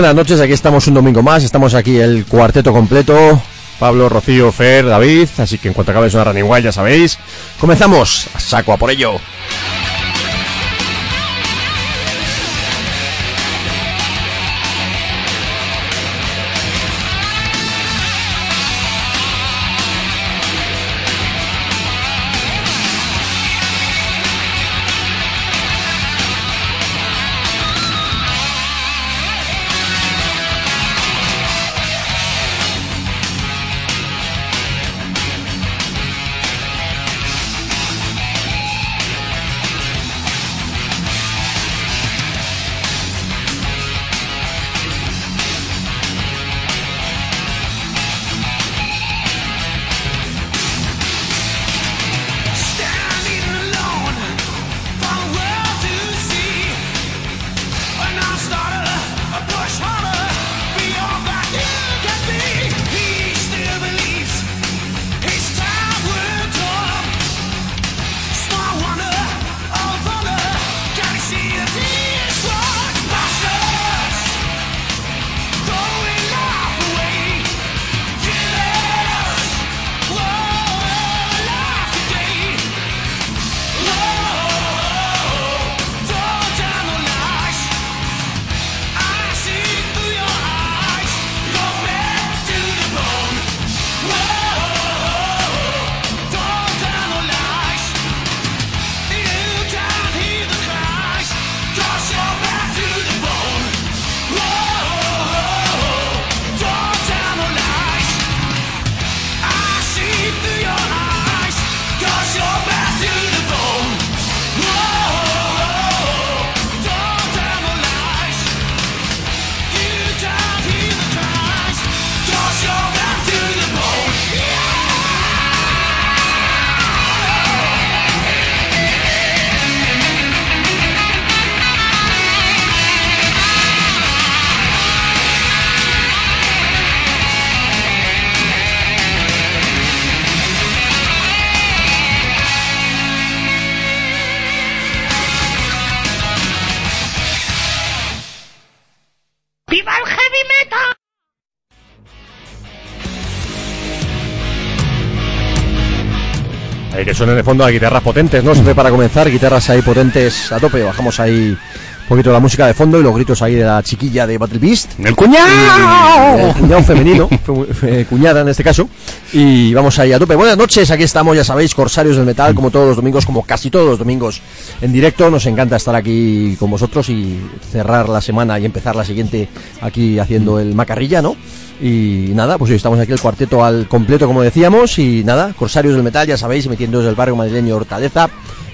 Buenas noches, aquí estamos un domingo más, estamos aquí el cuarteto completo, Pablo, Rocío, Fer, David, así que en cuanto acabe una running igual ya sabéis, comenzamos, a saco a por ello. Suenen de fondo a guitarras potentes, ¿no? Siempre para comenzar, guitarras ahí potentes a tope. Bajamos ahí poquito la música de fondo y los gritos ahí de la chiquilla de Battle Beast. ¡El cuñado! El cuñado femenino, cuñada en este caso. Y vamos ahí a tope. Buenas noches, aquí estamos, ya sabéis, Corsarios del Metal, como todos los domingos, como casi todos los domingos en directo. Nos encanta estar aquí con vosotros y cerrar la semana y empezar la siguiente aquí haciendo el macarrilla, ¿no? Y nada, pues hoy estamos aquí el cuarteto al completo, como decíamos. Y nada, Corsarios del Metal, ya sabéis, metiendo desde el barrio madrileño Hortaleza.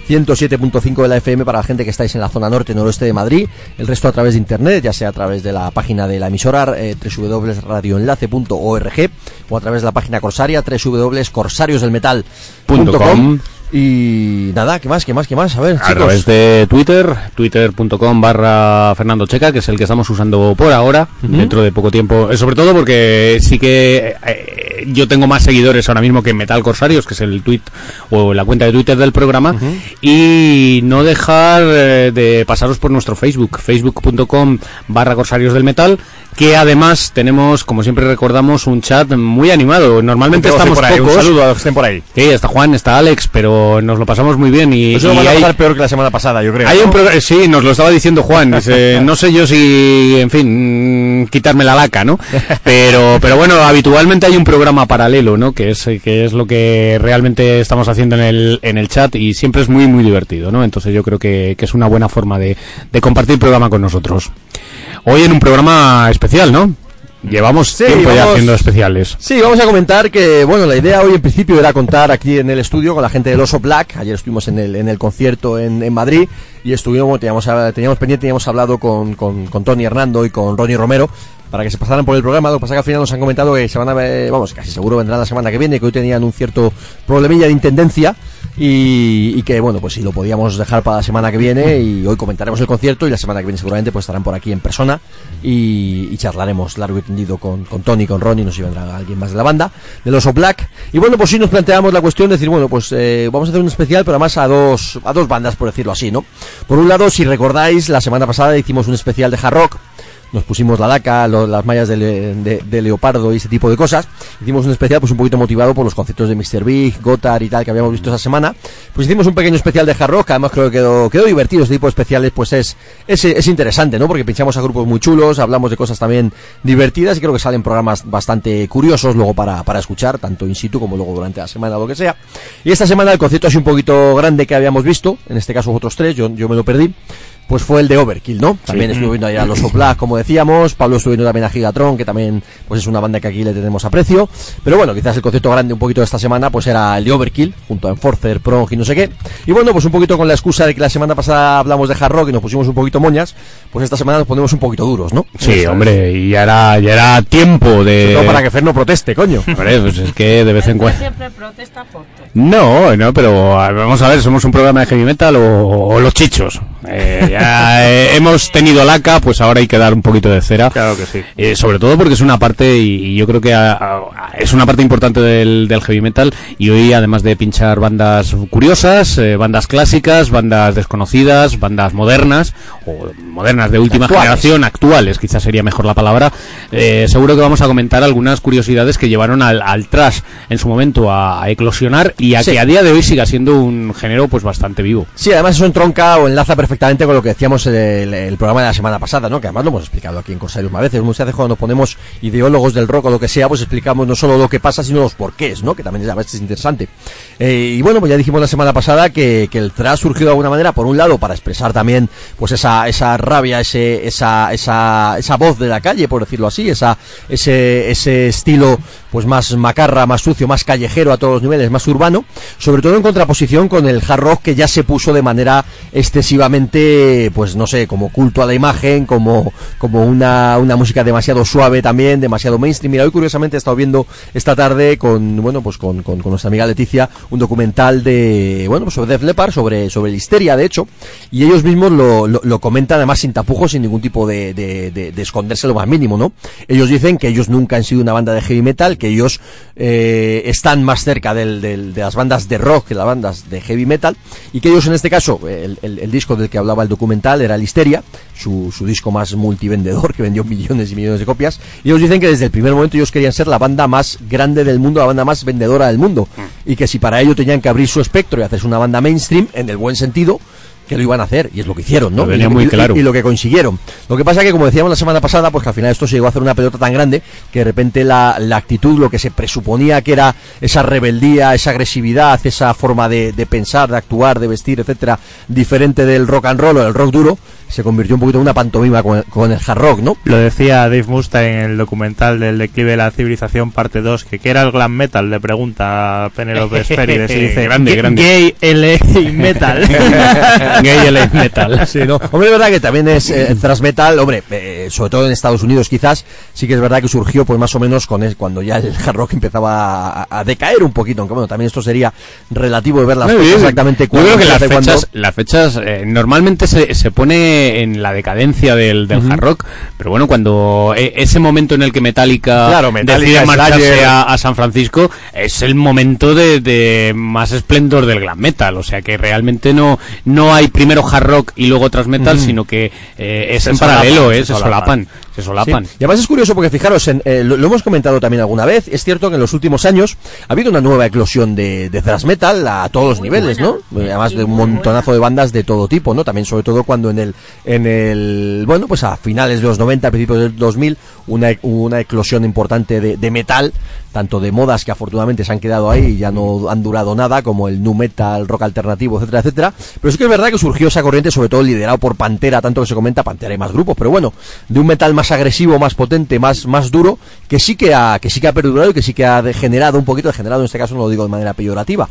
107.5 de la FM para la gente que estáis en la zona norte noroeste de Madrid, el resto a través de internet, ya sea a través de la página de la emisora eh, www.radioenlace.org o a través de la página corsaria www.corsariosdelmetal.com y nada, ¿qué más? ¿Qué más? ¿Qué más? A ver, A través de Twitter, twitter.com barra Fernando Checa, que es el que estamos usando por ahora, dentro de poco tiempo. Eh, sobre todo porque sí que eh, yo tengo más seguidores ahora mismo que Metal Corsarios, que es el tweet o la cuenta de Twitter del programa. Y no dejar eh, de pasaros por nuestro Facebook, facebook.com barra Corsarios del Metal que además tenemos, como siempre recordamos, un chat muy animado. Normalmente estamos por pocos. Un saludo a los que estén por ahí. Sí, está Juan, está Alex, pero nos lo pasamos muy bien y, Eso y va a hay- pasar peor que la semana pasada, yo creo. hay ¿no? un sí, nos lo estaba diciendo Juan. dice, no sé yo si, en fin, mm, quitarme la laca, ¿no? Pero, pero bueno, habitualmente hay un programa paralelo, ¿no? Que es, que es lo que realmente estamos haciendo en el, en el chat y siempre es muy, muy divertido, ¿no? Entonces yo creo que, que es una buena forma de, de compartir programa con nosotros. Hoy en un programa especial, ¿no? Llevamos Sí, tiempo ya vamos- haciendo especiales. Sí, vamos a comentar que, bueno, la idea hoy en principio era contar aquí en el estudio con la gente del Oso Black. Ayer estuvimos en el, en el concierto en, en Madrid y estuvimos, teníamos, teníamos pendiente, teníamos hablado con, con, con Tony Hernando y con Ronnie Romero para que se pasaran por el programa. Lo que pasa que al final nos han comentado que se van a vamos, casi seguro vendrán la semana que viene, que hoy tenían un cierto problemilla de intendencia y, que, bueno, pues si lo podíamos dejar para la semana que viene y hoy comentaremos el concierto y la semana que viene seguramente pues estarán por aquí en persona y, charlaremos largo y tendido con, con Tony, con Ronnie, no sé si vendrá alguien más de la banda, del Oso Black. Y bueno, pues sí nos planteamos la cuestión de decir, bueno, pues eh, vamos a hacer un especial, pero además a dos, a dos bandas, por decirlo así, ¿no? Por un lado, si recordáis, la semana pasada hicimos un especial de hard rock nos pusimos la laca, lo- las mallas de, de- de leopardo y ese tipo de cosas. Hicimos un especial pues un poquito motivado por los conceptos de Mr. Big, Gotthard y tal que habíamos visto esa semana. Pues hicimos un pequeño especial de hard rock, además creo que quedó, quedó divertido. Este tipo de especiales pues es, es, es interesante, ¿no? Porque pinchamos a grupos muy chulos, hablamos de cosas también divertidas y creo que salen programas bastante curiosos luego para, para escuchar, tanto in situ como luego durante la semana o lo que sea. Y esta semana el concierto así un poquito grande que habíamos visto, en este caso otros tres, yo, yo me lo perdí. Pues fue el de Overkill, ¿no? También estuve viendo allá a los Black, como decíamos. Pablo estuvo viendo también a Gigatron, que también pues es una banda que aquí le tenemos aprecio. Pero bueno, quizás el concierto grande un poquito de esta semana pues era el de Overkill, junto a Enforcer, Prong y no sé qué. Y bueno, pues un poquito con la excusa de que la semana pasada hablamos de hard rock y nos pusimos un poquito moñas, pues esta semana nos ponemos un poquito duros, ¿no? Sí, hombre, y ya era, ya era tiempo de... No para que Fer no proteste, coño. Hombre, pues es que de vez en cuando... siempre protesta por todo. No, no, pero vamos a ver, somos un programa de heavy metal o, o los chichos. Eh, ya eh, hemos tenido laca, pues ahora hay que dar un poquito de cera. Claro que sí. Eh, sobre todo porque es una parte, y, y yo creo que a- a- es una parte importante del, del heavy metal. Y hoy, además de pinchar bandas curiosas, eh, bandas clásicas, bandas desconocidas, bandas modernas, o modernas de última Actuales. generación, actuales, quizás sería mejor la palabra, eh, seguro que vamos a comentar algunas curiosidades que llevaron al, al trash en su momento a, a eclosionar y a Sí. que a día de hoy siga siendo un género pues bastante vivo. Sí, además eso entronca o enlaza perfectamente con lo que decíamos el, el programa de la semana pasada, ¿no? Que además lo hemos explicado aquí en Corsarios más veces. Muchas veces cuando nos ponemos ideólogos del rock o lo que sea, pues explicamos no solo lo que pasa, sino los porqués, ¿no? Que también es a veces interesante. Eh, y bueno, pues ya dijimos la semana pasada que, que el thrash surgió de alguna manera, por un lado, para expresar también, pues esa, esa rabia, ese, esa, esa, esa voz de la calle, por decirlo así, esa, ese, ese estilo, pues más macarra, más sucio, más callejero a todos los niveles, más urbano, sobre todo en contraposición con el hard rock que ya se puso de manera excesivamente, pues no sé, como culto a la imagen, como, como una, una música demasiado suave también, demasiado mainstream. Mira, hoy curiosamente he estado viendo esta tarde con, bueno, pues con, con, nuestra amiga Leticia un documental de, bueno, pues sobre Def Leppard, sobre, sobre la histeria, de hecho, y ellos mismos lo, lo, comentan además sin tapujos, sin ningún tipo de, de, de, de esconderse lo más mínimo, ¿no? Ellos dicen que ellos nunca han sido una banda de heavy metal, que ellos eh, están más cerca del, del- de las bandas de rock que las bandas de heavy metal, y que ellos en este caso, el, el- el disco del que hablaba el documental era el Histeria, su, su disco más multivendedor, que vendió millones y millones de copias, y ellos dicen que desde el primer momento ellos querían ser la banda más grande del mundo, la banda más vendedora del mundo, y que si para ello tenían que abrir su espectro y hacerse una banda mainstream, en el buen sentido, que lo iban a hacer, y es lo que hicieron, ¿no? Lo tenía Y- muy y- claro. y lo que consiguieron. Lo que pasa que, como decíamos la semana pasada, pues que al final esto se llegó a hacer una pelota tan grande que de repente la, la actitud, lo que se presuponía que era esa rebeldía, esa agresividad, esa forma de, de pensar, de actuar, de vestir, etcétera, diferente del rock and roll o del rock duro, se convirtió un poquito en una pantomima con el, con el hard rock, ¿no? Lo decía Dave Mustaine en el documental del declive de la civilización parte 2, que ¿qué era el glam metal? Le pregunta a Penelope Sferides y dice Grande, "Gay- grande". Gay LA metal. Gay LA metal. Sí, ¿no? Hombre, es verdad que también es eh, el thrash metal, hombre, eh, sobre todo en Estados Unidos quizás, sí que es verdad que surgió pues más o menos con el- cuando ya el hard rock empezaba a, a decaer un poquito, aunque bueno, también esto sería relativo de ver las cosas bien. exactamente Yo creo que las cuándo. fechas, las fechas eh, normalmente se, se pone en la decadencia del, del hard rock, pero bueno, cuando eh, ese momento en el que Metallica, Claro, Metallica, decide marcharse a, a San Francisco es el momento de, de más esplendor del glam metal, o sea que realmente no no hay primero hard rock y luego tras metal, sino que eh, es Se en paralelo, eh, se solapan. Solapan, se Sí. solapan. Y además es curioso porque fijaros, en, eh, lo, lo hemos comentado también alguna vez, es cierto que en los últimos años ha habido una nueva eclosión de, de thrash metal a todos los Muy niveles, buena. ¿no? Eh, Además de un montonazo de bandas de todo tipo, ¿no? También sobre todo cuando en el, en el, bueno, pues a finales de los 90, a principios del 2000, una, una eclosión importante de, de metal, tanto de modas que afortunadamente se han quedado ahí y ya no han durado nada, como el nu metal, rock alternativo, etcétera, etcétera. Pero sí que es verdad que surgió esa corriente, sobre todo liderado por Pantera, tanto que se comenta, Pantera y más grupos, pero bueno, de un metal más agresivo, más potente, más, más duro, que sí que ha, que sí que ha perdurado y que sí que ha degenerado un poquito, degenerado en este caso no lo digo de manera peyorativa,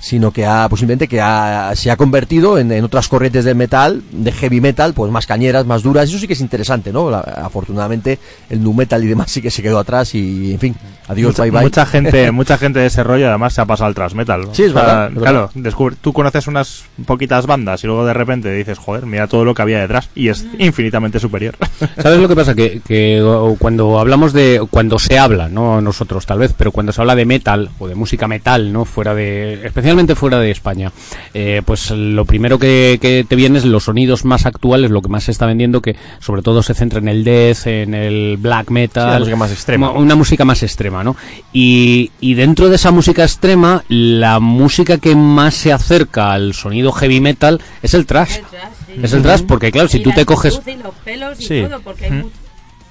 sino que ha posiblemente que ha- se ha convertido en, en otras corrientes del metal, de heavy metal, pues más cañeras, más duras, eso sí que es interesante, ¿no? La- afortunadamente el nu metal y demás sí que se quedó atrás y en fin, adiós, mucha, bye bye. mucha gente mucha gente de ese rollo además se ha pasado al thrash metal ¿no? Sí, es verdad, es claro descubre- tú conoces unas poquitas bandas y luego de repente dices joder mira todo lo que había detrás y es infinitamente superior ¿Sabes lo que pasa? Que, cuando hablamos de. Cuando se habla, no nosotros tal vez, pero cuando se habla de metal o de música metal, ¿no? Fuera de. Especialmente especialmente fuera de España, eh, pues lo primero que, que te viene es los sonidos más actuales, lo que más se está vendiendo, que sobre todo se centra en el death, en el black metal, Sí, la música más extrema. Una música más extrema, ¿no? Y, y dentro de esa música extrema, la música que más se acerca al sonido heavy metal es el thrash. El sí. Es el thrash porque, claro, si Y tú te coges... y los pelos y Sí. todo, porque hay mucho...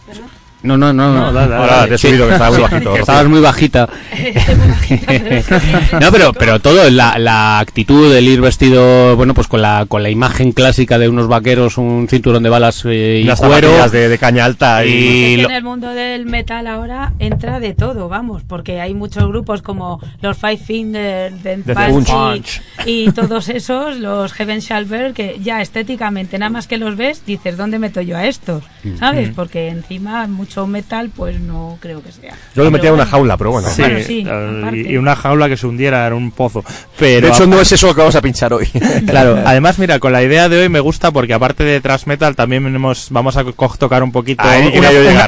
¿Perdón? No, no, no, no. dale. Ahora te he subido que estaba muy bajito. Que estabas muy bajita. Pero- No, pero, pero todo, la, la actitud del ir vestido, bueno, pues con la, con la imagen clásica de unos vaqueros, un cinturón de balas eh, y Unas cuero. de, de caña alta y... Y Es que lo- en el mundo del metal ahora entra de todo, vamos, porque hay muchos grupos como los Five Finger, The The Punch, Punch. y, y todos esos, los Heaven Shall Burn, que ya estéticamente, nada más que los ves, dices, ¿dónde meto yo a estos? Mm. ¿Sabes? Porque encima mucho metal, pues no creo que sea. Yo lo metía en una jaula, pero bueno. Sí, Bueno, sí, aparte. y, y una jaula que se hundiera en un pozo. Pero De hecho, no es eso lo que vamos a pinchar hoy. Claro, además, mira, con la idea de hoy me gusta porque aparte de thrash metal también hemos, vamos a co- tocar un poquito Ahí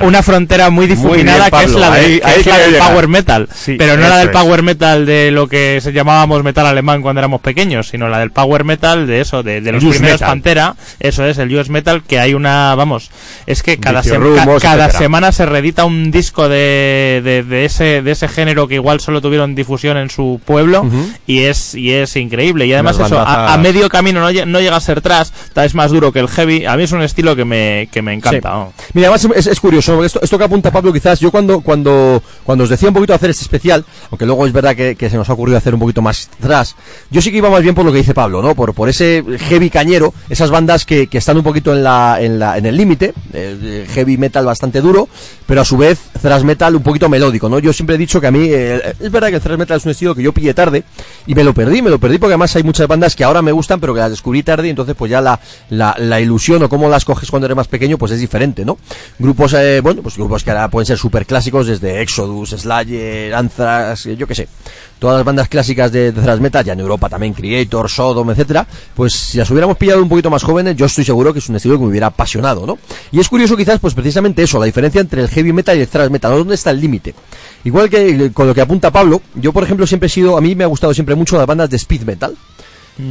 una, frontera muy difuminada bien, que es la, de- ahí- que ahí es la del llegar. power metal, Sí, pero no la del es. power metal de lo que se llamábamos metal alemán cuando éramos pequeños, sino la del power metal de eso, de, de los US primeros metal. Pantera, eso es el US metal que hay una, vamos, es que cada, sem- ca- cada etcétera. Semana se reedita un disco de, de, de ese de ese género que igual solo tuvieron difusión en su pueblo y es y es increíble. Y además Unas eso a, medio camino no, lle- no llega a ser tras es más duro que el heavy. A mí es un estilo que me, que me encanta Sí. además es, es curioso, esto, esto que apunta Pablo, quizás yo cuando, cuando, cuando os decía un poquito hacer este especial, aunque luego es verdad que, que se nos ha ocurrido hacer un poquito más atrás, yo sí que iba más bien por lo que dice Pablo, ¿no? Por, por ese heavy cañero, esas bandas que, que están un poquito en la, en la, en el límite, eh, heavy metal bastante duro, pero a su vez thrash metal un poquito melódico, ¿no? Yo siempre he dicho que a mí, eh, es verdad que el thrash metal es un estilo que yo pillé tarde, y me lo perdí, me lo perdí porque además hay muchas bandas que ahora me gustan, pero que las descubrí tarde, y entonces pues ya la, la, ilusión o cómo las coges cuando eres más pequeño, pues es diferente, ¿no? Grupos, eh, bueno, pues grupos que ahora pueden ser súper clásicos, desde Exodus, Slayer, Anthrax, yo qué sé. Todas las bandas clásicas de, thrash metal, ya en Europa también, Creator, Sodom, etcétera, pues si las hubiéramos pillado un poquito más jóvenes, yo estoy seguro que es un estilo que me hubiera apasionado, ¿no? Y es curioso quizás, pues precisamente eso, la diferencia entre el heavy metal y el thrash metal, ¿dónde está el límite? Igual que eh, con lo que apunta Pablo, yo por ejemplo siempre he sido, a mí me ha gustado siempre mucho las bandas de speed metal,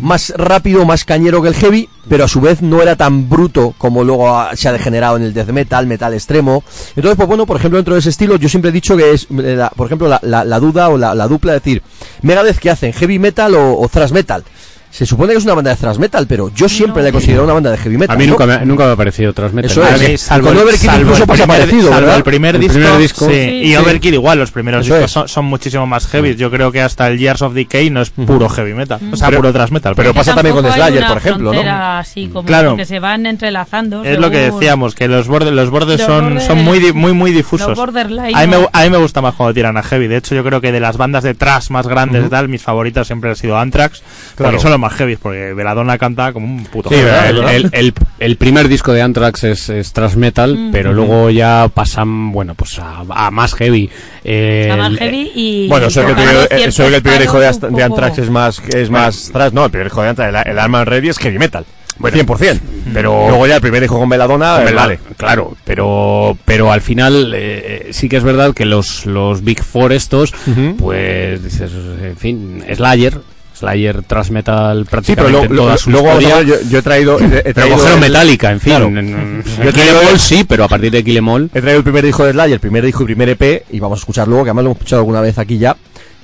más rápido, más cañero que el heavy, pero a su vez no era tan bruto como luego se ha degenerado en el death metal, metal extremo. Entonces, pues bueno, por ejemplo, dentro de ese estilo, yo siempre he dicho que es, eh, la- por ejemplo, la, la- duda o la, la dupla de decir, Megadeth que hacen, heavy metal o, o thrash metal. Se supone que es una banda de thrash metal, pero yo siempre No. la he considerado una banda de heavy metal. A mí ¿no? nunca me, nunca me ha parecido. Eso es. mí, Y salvo con el- Overkill salvo incluso pasa el primer El disco, primer disco. sí, Sí. y Sí. Overkill igual los primeros Eso discos son, son muchísimo más heavy yo creo que hasta el Years of Decay no es puro heavy metal o sea Pero- puro thrash metal pero pasa también con Slayer, por ejemplo, ¿no? frontera Así como Claro. que se van entrelazando. Es lo que decíamos, que los bordes, los bordes Los son, bordes- son muy, muy, muy difusos. a, mí me, a mí me gusta más cuando tiran a heavy. De hecho, yo creo que de las bandas de thrash más grandes y tal, mis favoritas siempre han sido Anthrax. Claro. Porque son los más heavy, porque Veladona canta como un puto Sí, heavy, el, el- el- el primer disco de Anthrax es, es thrash metal, pero luego ya pasan, bueno, pues a, a más heavy. Eh, Está más heavy y Bueno, eso es que el tocando primer, eh, que el primer hijo de, de Anthrax es más, es más thrash, no, el primer hijo de Anthrax, el, el Arman Ready es heavy metal. 100%. pero- luego ya el primer hijo con Veladona, eh, vale. Claro, pero pero al final eh, sí que es verdad que los, los Big Four estos, Ujú. pues dices, en fin, Slayer, Slayer thrash metal Sí, pero prácticamente luego, toda su historia. yo, yo he traído, he, he Pero traído cogieron el- Metallica, en fin. Claro. Yo Kill Em All sí, pero a partir de Kill Em All He traído el primer hijo de Slayer, el primer hijo y primer EP, y vamos a escuchar luego, que además lo hemos escuchado alguna vez aquí ya,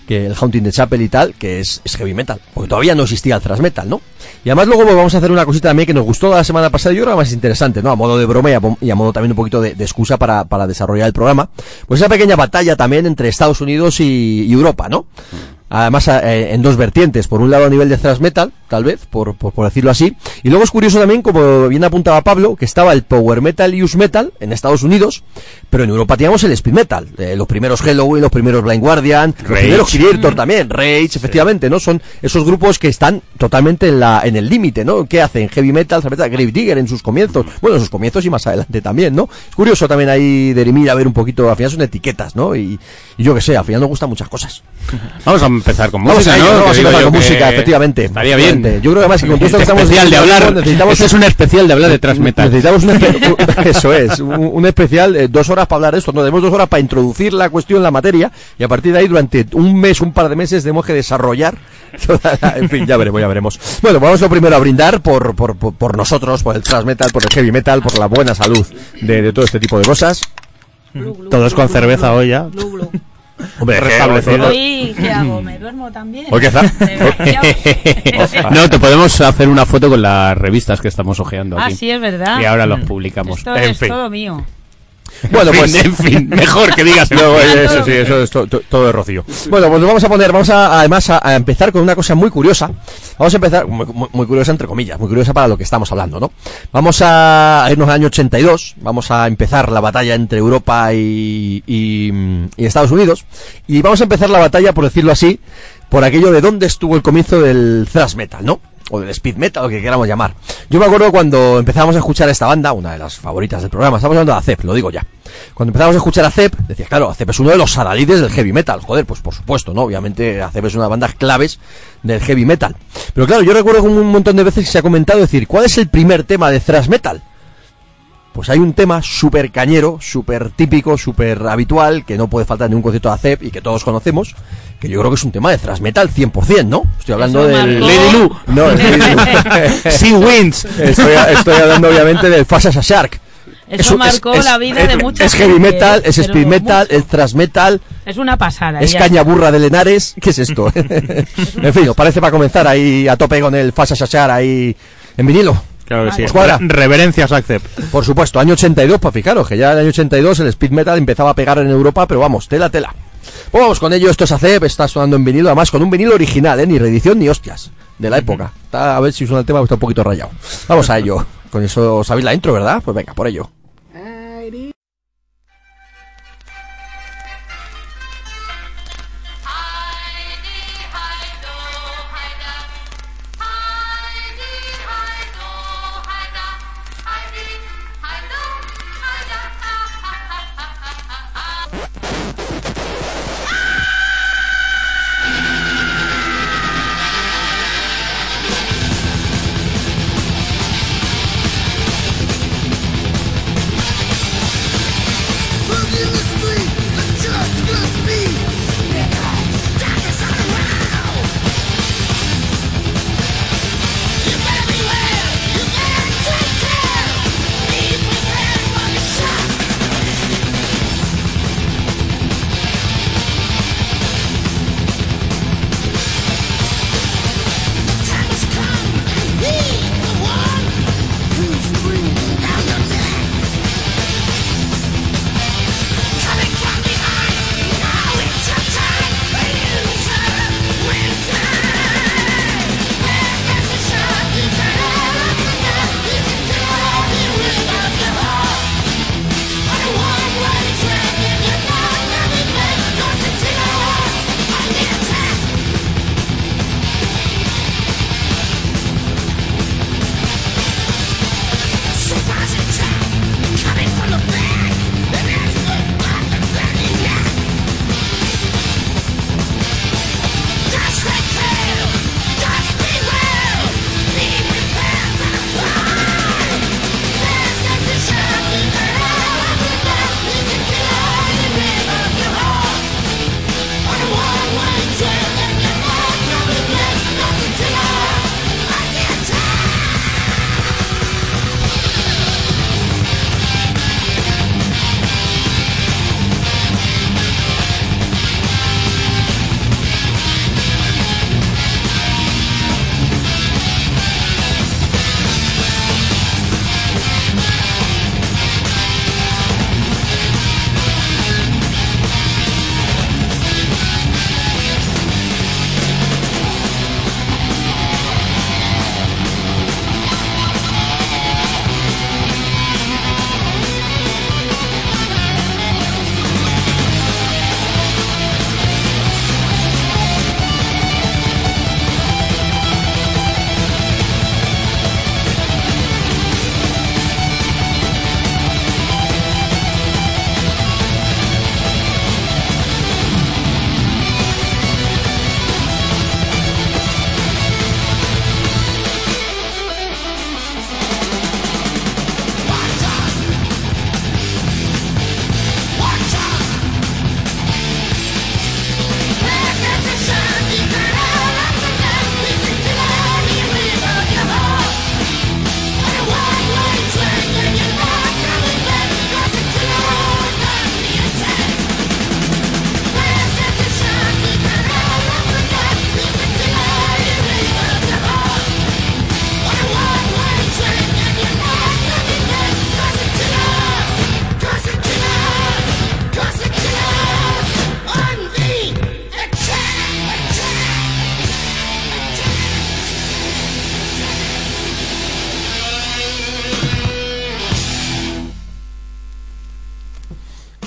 que el Haunting de Chapel y tal, que es, es heavy metal, porque todavía no existía el thrash metal, ¿no? Y además luego pues, vamos a hacer una cosita también que nos gustó la semana pasada, y yo creo que más interesante, ¿no? A modo de broma y a, mo- y a modo también un poquito de, de excusa para, para desarrollar el programa, pues esa pequeña batalla también entre Estados Unidos y, y Europa, ¿no? Además, eh, en dos vertientes. Por un lado, a nivel de thrash metal, tal vez, por, por, por decirlo así. Y luego es curioso también, como bien apuntaba Pablo, que estaba el power metal y use metal en Estados Unidos, pero en Europa teníamos el speed metal. Eh, los primeros Halloween, los primeros Blind Guardian, los Rage. primeros Creator también, Rage, efectivamente, ¿no? Son esos grupos que están totalmente en la en el límite, ¿no? ¿Qué hacen? Heavy metal, metal, Grave Digger en sus comienzos. Bueno, en sus comienzos y más adelante también, ¿no? Es curioso también ahí derimir a ver un poquito, al final son etiquetas, ¿no? Y, y yo que sé, al final nos gustan muchas cosas. Vamos a empezar con Vamos música, a ello, ¿no? ¿no? Vamos a empezar con música, efectivamente. Estaría bien. Yo creo que además que con todo que estamos especial de hablar. necesitamos Este es un especial de hablar de thrash metal. Necesitamos un, espe- eso es, un, un especial, eh, dos horas para hablar de esto. No, tenemos dos horas para introducir la cuestión, la materia, y a partir de ahí, durante un mes, un par de meses, tenemos que desarrollar. toda la- en fin, ya veremos, ya veremos. Bueno, vamos lo primero a brindar por, por, por, por nosotros, por el thrash metal, por el heavy metal, por la buena salud de, de todo este tipo de cosas. Todos con cerveza hoy ya. Hombre, Restablecido. Hoy, ¿qué hago? ¿Me duermo también? Hoy. No, te podemos hacer una foto con las revistas que estamos ojeando Ah, aquí. sí, es verdad. Y ahora los publicamos. Esto en es fin. todo mío. Bueno, En pues en fin, mejor que digas No, eso sí, eso es to- to- todo de Rocío. Bueno, pues vamos a poner, vamos a, además a, a empezar con una cosa muy curiosa. Vamos a empezar, muy, muy- muy curiosa entre comillas, muy curiosa para lo que estamos hablando, ¿no? Vamos a irnos al año 82, vamos a empezar la batalla entre Europa y, y, y Estados Unidos. Y vamos a empezar la batalla, por decirlo así, por aquello de dónde estuvo el comienzo del thrash metal, ¿no? O del speed metal, lo que queramos llamar. Yo me acuerdo cuando empezamos a escuchar esta banda, una de las favoritas del programa, estamos hablando de ACEP, lo digo ya. Cuando empezamos a escuchar ACEP, decías, claro, ACEP es uno de los adalides del heavy metal. Joder, pues por supuesto, ¿no? Obviamente ACEP es una de las bandas claves del heavy metal. Pero claro, yo recuerdo como un montón de veces que se ha comentado decir, ¿cuál es el primer tema de thrash metal? Pues hay un tema súper cañero, súper típico, súper habitual, que no puede faltar en un concierto de ACEP y que todos conocemos, que yo creo que es un tema de thrash metal 100%, ¿no? Estoy hablando Eso del... Lady Lu. No, el Lady Lu. Sea Wins. Estoy, estoy hablando obviamente del Fast as a Shark. Eso Es un- marcó es- la vida es- de mucha Es heavy metal, es speed metal, mucho. es thrash metal, Es una pasada. es caña está. burra de Lenares. ¿Qué es esto? en fin, ¿os parece para comenzar ahí a tope con el Fast as a Shark ahí en vinilo? Claro que sí. ¿Os cuadra? Re- Reverencias Accept. Por supuesto, año 82, pues fijaros que ya en el año 82 el speed metal empezaba a pegar en Europa, pero vamos, tela, tela. Pues vamos con ello, esto es ACEP, está sonando en vinilo, además con un vinilo original, ¿eh? ni reedición ni hostias, de la época. Está, a ver si suena el tema, está un poquito rayado. Vamos a ello. Con eso sabéis la intro, ¿verdad? Pues venga, por ello.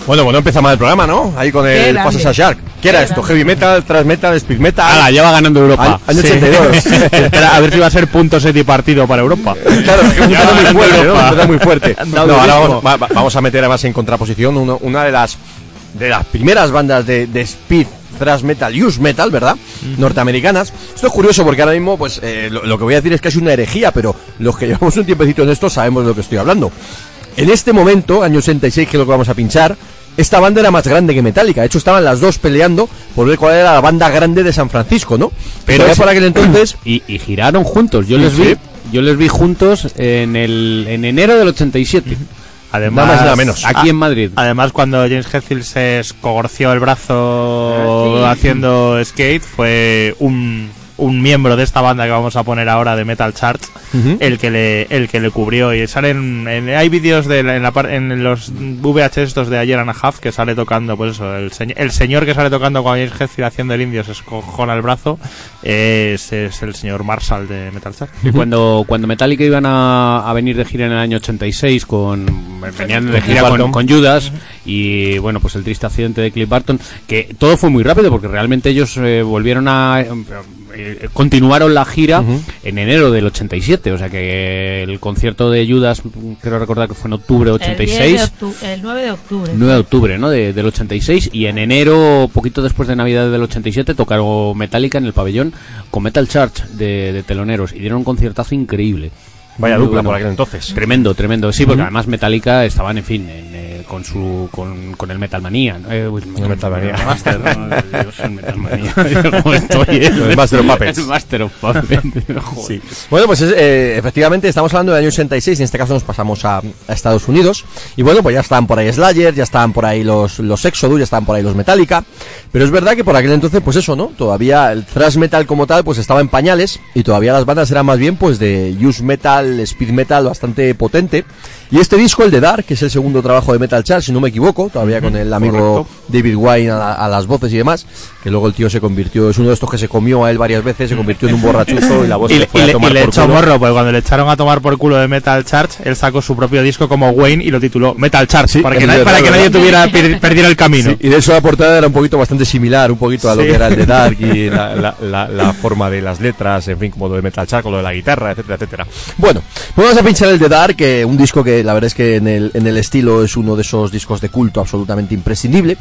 Bueno, bueno, empieza mal el programa, ¿no? Ahí con el. Pasas a Shark. ¿Qué era Qué esto? grande. Heavy metal, thrash metal, speed metal. Ala, ya va ganando Europa. Año, año Sí. 82. Espera, a ver si va a ser punto set y partido para Europa. Claro, es que Ya muy fuerte, muy fuerte. No, ahora vamos, va- va- vamos a meter además en contraposición uno- una de las de las primeras bandas de, de speed thrash metal, use metal, ¿verdad? Norteamericanas. Esto es curioso porque ahora mismo, pues, eh, lo, lo que voy a decir es que es una herejía, pero los que llevamos un tiempecito en esto sabemos de lo que estoy hablando. En este momento, año 86, que es lo que vamos a pinchar, esta banda era más grande que Metallica. De hecho, estaban las dos peleando por ver cuál era la banda grande de San Francisco, ¿no? Pero es- por aquel entonces, Y, y giraron juntos. Yo Sí, les vi, sí. yo les vi juntos en el en enero del 87. Además, Nada más y nada menos. Aquí en Madrid. Además, cuando James Hetfield se escogorció el brazo Sí. haciendo skate, fue un, un miembro de esta banda que vamos a poner ahora de Metal Charts Ujú. el que le el que le cubrió. Y salen en- hay vídeos de en, la par- en los VHS estos de ayer and a half que sale tocando pues eso el, señ- el señor que sale tocando con James Hetfield haciendo el indio se escojona el brazo es, es el señor Marshall de Metal Charts Y cuando, cuando Metallica iban a, a venir de gira en el año 86 con venían de gira con, Judas y bueno pues el triste accidente de Cliff Barton que todo fue muy rápido porque realmente ellos eh, volvieron a eh, eh, continuaron la gira Ujú. en enero del 87 o sea que el concierto de Judas quiero recordar que fue en octubre del El, 10 de 86 octu- el 9 de octubre. 9 de octubre, ¿no? De- del 86 y en enero, poquito después de Navidad del 87, tocaron Metallica en el pabellón con Metal Church de, de teloneros y dieron un conciertazo increíble. Vaya Muy dupla bueno. por aquel entonces. Tremendo, tremendo. Sí, porque además Metallica estaban, en fin, en, eh, con su con, con el Metal Manía. ¿no? Eh, El Metal Manía. el Master, ¿no? Yo soy el Metal Manía. ¿Cómo estoy, eh? El Master of Puppets. El Master of Puppets. Bueno, pues es, eh, efectivamente estamos hablando del año 86, en este caso nos pasamos a, a Estados Unidos. Y bueno, pues ya están por ahí Slayer, ya están por ahí los, los Exodus, ya están por ahí los Metallica. Pero es verdad que por aquel entonces, pues eso, ¿no? Todavía el thrash metal como tal, pues estaba en pañales y todavía las bandas eran más bien pues de use metal, speed metal bastante potente. Y este disco, el de Dark, que es el segundo trabajo de Metal Chart, si no me equivoco, todavía con el amigo correcto. David Wine a, la- a las voces y demás, que luego el tío se convirtió, es uno de estos que se comió a él varias veces, se convirtió en un borrachuzo y la voz y, se le- fue y a le, tomar y le por echó culo. morro, porque cuando le echaron a tomar por culo de Metal Charge, él sacó su propio disco como Wayne y lo tituló Metal Charge, Sí, para, que nadie, verdad, para que nadie tuviera per- perdiera el camino. Sí, y de hecho la portada era un poquito bastante similar, un poquito a lo Sí. que era el de Dark y la, la- la- la forma de las letras, en fin, como lo de Metal con lo de la guitarra, etcétera, etcétera. Bueno, pues vamos a pinchar el de Dark, que un disco que la verdad es que en el, en el estilo es uno de esos discos de culto absolutamente imprescindible.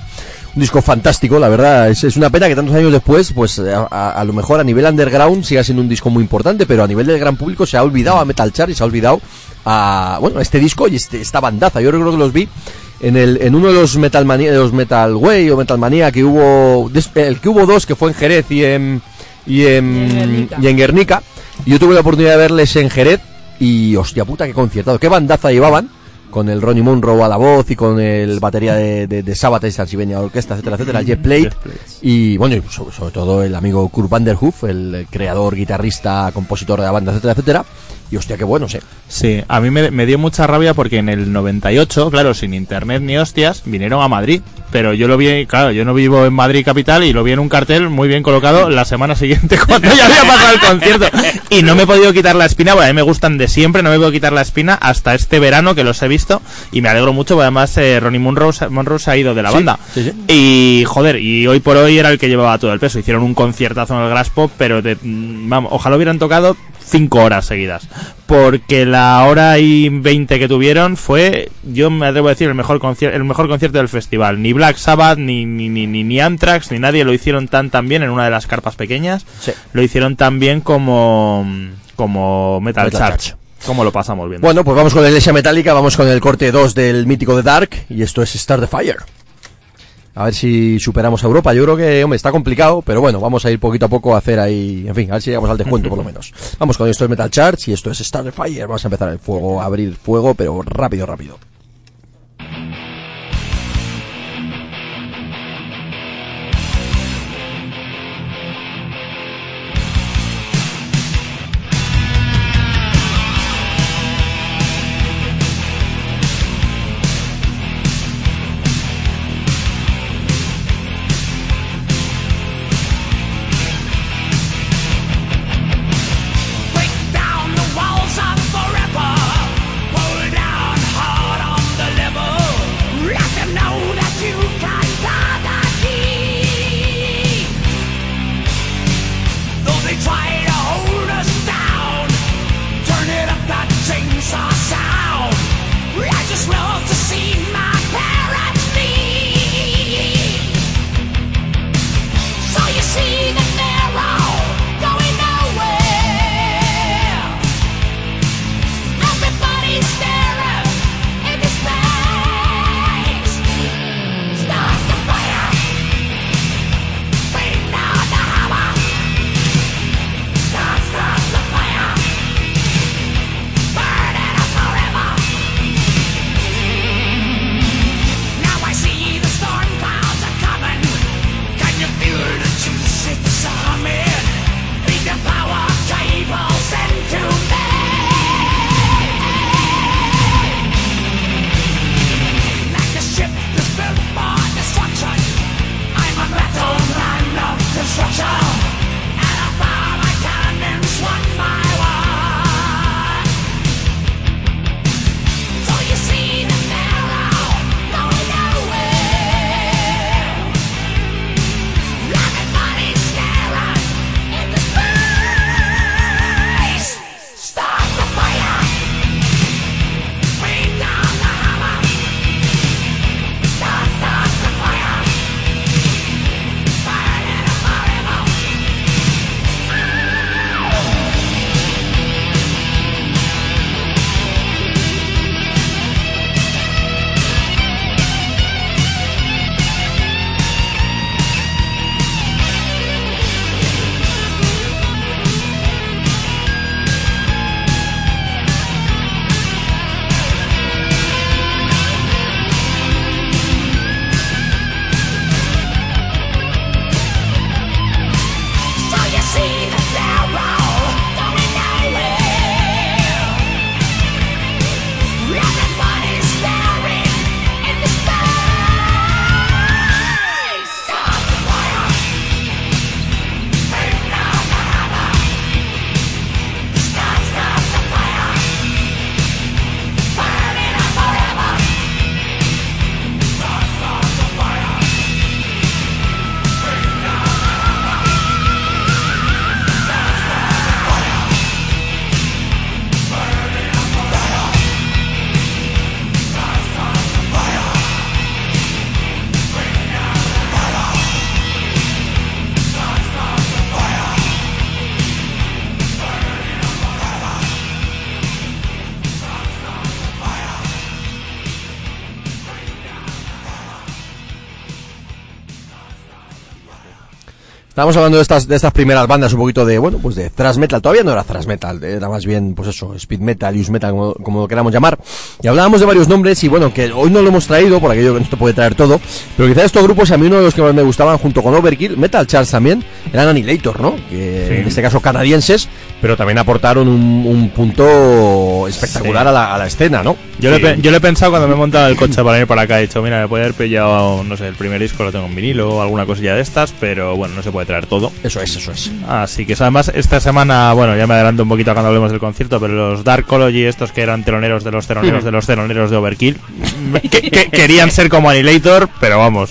Un disco fantástico, la verdad, es, es una pena que tantos años después, pues a, a- a lo mejor a nivel underground siga siendo un disco muy importante, pero a nivel del gran público se ha olvidado a Metal Char y se ha olvidado a, bueno, a este disco y este, esta bandaza. Yo recuerdo que los vi en, el, en uno de los Metal Mania, de los Metal Way o Metal Manía que hubo, el que hubo dos, que fue en Jerez y en, y en, y en Guernica. Y yo tuve la oportunidad de verles en Jerez y hostia puta, qué conciertado, qué bandaza llevaban. Con el Ronnie Monroe a la voz y con el batería de, de, de Sabbath y Transylvania Orquesta, etcétera, etcétera, el Jet Plate. Y bueno, y sobre, sobre todo el amigo Kurt Vanderhoof, el creador, guitarrista, compositor de la banda, etcétera, etcétera. Y hostia, qué bueno, sé. Sí, a mí me, me dio mucha rabia porque en el 98, claro, sin internet ni hostias, vinieron a Madrid. Pero yo lo vi, claro, yo no vivo en Madrid capital y lo vi en un cartel muy bien colocado la semana siguiente cuando ya había pasado el concierto. Y no me he podido quitar la espina, porque a mí me gustan de siempre, no me puedo quitar la espina hasta este verano que los he visto. Y me alegro mucho, porque además eh, Ronnie Monroe, Monroe se ha ido de la Sí, banda. sí, sí. Y joder, y hoy por hoy era el que llevaba todo el peso. Hicieron un conciertazo en el Grass Pop, pero de, mm, vamos, ojalá hubieran tocado cinco horas seguidas. Porque la hora y veinte que tuvieron fue, yo me atrevo a decir, el mejor, el mejor concierto del festival. Ni Black Sabbath, ni, ni, ni, ni, ni Anthrax, ni nadie lo hicieron tan tan bien en una de las carpas pequeñas. Sí. Lo hicieron tan bien como, como Metal, Metal Charge. Charge. Como lo pasamos bien. Bueno, pues vamos con la iglesia metálica, vamos con el corte 2 del mítico de Dark, y esto es Start the Fire. A ver si superamos a Europa. Yo creo que, hombre, está complicado, pero bueno, vamos a ir poquito a poco a hacer ahí, en fin, a ver si llegamos al descuento por lo menos. Vamos con esto es Metal Charge y esto es Start the Fire. Vamos a empezar el fuego, a abrir fuego, pero rápido, rápido. Estábamos hablando de estas, de estas primeras bandas, un poquito de, bueno, pues de thrash metal. Todavía no era thrash metal, era más bien, pues eso, speed metal, use metal, como, como lo queramos llamar. Y hablábamos de varios nombres y bueno, que hoy no lo hemos traído, por aquello que no te puede traer todo. Pero quizás estos grupos, a mí uno de los que más me gustaban, junto con Overkill, Metal Charts también, eran Annihilator, ¿no? Que en este caso canadienses, pero también aportaron un, un punto espectacular Sí. a, la, a la escena, ¿no? Yo, lo he, yo pensado cuando me he montado el coche para ir para acá. He dicho, mira, me puede haber pillado, no sé, el primer disco lo tengo en vinilo o alguna cosilla de estas, pero bueno, no se puede traer todo. Eso es, eso es. Así que además esta semana, bueno, ya me adelanto un poquito cuando hablemos del concierto, pero los Darkology, estos que eran teloneros de los teloneros de los teloneros de Overkill, que, que- querían ser como Annihilator, pero vamos,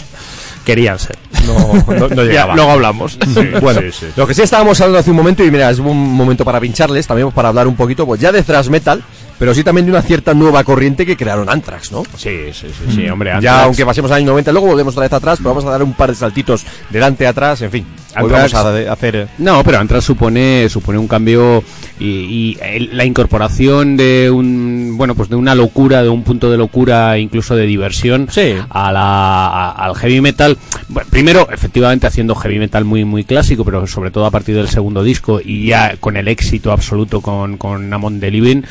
querían ser. No, no, no Ya, luego hablamos. bueno, lo que sí estábamos hablando hace un momento, y mira, es un momento para pincharles, también para hablar un poquito, pues ya de thrash metal, pero sí también de una cierta nueva corriente que crearon Anthrax, ¿no? Sí, sí, sí, sí, hombre. Ya, Anthrax- aunque pasemos al año 90, luego volvemos otra vez atrás, pero vamos a dar un par de saltitos delante, atrás, en fin. Anthrax- vamos a de- hacer... eh, No, pero Antras supone supone un cambio y, la incorporación de un bueno pues de una locura, de un punto de locura, incluso de diversión Sí. a la, a- al heavy metal. Bueno, primero, efectivamente, haciendo heavy metal muy muy clásico, pero sobre todo a partir del segundo disco y ya con el éxito absoluto con con Amon the Living,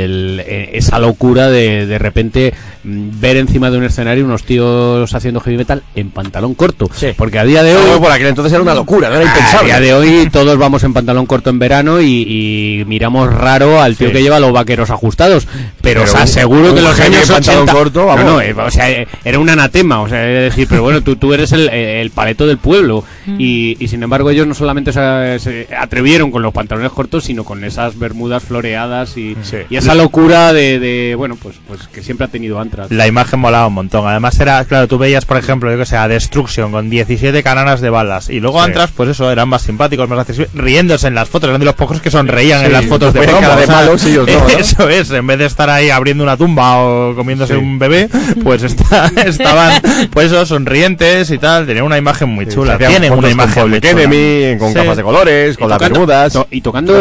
el- eh, esa locura de de repente mm, ver encima de un escenario unos tíos haciendo heavy metal en pantalón corto, Sí. porque a día de hoy por aquel entonces era una locura, no era a impensable. día de hoy todos vamos en pantalón corto en verano y, y miramos raro al tío Sí. que lleva los vaqueros ajustados. Pero, Pero os aseguro un que los años en pantalón 80... corto, vamos. no, no, eh, o sea, eh, era un anatema, o sea, es decir, pero bueno, tú, tú eres el, el paleto del pueblo y, y sin embargo ellos no solamente se, se atrevieron con los pantalones cortos, sino con esas bermudas floreadas y, Sí. y esa locura de, de, bueno, pues, pues que siempre ha tenido Antras. La imagen molaba un montón. Además era, claro, tú veías, por ejemplo, yo que sé, a Destruction con 17 cananas de balas. Y luego Sí. Antras, pues eso, eran más simpáticos, más accesibles, riéndose en las fotos. Eran de los pocos que sonreían Sí, en las fotos de promo. de o sea, malos, ellos no, ¿no? Eso es, en vez de estar ahí abriendo una tumba o comiéndose Sí. un bebé, pues está- estaban, pues eso, sonrientes y tal. Tenían una imagen muy chula. Tienen una con imagen muy Public chula. Enemy, con Sí. gafas de colores, con Y las tocando- bermudas. to- y tocando,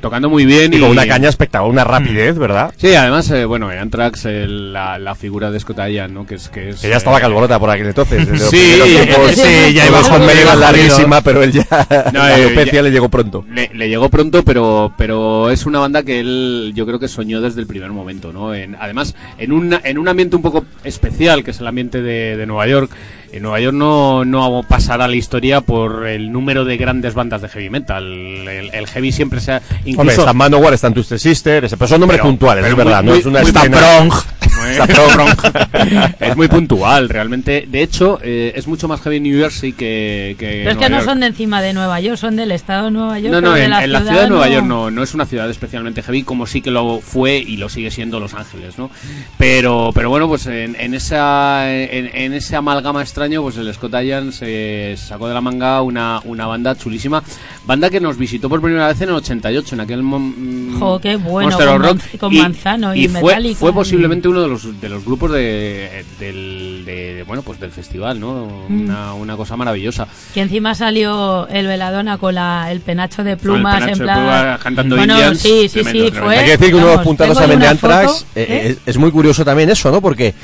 tocando muy bien y con una caña espectacular, una rapidez, ¿verdad? Sí, además, eh, bueno, en Anthrax el- la, la figura de Scott Ian, ¿no? Que es, que es Que ya estaba eh, calborota por aquel entonces. desde Sí, eh, tiempos. sí, ya iba con medio larguísima, pero él ya No, la eh, alopecia ya- le llegó pronto. Le, le llegó pronto, pero, pero es una banda que él, yo creo que soñó desde el primer momento, ¿no? En, además, en un, en un ambiente un poco especial, que es el ambiente de, de Nueva York. En Nueva York no, no pasará la historia por el número de grandes bandas de heavy metal. El, el heavy siempre se ha... Incluso, Hombre, está Manowar, están Twisted Sister, ese- pero son nombres Pero- puntuales, pero es verdad, muy- no es una muy- escena- Prong. es muy puntual, realmente. De hecho, eh, es mucho más heavy New Jersey que. que Pero es que no York. son de encima de Nueva York, son del estado de Nueva York. No, no, de en, la, en la ciudad de Nueva York no, no es una ciudad especialmente heavy, como sí que lo fue y lo sigue siendo Los Ángeles, ¿no? Pero, pero bueno, pues en, en esa, en, en ese amalgama extraño, pues el Scott Ian se sacó de la manga una, una banda chulísima, banda que nos visitó por primera vez en el 88, en aquel mon- Jo, qué bueno, Monster con of Rock, con Manzano y fue, Metallica fue y- posiblemente uno de los, de los grupos de, del, de, bueno, pues del festival, ¿no? Mm. Una, una cosa maravillosa. Que encima salió el Veladona con la, el penacho de plumas penacho en de plan. plumas cantando bueno, Indians, sí, sí, tremendo, sí, tremendo. fue. Hay que decir que uno de los puntados también de Anthrax eh, ¿eh? es, es muy curioso también eso, ¿no? Porque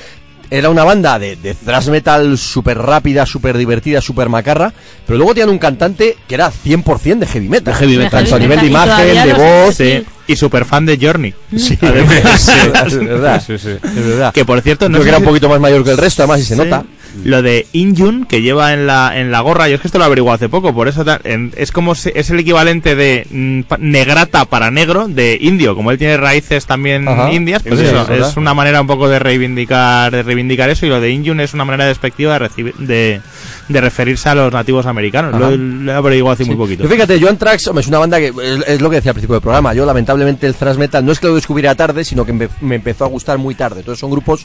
era una banda de, de thrash metal súper rápida, súper divertida, súper macarra, pero luego tenían un cantante que era 100% de heavy metal. De heavy metal. Tanto a heavy nivel de imagen, de voz. Sí. Y super fan de Journey. Sí, Además, sí. es verdad. Sí, sí. Es verdad. Que por cierto, no Creo que era un poquito más mayor que el resto, además, y se Sí. nota. Lo de Injun que lleva en la, en la gorra, yo es que esto lo averiguado hace poco, por eso en- es como se- es el equivalente de mm, pa- negrata para negro de indio, como él tiene raíces también Ajá. indias, pues eso, es una manera un poco de reivindicar, de reivindicar eso y lo de Injun es una manera despectiva de, recibir- de, de referirse a los nativos americanos. Ajá. Lo, lo he averiguado hace muy poquito. Fíjate, Anthrax hombre, es una banda que es, es lo que decía al principio del programa. Yo, lamentablemente, el thrash metal no es que lo descubriera tarde, sino que me, me empezó a gustar muy tarde. Entonces, son grupos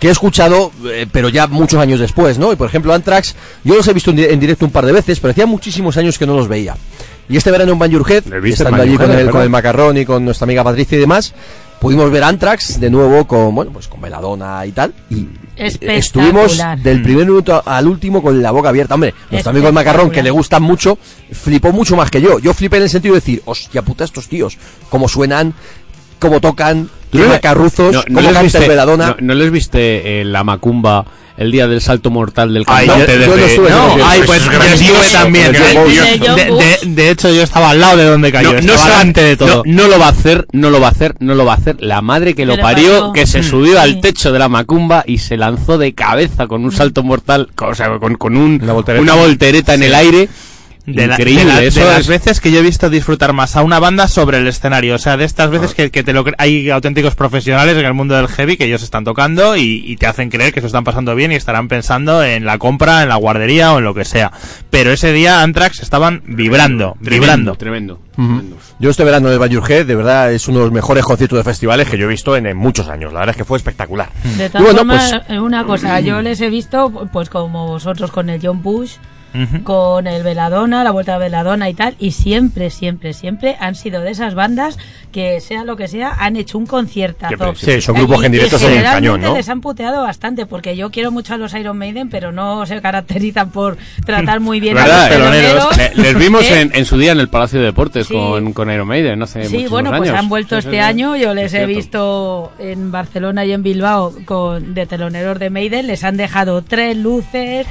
que he escuchado, eh, pero ya muchos años después, ¿no? Y por ejemplo, Anthrax, yo los he visto en, di- en directo un par de veces, pero hacía muchísimos años que no los veía. Y este verano en Banjurhead, ¿Le viste en estando allí con el, con verdad? el macarrón y con nuestra amiga Patricia y demás, pudimos ver Anthrax de nuevo con, bueno, pues con Veladona y tal. Y estuvimos del primer minuto al último con la boca abierta. Hombre, nuestro amigo el macarrón, que le gustan mucho, flipó mucho más que yo. Yo flipé en el sentido de decir, hostia puta, estos tíos, cómo suenan, cómo tocan, no- no cómo les viste, Veladona. no- no les viste eh, la macumba el día del salto mortal del Ay, cantante yo no No, ay, concierto. pues yo estuve también. De hecho, yo estaba al lado de donde cayó. No, no estaba se va- delante de todo. no, no lo va a hacer, no lo va a hacer, no lo va a hacer. La madre que lo parió, parió. que se subió al techo de la macumba y se lanzó de cabeza con un salto mortal, con- o sea, con, con un, Una voltereta. una voltereta en el aire. De, la- de la- de las es- veces que yo he visto disfrutar más a una banda sobre el escenario. O sea, de estas veces que, que te lo hay auténticos profesionales en el mundo del heavy que ellos están tocando y, y te hacen creer que se están pasando bien y estarán pensando en la compra, en la guardería o en lo que sea. Pero ese día Anthrax estaban vibrando, vibrando. Tremendo. Yo este verano Bayou Head, de verdad, es uno de los mejores conciertos de festivales que yo he visto en, en muchos años. La verdad es que fue espectacular. De bueno, formas, pues- una cosa, yo les he visto, pues como vosotros con el John Bush, Con el Veladona, la vuelta de Veladona y tal, y siempre, siempre, siempre han sido de esas bandas que sea lo que sea, han hecho un conciertazo. Sí, son grupos que en directo son el cañón, ¿no? les han puteado bastante, porque yo quiero mucho a los Iron Maiden, pero no se caracterizan por tratar muy bien a los teloneros. Le- les vimos ¿Eh? en, en su día en el Palacio de Deportes Sí. con, con Iron Maiden hace Sí, bueno, pues años. han vuelto Sí, este año. Yo les Es he visto en Barcelona y en Bilbao con de teloneros de Maiden. Les han dejado tres luces,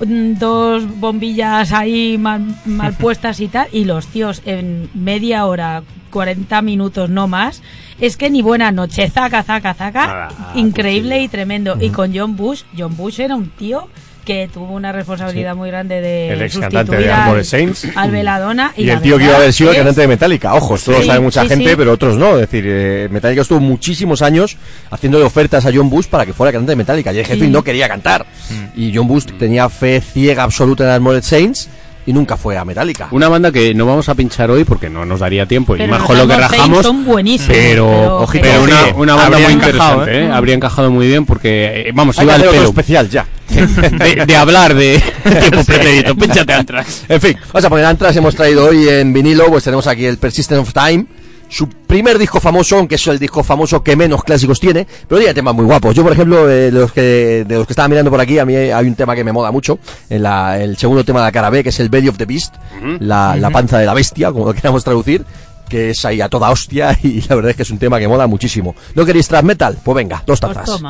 dos bombillas ahí mal, mal puestas y tal. Y los tíos en media hora, 40 minutos no más. Es que ni buena noche, zaca, zaca, zaca. Nada, increíble y tremendo. Y con John Bush, John Bush era un tío que tuvo una responsabilidad muy grande de El ex sustituir cantante de al- Armored Saints. al Veladona Y, la el tío que iba a haber sido el cantante de Metallica. Ojo, esto lo Sí, sabe mucha sí, gente, sí. pero otros no. Es decir, eh, Metallica estuvo muchísimos años haciéndole ofertas a John Bush para que fuera cantante de Metallica. Y el jefe Sí. no quería cantar. Y John Bush tenía fe ciega absoluta en Armored Saints y nunca fue a Metallica. Una banda que no vamos a pinchar hoy porque no nos daría tiempo y Pero más los con lo que rajamos. son buenísimos, Pero, pero- ojito, pero una, una banda muy encajado, interesante, ¿eh? ¿eh? Habría encajado muy bien porque, eh, vamos, Hay iba al pelo. especial ya. De, de hablar de tiempo pretérito. Pínchate Antrax. En fin, vamos a poner Antras. Hemos traído hoy en vinilo, pues tenemos aquí el Persistence of Time. Su primer disco famoso, aunque es el disco famoso que menos clásicos tiene, pero tiene temas muy guapos. Yo, por ejemplo, eh, de los que de los que estaba mirando por aquí, a mí hay un tema que me mola mucho, en la, el segundo tema de la cara B, que es el Belly of the Beast, la, la panza de la bestia, como lo queramos traducir, que es ahí a toda hostia y la verdad es que es un tema que mola muchísimo. ¿No queréis thrash metal? Pues venga, dos Pues tazas.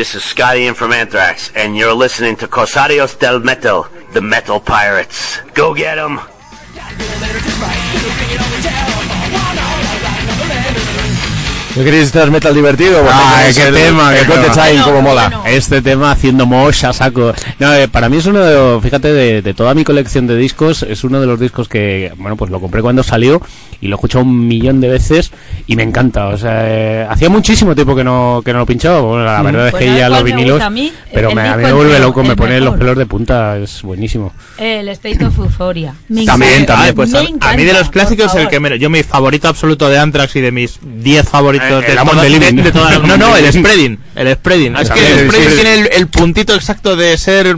This is Scotty in from Anthrax, and you're listening to Cosarios del Metal, the Metal Pirates. Go get 'em! ¿No queréis thrash metal divertido? Ay, es qué el- tema, el qué the tema. Time, como mola. Bueno. Este tema haciendo mosh a saco. No, eh, para mí es uno de los, fíjate, de, de toda mi colección de discos, es uno de los discos que, bueno, pues lo compré cuando salió y lo he escuchado un millón de veces y me encanta. O sea, eh, hacía muchísimo tiempo que no, que no lo pinchaba. Bueno, la verdad es Pues que ¿sabes ya los vinilos, a mí? pero El me- a mí me vuelve loco, me el pone los mejor. pelos de punta, es buenísimo. El State of Euphoria. Me También, también, Ah, pues Me a, a encanta, mí de los clásicos el que me, yo mi favorito absoluto de Anthrax y de mis 10 favoritos Eh, de, el toda- de de- Living. de toda- no no el spreading el spreading. Ah, es que el spreading tiene el, el puntito exacto de ser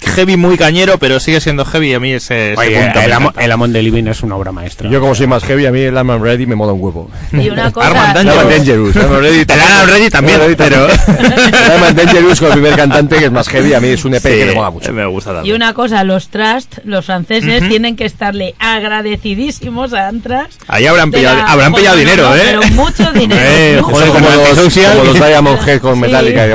heavy muy cañero pero sigue siendo heavy y a mí ese, ese Oye, punto me el, el Amon de Living es una obra maestra. Yo como soy más heavy, a mí el Arman Ready me mola un huevo. Y una cosa. Armand El Dangerous. El Ready también, pero... El Arman Dangerous con el primer cantante, que es más heavy, a mí es un EP que me mola mucho. me gusta Y una cosa, los Trust, los franceses, tienen que estarle agradecidísimos a Anthrax. ahí habrán pillado la- habrán pillado dinero no, eh Pero mucho dinero. Eh, joder, como los, como los Diamond Head con Sí. Metallica.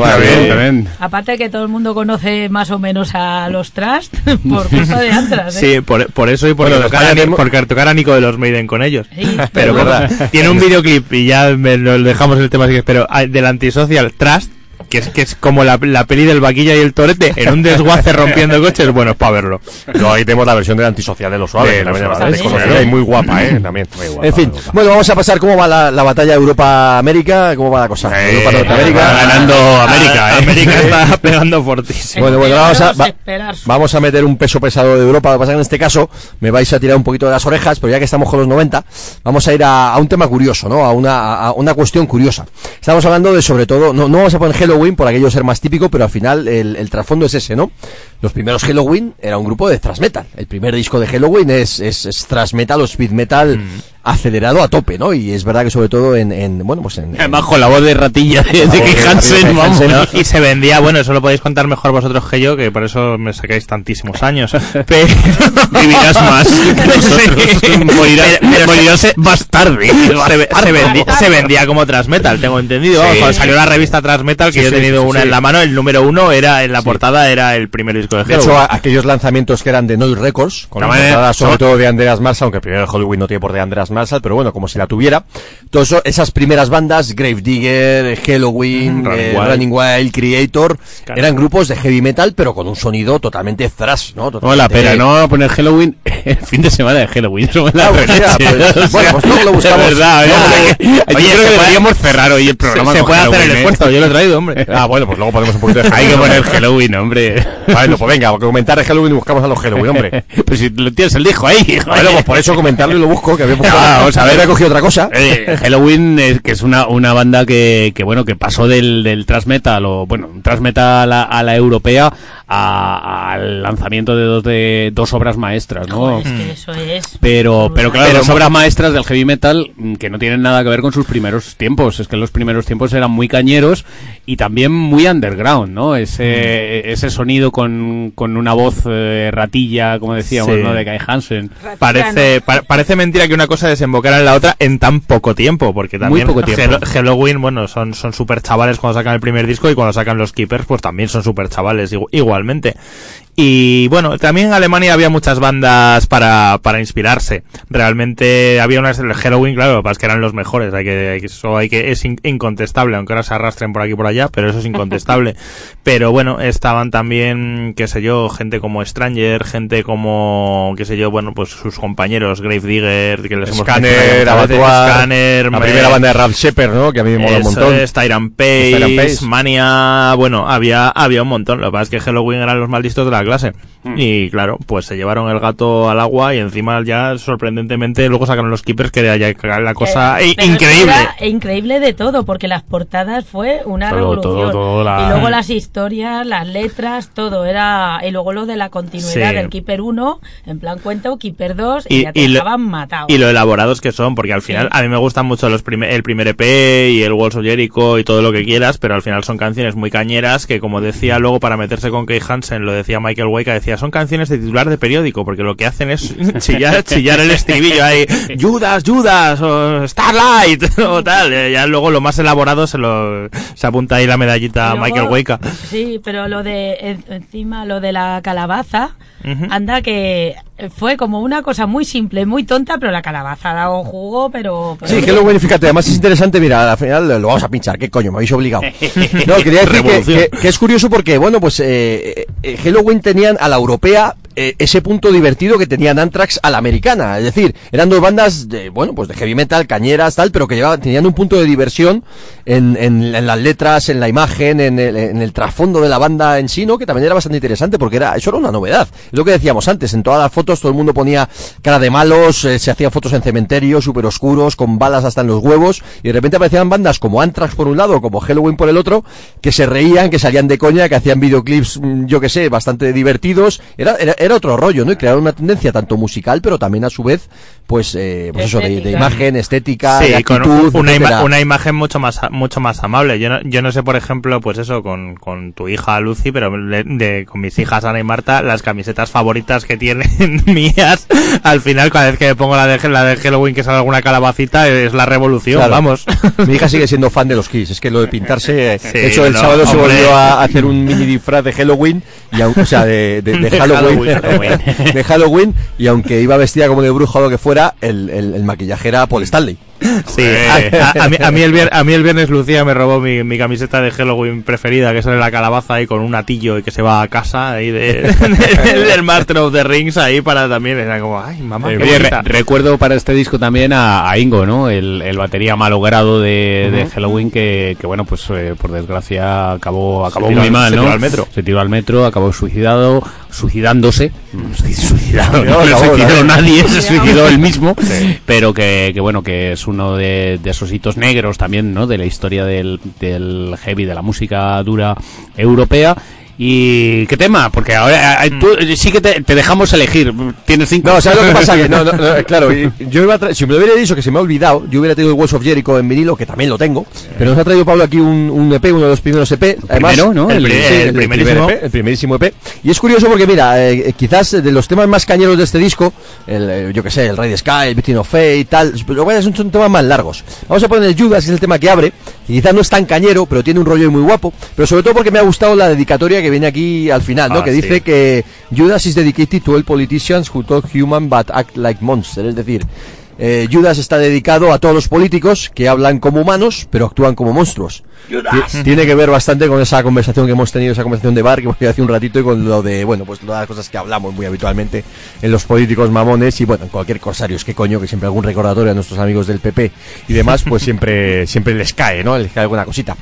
Aparte que todo el mundo conoce más o menos a los Trust por culpa de Anthrax. ¿eh? Sí, por, por eso y porque, Bueno, tocar a, porque tocar a Nico de los Maiden con ellos. Sí. Pero verdad. bueno, tiene un videoclip y ya me lo dejamos el tema así que pero ah, del antisocial Trust que es que es como la, la peli del vaquilla y el torete en un desguace rompiendo coches, bueno, es para verlo. Luego ahí tenemos la versión del antisocial de los suaves, De Los bastante Suaves. conocida y muy guapa, ¿eh? También. En fin, bueno, vamos a pasar cómo va la, la batalla Europa-América, cómo va la cosa. Eh, Europa-Norteamérica. va ganando América, Ah, ¿eh? América está pegando fortísimo. Bueno, bueno, vamos a, va- vamos a meter un peso pesado de Europa. Lo que pasa es que en este caso me vais a tirar un poquito de las orejas, pero ya que estamos con los 90, vamos a ir a, a un tema curioso, ¿no? A una, a una cuestión curiosa. Estamos hablando de, sobre todo, no, no vamos a poner Halloween por aquello ser más típico, pero al final el, trasfondo es ese, ¿no? Los primeros Halloween era un grupo de thrash metal. El primer disco de Halloween es, es, es thrash metal o speed metal acelerado a tope, ¿no? Y es verdad que sobre todo en, en bueno, pues en, en- Bajo la voz de ratilla de, de de Hansen, vamos. ¿no? Y se vendía, bueno, eso lo podéis contar mejor vosotros que yo, que por eso me sacáis tantísimos años. Pero... Vivirás más que. Morirás, Pero- pero morirás se- más tarde. se, se vendía, se vendía como Transmetal, tengo entendido. Sí, cuando salió la revista Transmetal, que Sí, yo he tenido sí, una en la mano, el número uno era en la portada era el primer disco de De hecho, a- aquellos lanzamientos que eran de Noise Records, con la portada sobre son- todo de Andreas Marshall, aunque el primer Hollywood no tiene por de Andreas Marshall, pero bueno, como si la tuviera. Todo eso, esas primeras bandas, Gravedigger, Halloween, Running eh, Wild. Running Wild, Creator, Claro. eran grupos de heavy metal, pero con un sonido totalmente thrash, ¿no? No, la Totalmente- pena, no vamos a poner Halloween el fin de semana de Halloween. Eso es la Ah, pues pues, O sea, bueno, pues luego lo buscamos. De verdad, No, oye, yo creo se que deberíamos cerrar hoy el Se, programa se con puede hacer el Halloween, ¿eh? esfuerzo, yo lo he traído, hombre. Ah, bueno, pues luego ponemos un poquito de Hay que Halloween, poner ¿no? Halloween, hombre. Bueno, pues venga, comentar de Halloween y buscamos a los Halloween, hombre. Pues si lo tienes el disco ahí. Bueno, pues por eso comentarlo y lo busco, que había buscado. Ah, vamos a ver. Había cogido otra cosa. Eh, Halloween es que es una, una banda que, que bueno que pasó del, del thrash metal o bueno thrash metal a la, a la europea a- al lanzamiento de dos de dos obras maestras no Es que eso es. pero pero claro Pero dos obras maestras del heavy metal mm, que no tienen nada que ver con sus primeros tiempos es que los primeros tiempos eran muy cañeros y también muy underground no ese ese sonido con, con una voz eh, ratilla como decíamos Sí. no de Kai Hansen Parece, pa- parece mentira que una cosa desembocara en la otra en tan poco tiempo, porque también poco tiempo. Halloween, bueno, son son super chavales cuando sacan el primer disco y cuando sacan los Keepers, pues también son super chavales igu- igualmente. Y bueno, también en Alemania había muchas bandas para, para inspirarse. Realmente había unas, el Halloween, claro, lo que pasa es que eran los mejores, hay que, hay que- eso hay que, es in- incontestable, aunque ahora se arrastren por aquí y por allá, pero eso es incontestable. pero bueno, estaban también, qué sé yo, gente como Stranger, gente como, qué sé yo, bueno, pues sus compañeros, Gravedigger, que les hemos Scanner, Abattoir, Scanner, la me- primera banda de Ralph Shepard, ¿no? Que a mí me mola un montón. es, Tyrant Pace, Pace. Mania, bueno, había, había un montón. Lo que pasa es que Halloween eran los malditos de la clase. Hmm. Y claro, pues se llevaron el gato al agua y encima ya sorprendentemente luego sacaron los keepers que era ya la cosa Eh, pero increíble. increíble de todo, porque las portadas fue una Todo, revolución. todo, todo la- Y luego las historias, las letras, todo era. Y luego lo de la continuidad Sí. del Keeper 1, en plan cuento, Keeper 2, y, Y, ya te y lo, matado. y lo elaborados que son, porque al final a mí me gustan mucho los prime- el primer EP y el Walls of Jericho y todo lo que quieras, pero al final son canciones muy cañeras que, como decía luego, para meterse con Kay Hansen, lo decía Mike Michael Wake decía, son canciones de titular de periódico, porque lo que hacen es chillar, chillar el estribillo ahí, Judas, Judas, o Starlight, o tal. Eh, Ya luego lo más elaborado se lo se apunta ahí la medallita a luego- Michael Wake. Sí, pero lo de en- encima lo de la calabaza, Ujú. anda que fue como una cosa muy simple, muy tonta, pero la calabaza ha dado jugo, pero, pero- Sí, Halloween, fíjate, además es interesante, mira, al final lo vamos a pinchar, qué coño, me habéis obligado. No, quería decir que, Revolución. que- que es curioso porque, bueno, pues eh, eh, Halloween tenían a la europea eh, ese punto divertido que tenían Anthrax a la americana, es decir, eran dos bandas de, bueno, pues de heavy metal, cañeras, tal, pero que llevaban, tenían un punto de diversión en, en- las letras, en la imagen, en el, en el trasfondo de la banda en sí, ¿no? Que también era bastante interesante porque era, eso era una novedad. Es lo que decíamos antes, en todas las fotos todo el mundo ponía cara de malos, eh, se hacían fotos en cementerios súper oscuros, con balas hasta en los huevos, y de repente aparecían bandas como Anthrax por un lado, como Halloween por el otro, que se reían, que salían de coña, que hacían videoclips, mm, yo que sé, bastante divertidos. Era, era otro rollo, ¿no? Y crearon una tendencia tanto musical, pero también a su vez, pues, eh, pues eso, de, de imagen, estética, de Sí, con actitud, una, ima- una imagen mucho más mucho más amable. Yo no, yo no sé, por ejemplo, pues eso, con, con tu hija Lucy, pero le- de, con mis hijas Ana y Marta, las camisetas favoritas que tienen mías, al final, cada vez que me pongo la de, la de Halloween que sale alguna calabacita, es la revolución, Claro. vamos. Mi hija sigue siendo fan de los Kiss. Es que lo de pintarse. eh, Sí, de hecho, el no, sábado se hombre. volvió a hacer un mini disfraz de Halloween. Y aun- o sea, de, de- de De Halloween. Halloween, Halloween. de Halloween. Y aunque iba vestida como de bruja o lo que fuera, el, el, el maquillaje era Paul Stanley. Sí, a, a mí, a, mí el vier- a mí el viernes Lucía me robó mi, mi camiseta de Halloween preferida, que sale la calabaza ahí con un atillo y que se va a casa ahí de, del Master of the Rings ahí para también, era como, ay mamá, qué Oye, re- bonita". recuerdo para este disco también a, a Ingo, ¿no? El, el batería malogrado de, de Halloween que, que, bueno, pues eh, por desgracia acabó, acabó muy al- mal, se ¿no? tiró al metro. Se tiró al metro, acabó suicidado, suicidándose. Suicidado, No, no, se acabó, suicidó ¿no? nadie, se suicidó él mismo. Pero que, que, bueno, que es uno de, esos hitos negros también, ¿no? De la historia del, del heavy, de la música dura europea. ¿Y qué tema? Porque ahora eh, tú eh, sí que te, te dejamos elegir. Tienes cinco. No, ¿sabes lo que pasa? Que no, no, no, claro, yo iba a si me lo hubiera dicho que se me ha olvidado, yo hubiera tenido el Walls of Jericho en vinilo, que también lo tengo, pero nos ha traído Pablo aquí un, un EP, uno de los primeros EP, además, primero, ¿no? El, El- el el primerísimo. primer EP, el primerísimo EP. Y es curioso porque, mira, eh, eh, quizás de los temas más cañeros de este disco, el, eh, yo que sé, el Rey de Sky, el Victim of Fate y tal, pero bueno, son, son temas más largos. Vamos a poner el Judas, que es el tema que abre, y quizás no es tan cañero, pero tiene un rollo muy guapo, pero sobre todo porque me ha gustado la dedicatoria que viene aquí al final, ¿no? Ah, que sí. dice que Judas is dedicated to all politicians who talk human but act like monsters. Es decir, eh, Judas está dedicado a todos los políticos que hablan como humanos pero actúan como monstruos. Ti- Tiene que ver bastante con esa conversación que hemos tenido, esa conversación de bar que voy hace un ratito y con lo de, bueno, pues todas las cosas que hablamos muy habitualmente en los políticos mamones y bueno, en cualquier corsario, es que coño, que siempre algún recordatorio a nuestros amigos del PP y demás, pues siempre, siempre les cae, ¿no? Les cae alguna cosita.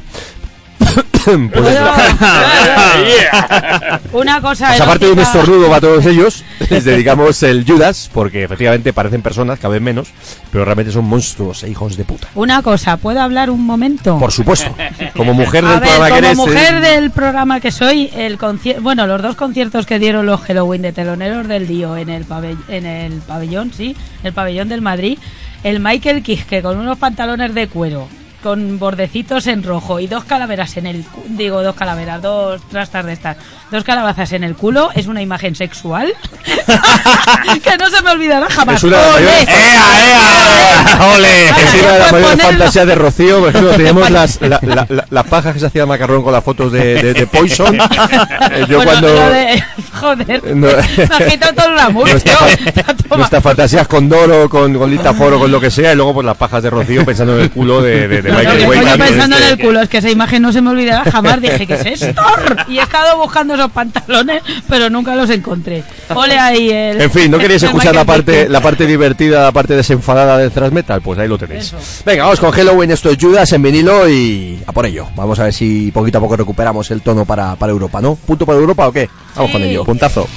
Pues. Una cosa Pues aparte de un estornudo para todos ellos, les dedicamos el Judas, porque efectivamente parecen personas, cada vez menos, pero realmente son monstruos e hijos de puta. Una cosa, ¿puedo hablar un momento? Por supuesto. Como mujer del ver, programa que como eres, mujer eh, del programa que soy, el bueno, los dos conciertos que dieron los Halloween de teloneros del Dio en el, pabell- en el pabellón, sí, el pabellón del Madrid, el Michael Kiske con unos pantalones de cuero, con bordecitos en rojo y dos calaveras en el, digo dos calaveras, dos trastas de estas, dos calabazas en el culo, es una imagen sexual que no se me olvidará jamás. Una de las ¡Olé! mayores- ¡Ea, ¡Ole! Ahora, es una de las mayores fantasías de Rocío, por ejemplo, teníamos las, la- la- la- las pajas que se hacía macarrón con las fotos de, de, de Poison. Yo Bueno, cuando... de- joder, No. me ha quitado todo el amor, Nuestra, tío. Toma. nuestra fantasía es con Doro, con, con Lita Foro, con lo que sea, y luego pues las pajas de Rocío pensando en el culo de, de, de que que pensando en este- el culo, es que esa imagen no se me olvidará jamás. Dije, ¿qué es esto? Y he estado buscando esos pantalones, pero nunca los encontré. Ole ahí el. En fin, ¿no queréis escuchar la parte, la parte divertida, la parte desenfadada del thrash metal? Pues ahí lo tenéis. Eso. Venga, vamos con Halloween, esto es Judas en vinilo y a por ello. Vamos a ver si poquito a poco recuperamos el tono para, para Europa, ¿no? ¿Punto para Europa o qué? Vamos Sí. con ello, puntazo.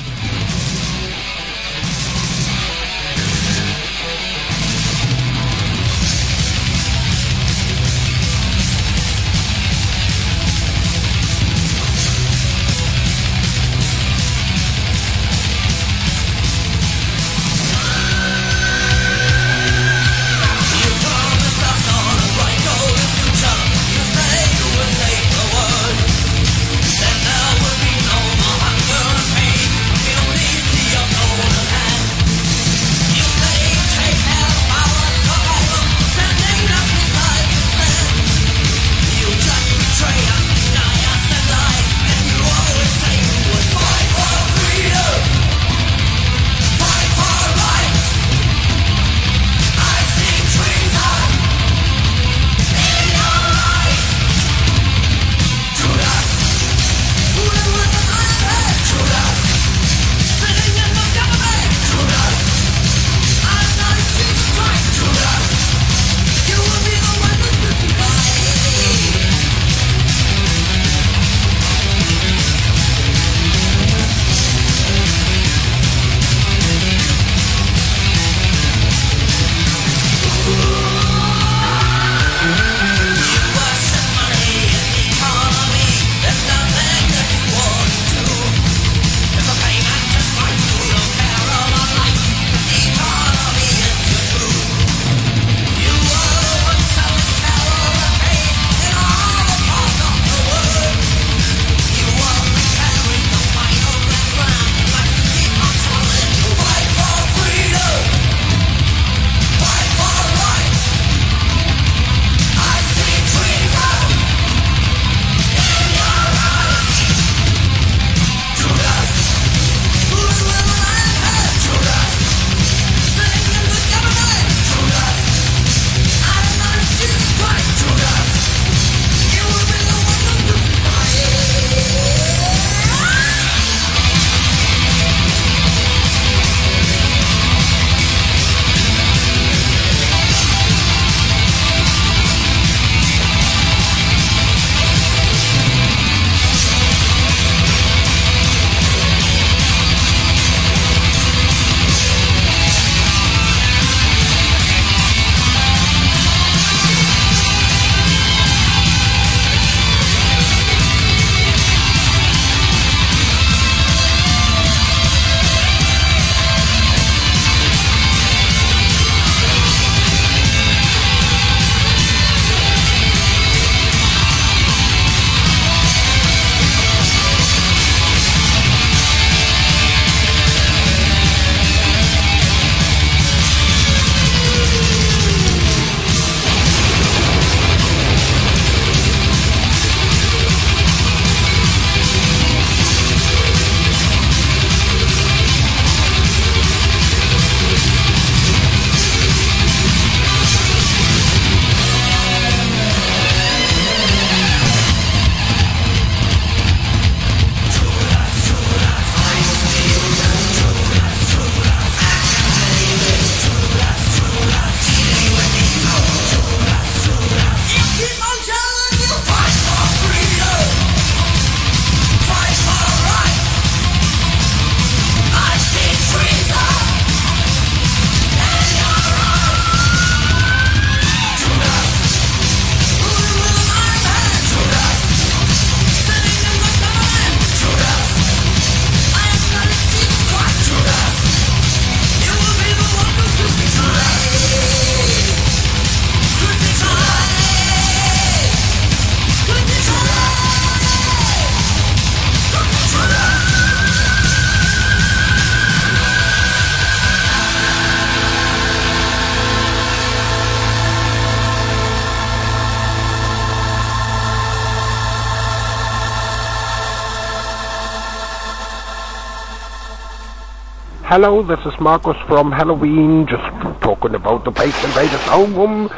Hello, this is Marcus from Halloween, just talking about the Space Invaders album,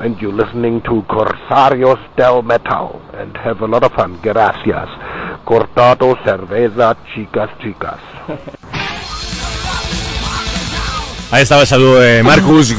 and you're listening to Corsarios del Metal, and have a lot of fun. Gracias. Cortado cerveza, chicas, chicas. Ahí estaba el saludo de Marcus.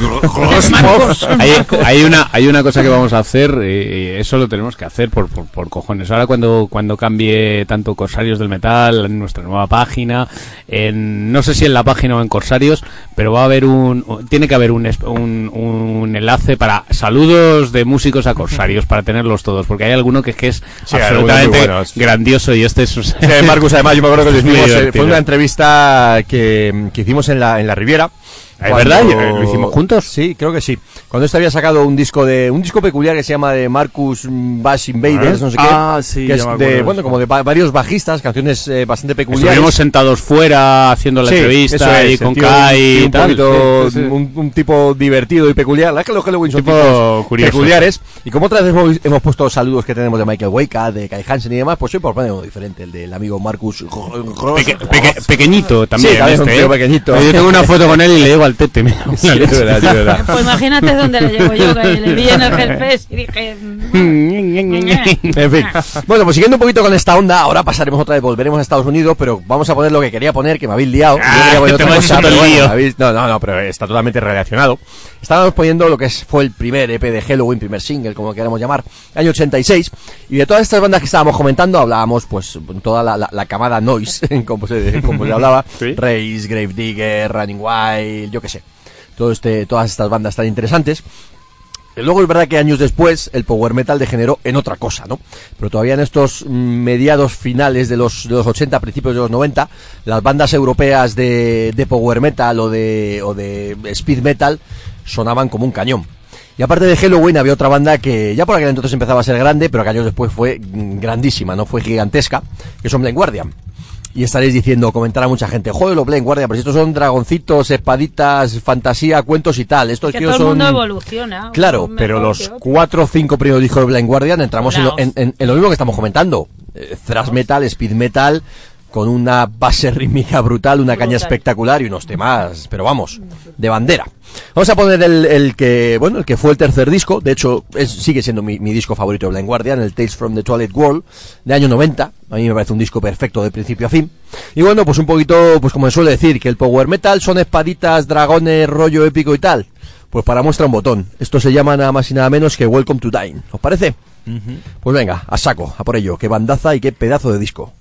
hay, hay una, hay una cosa que vamos a hacer, eh, eso lo tenemos que hacer por, por, por cojones. Ahora cuando, cuando cambie tanto Corsarios del Metal, en nuestra nueva página, en, no sé si en la página o en Corsarios, pero va a haber un, tiene que haber un, un, un enlace para saludos de músicos a Corsarios, para tenerlos todos, porque hay alguno que es que es Sí, absolutamente grandioso y este es... Sí, Marcus, además, yo me acuerdo que lo Es muy hicimos, eh, fue una entrevista que, que hicimos en la, en la Riviera. ¿Es verdad? ¿Lo hicimos juntos? Sí, creo que sí. Cuando este había sacado un disco de un disco peculiar que se llama de Marcus Bass Invaders, no sé qué. Ah, sí, que es de, de bueno, como de va- varios bajistas, canciones eh, bastante peculiares. Estuvimos sentados fuera haciendo la Sí, entrevista es, y con tío, Kai un, y un tal. poquito- Sí, sí, sí. Un, un tipo divertido y peculiar. La que los Halloween son Tipo peculiares. Y como otra vez hemos, hemos puesto los saludos que tenemos de Michael Weika, de Kai Hansen y demás, pues hoy por poner uno diferente, el del amigo Marcus. Peque- peque- pequeñito también. Sí, también es un este, tío ¿eh? pequeñito. Yo tengo una foto con él y le digo al tete. mira, Sí, es verdad, es verdad. Pues imagínate dónde le llevo yo, que le vi en el Hellfest y dije... En fin. Bueno, pues siguiendo un poquito con esta onda, ahora pasaremos otra vez, volveremos a Estados Unidos, pero vamos a poner lo que quería poner, que me habéis liado. Ah, poner otra cosa, pero bueno, habéis- No, no, no, pero está totalmente relacionado. Estábamos poniendo lo que fue el primer EP de Halloween, primer single, como queramos llamar, año 86. Y de todas estas bandas que estábamos comentando, hablábamos, pues, toda la, la, la camada noise, como se, como se hablaba. Sí. Race, Gravedigger, Running Wild, yo qué sé. Todo este, todas estas bandas tan interesantes. Luego es verdad que años después el power metal degeneró en otra cosa, ¿no? Pero todavía en estos mediados finales de los, de los 80, principios de los 90, las bandas europeas de, de power metal o de, o de speed metal sonaban como un cañón. Y aparte de Halloween había otra banda que ya por aquel entonces empezaba a ser grande, pero que años después fue mm, grandísima, no fue gigantesca, que son Blind Guardian. Y estaréis diciendo, comentará mucha gente, joder, los Blind Guardian, pero si estos son dragoncitos, espaditas, fantasía, cuentos y tal. Estos Que tíos todo el son... mundo evoluciona. Claro, pero los cuatro o cinco primeros discos de Blind Guardian entramos en lo, en, en- en lo mismo que estamos comentando. Eh, thrash metal, speed metal, con una base rítmica brutal, una caña espectacular y unos temas, pero vamos, de bandera. Vamos a poner el, el que, bueno, el que fue el tercer disco, de hecho, es- sigue siendo mi, mi disco favorito de Blind Guardian, el Tales from the Twilight World, de año 90. A mí me parece un disco perfecto de principio a fin. Y bueno, pues un poquito, pues como se suele decir, que el power metal son espaditas, dragones, rollo épico y tal. Pues para muestra un botón. Esto se llama nada más y nada menos que Welcome to Dine. ¿Os parece? Pues venga, a saco, a por ello. Qué bandaza y qué pedazo de disco.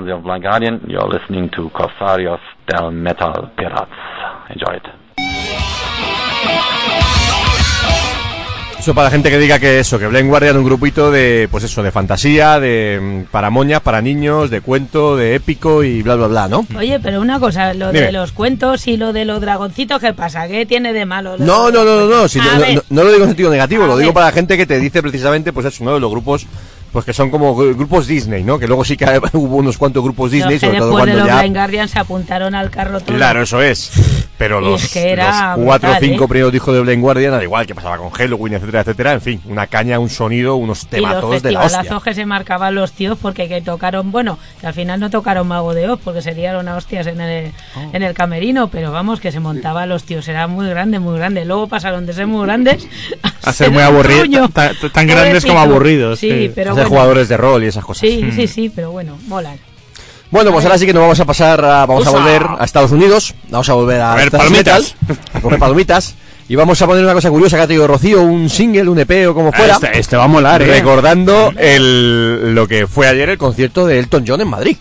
Hansi of Blind Guardian. You're listening to Corsarios del Metal Pirates. Enjoy it. Eso para la gente que diga que eso, que Blind Guardian es un grupito de, pues eso, de fantasía, de mm, para moñas, para niños, de cuento, de épico y bla bla bla, ¿no? Oye, pero una cosa, lo Dime. de los cuentos y lo de los dragoncitos, ¿qué pasa? ¿Qué tiene de malo? lo No, no, no, no, no, si no, no- no- lo digo en sentido negativo, A lo digo ver. para la gente que te dice precisamente, pues eso, ¿no? De los grupos, pues que son como gru- grupos Disney, ¿no? Que luego sí que hubo unos cuantos grupos Disney, los que sobre todo después de cuando los ya... Blind Guardian se apuntaron al carro todo. Claro, eso es. Pero los, es que era los cuatro o brutal, cinco ¿eh? primeros discos de Blind Guardian, al igual que pasaba con Halloween, etcétera, etcétera, en fin, una caña, un sonido, unos temazos de la hostia. que se marcaban los tíos porque que tocaron, bueno, que al final no tocaron Mago de Oz porque serían unas hostias en el, Oh. en el camerino, pero vamos, que se montaban los tíos, era muy grande, muy grande. Luego pasaron de ser muy grandes A ser muy aburridos, tan- tan grandes como aburridos, Sí, sí. pero Hacer bueno. jugadores de rol y esas cosas. Sí, sí, sí, pero bueno, molan. Bueno, pues ahora sí que nos vamos a pasar, a, vamos a volver a Estados Unidos, vamos a volver a, A ver, palomitas. metal, a comer palomitas, y vamos a poner una cosa curiosa que ha tenido Rocío, un single, un EP o como fuera, Este, este va a molar, ¿eh? recordando el, lo que fue ayer el concierto de Elton John en Madrid.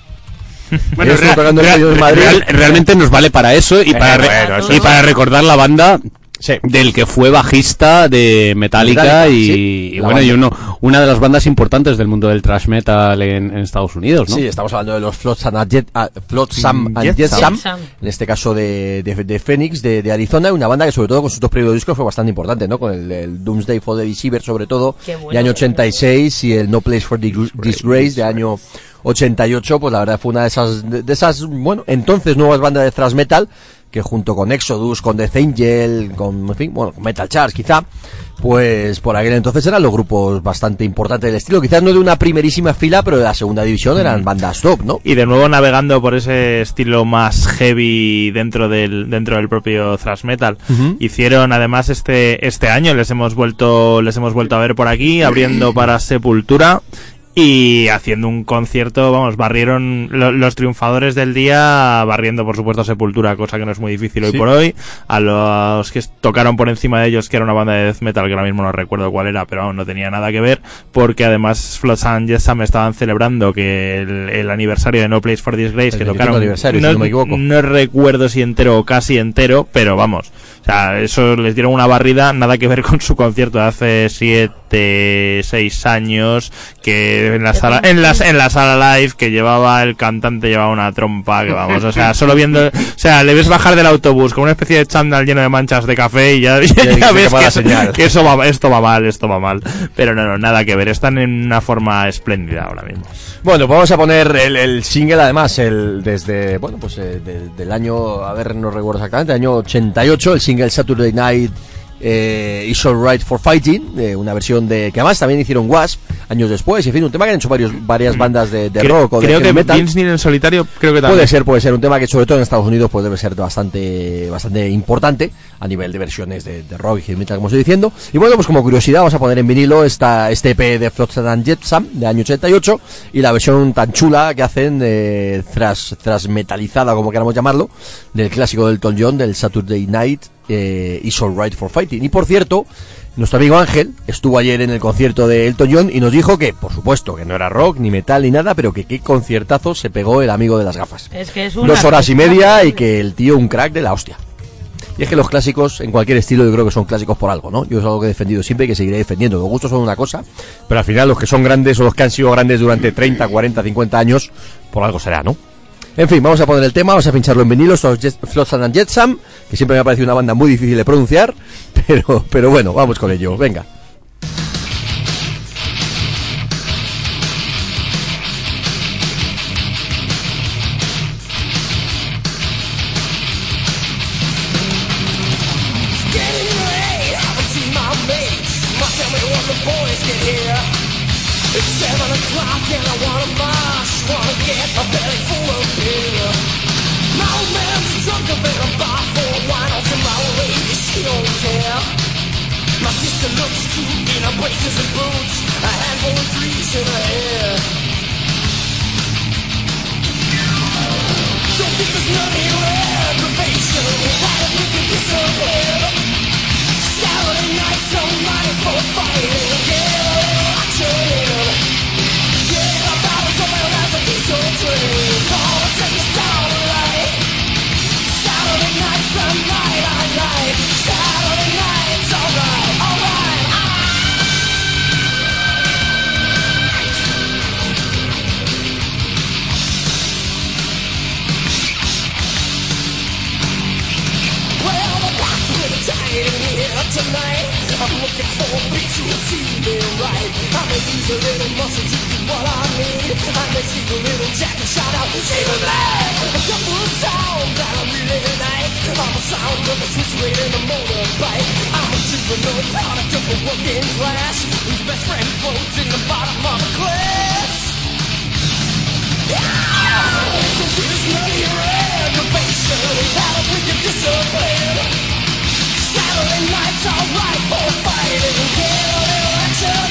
Bueno, real- real- de Madrid. real- realmente nos vale para eso y para, re- bueno, eso y para recordar la banda Sí. del que fue bajista de Metallica, Metallica, y, sí, y la bueno, y uno, una de las bandas importantes del mundo del thrash metal en, en Estados Unidos, ¿no? Sí, estamos hablando de los Flotsam and, Jet, ah, Flotsam and Jetsam. Jetsam, en este caso de, de, de Phoenix, de, de Arizona, una banda que sobre todo con sus dos primeros discos fue bastante importante, ¿no? Con el, el Doomsday for the Deceiver sobre todo, bueno, de año qué bueno. 86 y el No Place for Dis- Disgrace de año 88, pues la verdad fue una de esas, de, de esas, bueno, entonces nuevas bandas de thrash metal, que junto con Exodus, con Death Angel, con, en fin, bueno, con Metal Charge quizá, pues por aquel entonces eran los grupos bastante importantes del estilo, quizás no de una primerísima fila, pero de la segunda división eran bandas top, ¿no? Y de nuevo navegando por ese estilo más heavy dentro del dentro del propio thrash metal. Hicieron además este este año les hemos vuelto les hemos vuelto a ver por aquí abriendo para Sepultura y haciendo un concierto, vamos, barrieron lo- los triunfadores del día barriendo por supuesto Sepultura, cosa que no es muy difícil hoy Sí. por hoy. A los que tocaron por encima de ellos que era una banda de death metal que ahora mismo no recuerdo cuál era, pero vamos, no tenía nada que ver porque además Flotsam and Jetsam estaban celebrando que el, el aniversario de No Place for Disgrace que 25 tocaron aniversario, si no me equivoco. no recuerdo si entero o casi entero, pero vamos, o sea, eso les dieron una barrida, nada que ver con su concierto de hace siete, seis años, que en la sala, en la, en la sala live que llevaba el cantante llevaba una trompa, que vamos, o sea, solo viendo, o sea, le ves bajar del autobús con una especie de chándal lleno de manchas de café y ya, ya, ves que, eso- señal. que eso va, esto va mal, esto va mal, pero no, no, nada que ver, están en una forma espléndida ahora mismo. Bueno, pues vamos a poner el, el single además, el desde, bueno, pues eh, de- del año, a ver, no recuerdo exactamente, año 88, el single Saturday Night eh, Is Alright for Fighting, eh, una versión de, que además también hicieron Wasp años después, y en fin, un tema que han hecho varios, varias bandas de, de Creo, rock o de creo que metal. Vince Neil en solitario, creo que también. Puede ser, puede ser un tema que sobre todo en Estados Unidos pues debe ser bastante bastante importante a nivel de versiones de, de rock y metal como estoy diciendo. Y bueno, pues como curiosidad vamos a poner en vinilo esta, este EP de Flotsam and Jetsam de año 88 y la versión tan chula que hacen eh, tras, tras metalizada como queramos llamarlo del clásico del Elton John del Saturday Night eh, Is Alright for Fighting. Y por cierto, nuestro amigo Ángel estuvo ayer en el concierto de Elton John y nos dijo que, por supuesto, que no era rock, ni metal, ni nada, pero que qué conciertazo se pegó el amigo de las gafas. Es que es una Dos horas y media y que el tío un crack de la hostia. Y es que los clásicos, en cualquier estilo, yo creo que son clásicos por algo, ¿no? Yo es algo que he defendido siempre y que seguiré defendiendo. Los gustos son una cosa, pero al final los que son grandes o los que han sido grandes durante 30, 40, 50 años, por algo será, ¿no? En fin, vamos a poner el tema, vamos a pincharlo en vinilo, Jet- Flotsam and Jetsam, que siempre me ha parecido una banda muy difícil de pronunciar, pero, pero bueno, vamos con ello, venga. Don't think there's none here aggravation. Why don't you can disappear? Tonight. I'm looking for a beat to treat me right. I may use a little muscle to do what I need. I may see a little jack and shout out, save a man. A couple of sounds that I really like. I'm a sound of a switch rate and a motorbike. I'm a juvenile product of a working class. Whose best friend floats in the bottom of a class. So here's none of your aggravation. How we can discipline. Saturday night's alright for fighting. Get a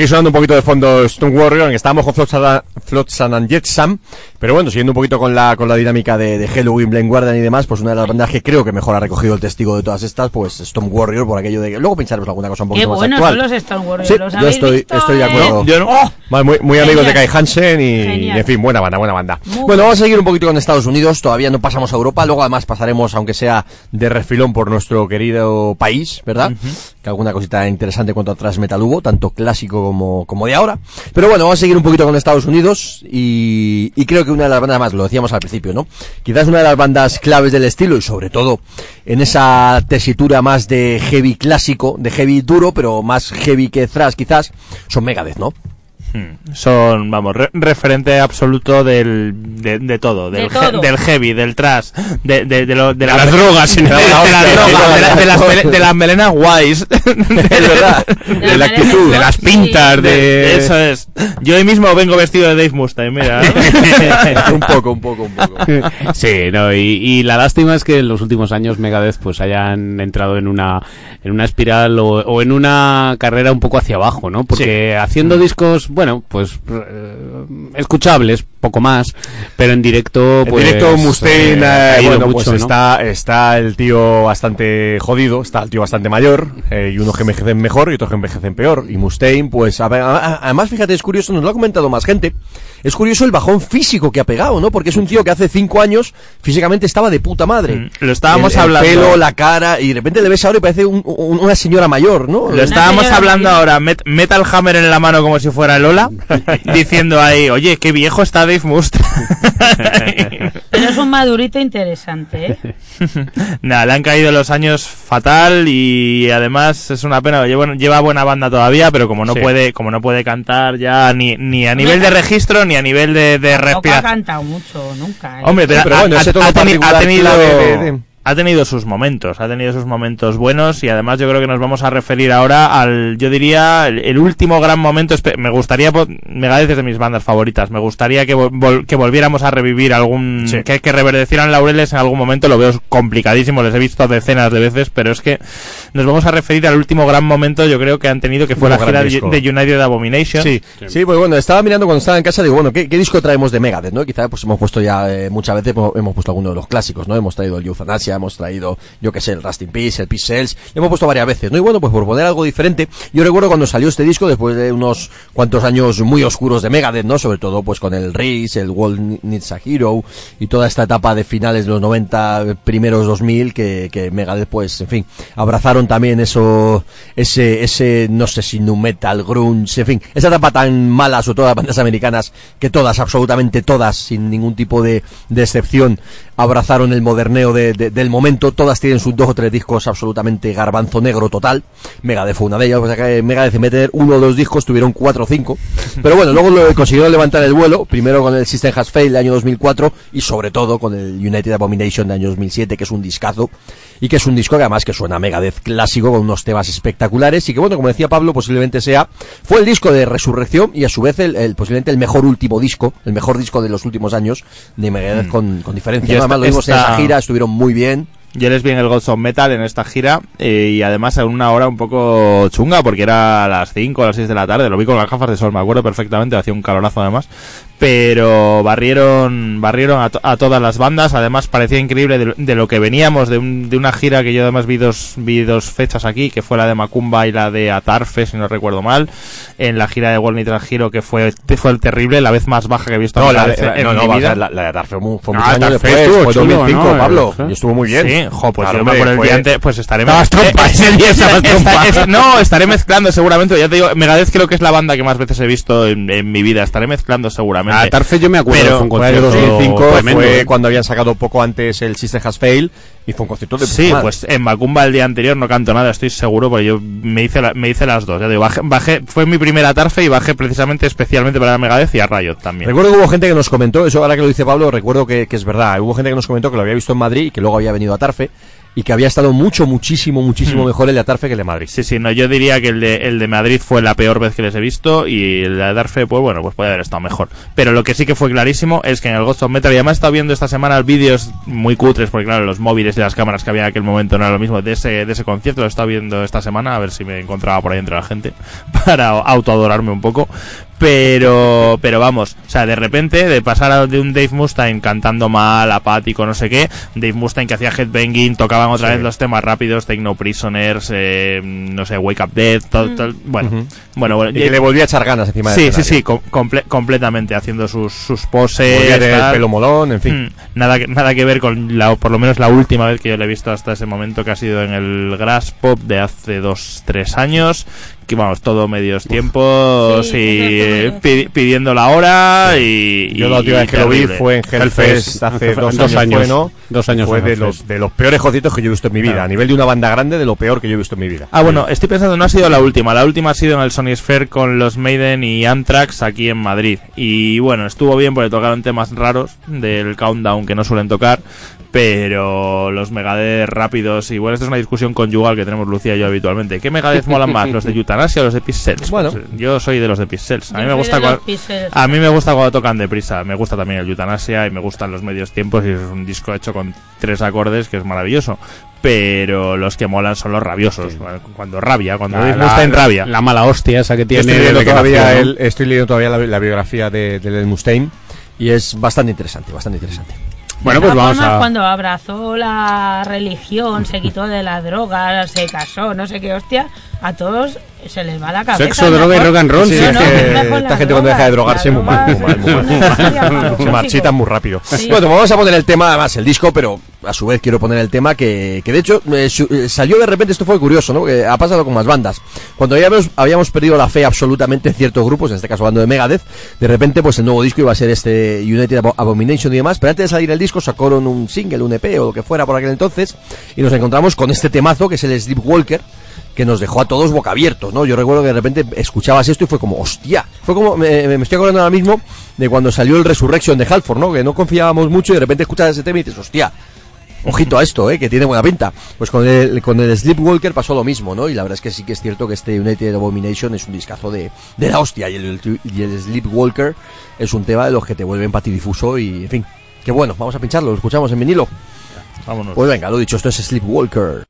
aquí sonando un poquito de fondo Stone Warrior, en que estábamos con Flotsam, and Jetsam, pero bueno, siguiendo un poquito con la, con la dinámica de, de Halloween, Blind Guardian y demás, pues una de las bandas que creo que mejor ha recogido el testigo de todas estas, pues Stone Warrior, por aquello de que luego pincharemos alguna cosa un Qué poquito más buenos actual. son los Stone. Sí, ¿los yo estoy, visto estoy de en- acuerdo. No. ¡Oh! Vale, Muy, muy amigos de Kai. Hansen y, en fin, buena banda, buena banda. Muy bueno, vamos a seguir un poquito con Estados Unidos, todavía no pasamos a Europa, luego además pasaremos, aunque sea de refilón por nuestro querido país, ¿verdad? Que alguna cosita interesante cuanto a thrash metal hubo, tanto clásico como, como de ahora. Pero bueno, vamos a seguir un poquito con Estados Unidos y, y creo que una de las bandas más, lo decíamos al principio, ¿no? Quizás una de las bandas claves del estilo y sobre todo en esa tesitura más de heavy clásico, de heavy duro, pero más heavy que thrash quizás, son Megadeth, ¿no? Son, vamos, re- referente absoluto del, de, de todo, del, De todo. he- del heavy, del trash, de, de, de, lo- de De las drogas, de, las melenas guays, Es verdad, de la actitud. de las pintas, de... Eso es. Yo hoy mismo vengo vestido de Dave Mustaine, mira. un poco, un poco, un poco. Sí, no, y, y la lástima es que en los últimos años Megadeth pues hayan entrado en una en una espiral o, o en una carrera un poco hacia abajo, ¿no? Porque haciendo discos, bueno, pues eh, escuchables, poco más, pero en directo, En pues. directo Mustaine, eh, eh, bueno, mucho, pues ¿no? está, está el tío bastante jodido, está el tío bastante mayor, eh, y unos que envejecen mejor y otros que envejecen peor. Y Mustaine, pues, a a- además, fíjate, es curioso, nos lo ha comentado más gente, es curioso el bajón físico que ha pegado, ¿no? Porque es un tío que hace cinco años físicamente estaba de puta madre. Mm, lo estábamos El- el hablando. pelo, la cara, y de repente le ves ahora y parece un- un- una señora mayor, ¿no? Lo estábamos hablando mayor. ahora, Met- Metal Hammer en la mano como si fuera Lola, diciendo ahí, oye, qué viejo está Dave Mustaine. Pero es un madurito interesante, ¿eh? Nada, le han caído los años fatal y además es una pena, lleva, lleva buena banda todavía, pero como no Sí. puede, como no puede cantar ya ni, ni a nivel de registro ni a nivel de, de Tampoco ha respiración. cantado mucho nunca, ¿eh? Hombre, pero, Sí, pero ha, bueno, ha- ha ha tenido, clave de- de- ha tenido sus momentos, ha tenido sus momentos buenos y además yo creo que nos vamos a referir ahora al, yo diría, el, el último gran momento. Me gustaría, Megadeth es de mis bandas favoritas, me gustaría que, vol- que volviéramos a revivir algún, Sí. que, que reverdecieran laureles en algún momento, lo veo complicadísimo, les he visto decenas de veces, pero es que nos vamos a referir al último gran momento yo creo que han tenido, que fue la gira de, disco. de United Abomination. Sí, sí, pues bueno, estaba mirando cuando estaba en casa, digo, bueno, ¿qué, qué disco traemos de Megadeth, no? Quizá pues hemos puesto ya eh, muchas veces, hemos, hemos puesto alguno de los clásicos, ¿no? Hemos traído el Euthanasia, hemos traído, yo que sé, el Rust in Peace, el Peace Cells, hemos puesto varias veces, ¿no? Y bueno, pues por poner algo diferente, yo recuerdo cuando salió este disco, después de unos cuantos años muy oscuros de Megadeth, ¿no? Sobre todo pues con el Riz, el World Needs a Hero y toda esta etapa de finales de los 90, primeros 2000, que, que Megadeth pues, en fin, abrazaron también eso, ese, ese, no sé si nu metal, grunge, en fin, esa etapa tan mala, sobre todo las bandas americanas, que todas, absolutamente todas, sin ningún tipo de, excepción, abrazaron el moderneo de- de- del momento, todas tienen sus dos o tres discos absolutamente garbanzo negro total, Megadeth fue una de ellas, o sea que Megadeth en tener uno o dos discos tuvieron cuatro o cinco, pero bueno, luego lo consiguieron levantar el vuelo, primero con el System Has Failed del año 2004 y sobre todo con el United Abomination del año 2007, que es un discazo y que es un disco que además que suena a Megadeth clásico con unos temas espectaculares y que bueno, como decía Pablo, posiblemente sea fue el disco de resurrección y a su vez el, el- posiblemente el mejor último disco, el mejor disco de los últimos años de Megadeth con, con diferencia. Y ¿no? esta- Además lo vimos en esta- esa gira, estuvieron muy bien. Yo les vi en el Gods of Metal en esta gira eh, y además a una hora un poco chunga porque era a las 5 o las 6 de la tarde, lo vi con las gafas de sol, me acuerdo perfectamente, hacía un calorazo además, pero barrieron barrieron a, to- a todas las bandas, además parecía increíble de, de lo que veníamos, de, un- de una gira que yo además vi dos, vi dos fechas aquí, que fue la de Macumba y la de Atarfe, si no recuerdo mal, en la gira de World Nitro Giro que fue, fue el terrible, la vez más baja que he visto No, la, de- en no, mi no, vida. la, la de Atar fue, fue Ah, muchos años después, fue chulo, 2005, ¿no? Pablo, y estuvo muy bien. Sí, jo, pues Claro, yo me acuerdo el día antes, pues estaré Estabas trompa, ese día estabas esta- trompa. es- no, estaré mezclando seguramente. Ya te digo, Megadeth creo que es la banda que más veces he visto en, en mi vida. Estaré mezclando seguramente. A Tarfe yo me acuerdo, Pero- fue un concierto 2005, tremendo, fue cuando habían sacado poco antes el System Has Failed y fue un concierto de Sí, pues en Macumba el día anterior no canto nada, estoy seguro, porque yo me hice, la- me hice las dos. Ya digo, bajé, bajé- fue mi primera Tarfe y bajé precisamente especialmente para Megadeth y a Riot también. Recuerdo que hubo gente que nos comentó, eso ahora que lo dice Pablo, recuerdo que, que es verdad. Hubo gente que nos comentó que lo había visto en Madrid y que luego había venido a Tarfe y que había estado mucho, muchísimo, muchísimo Hmm. mejor el de Atarfe que el de Madrid. Sí, sí, no, yo diría que el de, el de Madrid fue la peor vez que les he visto y el de Darfe, pues bueno, pues puede haber estado mejor. Pero lo que sí que fue clarísimo es que en el Ghost of Metal, y además he estado viendo esta semana vídeos muy cutres, porque claro, los móviles y las cámaras que había en aquel momento no era lo mismo de ese, de ese concierto, lo he estado viendo esta semana, a ver si me encontraba por ahí entre la gente, para autoadorarme un poco. Pero, pero vamos, o sea, de repente, de pasar a- de un Dave Mustaine cantando mal, apático, no sé qué, Dave Mustaine que hacía headbanging, tocaban otra Sí. vez los temas rápidos, Take No Prisoners, eh, no sé, Wake Up Dead, todo, todo- bueno, bueno, bueno, Y que le volvía a echar ganas encima sí, del sí, sí, com- comple- completamente haciendo sus, sus poses, Volvía a tener el tal. pelo molón, en fin. Mm, nada, que- nada que ver con la, por lo menos la última vez que yo le he visto hasta ese momento, que ha sido en el Grass Pop de hace dos, tres años, vamos, todo medios tiempos Sí, y eh, pidiendo la hora y... Yo la última vez que lo vi fue en Hellfest hace dos, años, fue, ¿no? Dos años Fue de los, de los peores conciertos que yo he visto en mi vida. Claro. A nivel de una banda grande, de lo peor que yo he visto en mi vida. Ah, bueno, estoy pensando, no ha sido la última. La última ha sido en el Sony Sphere con los Maiden y Anthrax aquí en Madrid. Y bueno, estuvo bien porque tocaron temas raros del Countdown que no suelen tocar. Pero los Megadeth rápidos, y bueno, esta es una discusión conyugal que tenemos Lucía y yo habitualmente. ¿Qué Megadeth molan más, los de Eutanasia o los de Pixels? Bueno. Pues, yo soy de los de Pixels. A mí Yo me soy gusta de los cua- Pixels. a mí me gusta cuando tocan deprisa. Me gusta también el Eutanasia y me gustan los medios tiempos. Y es un disco hecho con tres acordes que es maravilloso. Pero los que molan son los rabiosos. Cuando rabia, cuando La, la- Mustaine rabia. la mala hostia esa que tiene estoy leyendo todavía, nació, ¿no? el- estoy leyendo todavía la, la biografía de, de Mustaine Y es bastante interesante, bastante interesante. Bueno, pues vamos formas, a... cuando abrazó la religión, se quitó de la droga, se casó, no sé qué hostia, a todos se les va la cabeza. Sexo, droga y rock and roll. Sí, sí, es no, que esta gente cuando drogas, deja de drogarse, muy mal, muy mal, muy mal. para los Se tóxicos. marchitan muy rápido. Sí. Bueno, vamos a poner el tema, además el disco, pero a su vez quiero poner el tema que, que de hecho eh, eh, salió de repente, esto fue curioso, ¿no? Que ha pasado con más bandas. Cuando habíamos, habíamos perdido la fe absolutamente en ciertos grupos, en este caso hablando de Megadeth, de repente pues el nuevo disco iba a ser este United Abo- Abomination y demás, pero antes de salir el disco sacaron un single, un EP o lo que fuera por aquel entonces, y nos encontramos con este temazo que es el Sleepwalker, que nos dejó a todos boca abiertos, ¿no? Yo recuerdo que de repente escuchabas esto y fue como, hostia, fue como, me, me estoy acordando ahora mismo de cuando salió el Resurrection de Halford, ¿no? Que no confiábamos mucho y de repente escuchas ese tema y dices, hostia, ojito a esto, ¿eh? Que tiene buena pinta. Pues con el, con el Sleepwalker pasó lo mismo, ¿no? Y la verdad es que sí que es cierto que este United Abomination es un discazo de, de la hostia y el, y el Sleepwalker es un tema de los que te vuelven patidifuso y, en fin, qué bueno, vamos a pincharlo, lo escuchamos en vinilo. Vámonos. Pues venga, lo dicho, esto es Sleepwalker.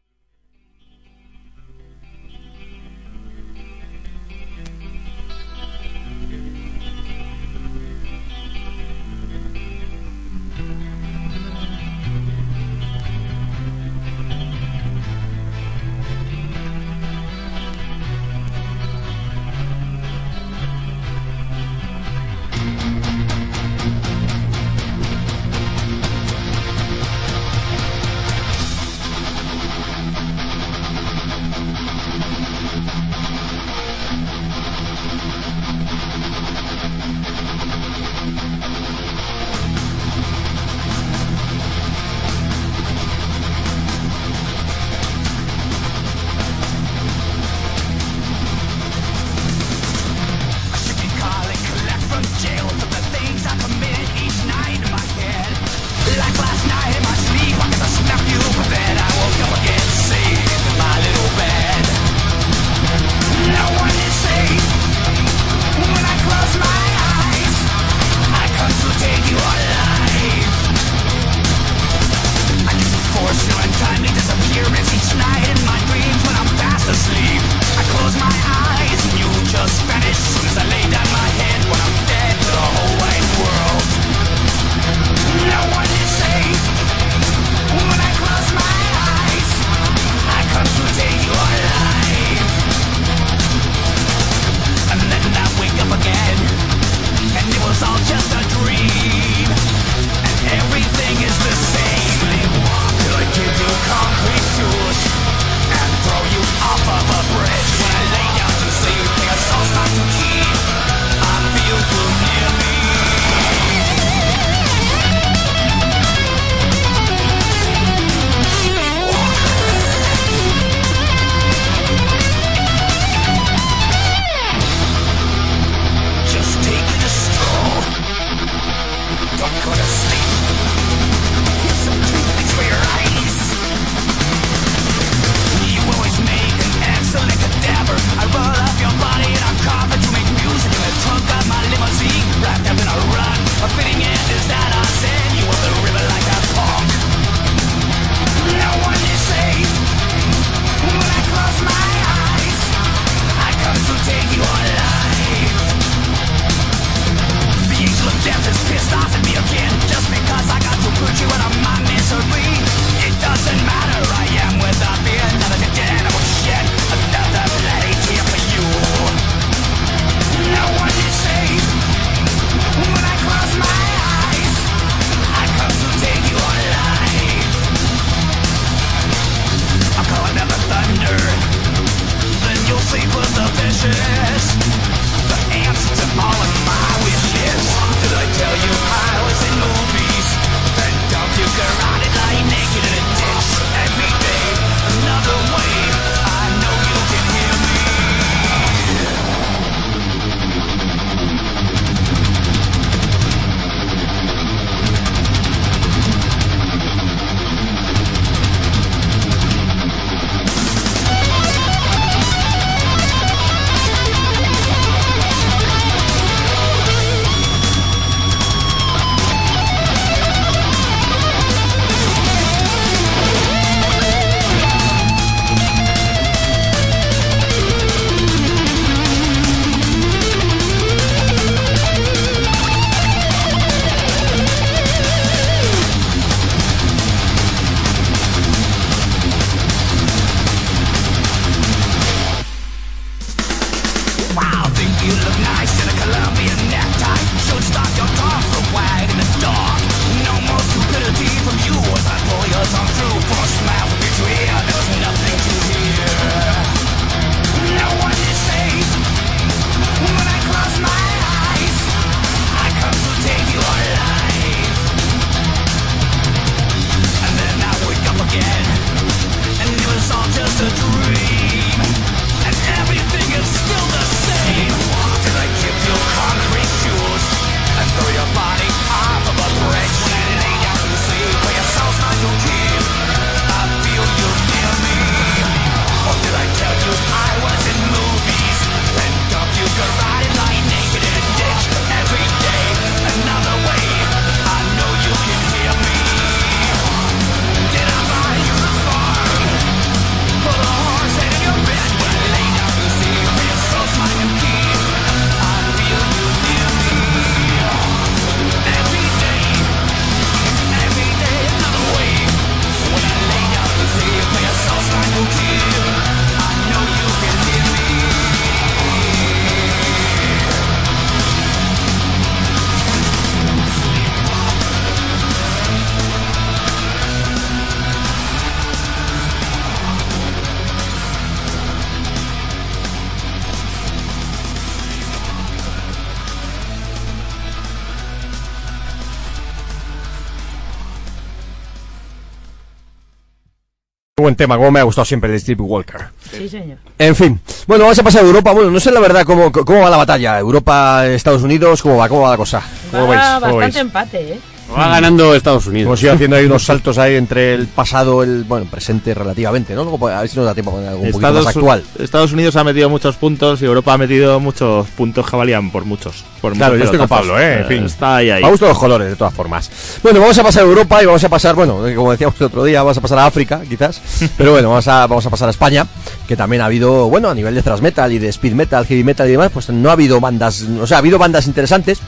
Buen tema, como me ha gustado siempre el de Steve Walker. Sí, señor. En fin, bueno, vamos a pasar a Europa. Bueno, no sé la verdad cómo, cómo va la batalla. Europa, Estados Unidos, ¿cómo va, cómo va la cosa? ¿Cómo Va veis? ¿Cómo bastante veis? empate, ¿eh? Va ganando Estados Unidos. Hemos ido haciendo ahí unos saltos ahí entre el pasado, el bueno, presente relativamente, ¿no? Luego, pues, a ver si nos da tiempo a poner algo un poquito más Estados, actual. Estados Unidos ha metido muchos puntos y Europa ha metido muchos puntos que valían por muchos. Por Claro, yo muchos estoy con. Pablo, ¿eh? En fin. Está ahí, ahí. Me gustan los colores, de todas formas. Bueno, vamos a pasar a Europa y vamos a pasar, bueno, como decíamos el otro día, vamos a pasar a África, quizás. Pero bueno, vamos a, vamos a pasar a España, que también ha habido, bueno, a nivel de thrash metal y de speed metal, heavy metal y demás, pues no ha habido bandas, o sea, ha habido bandas interesantes.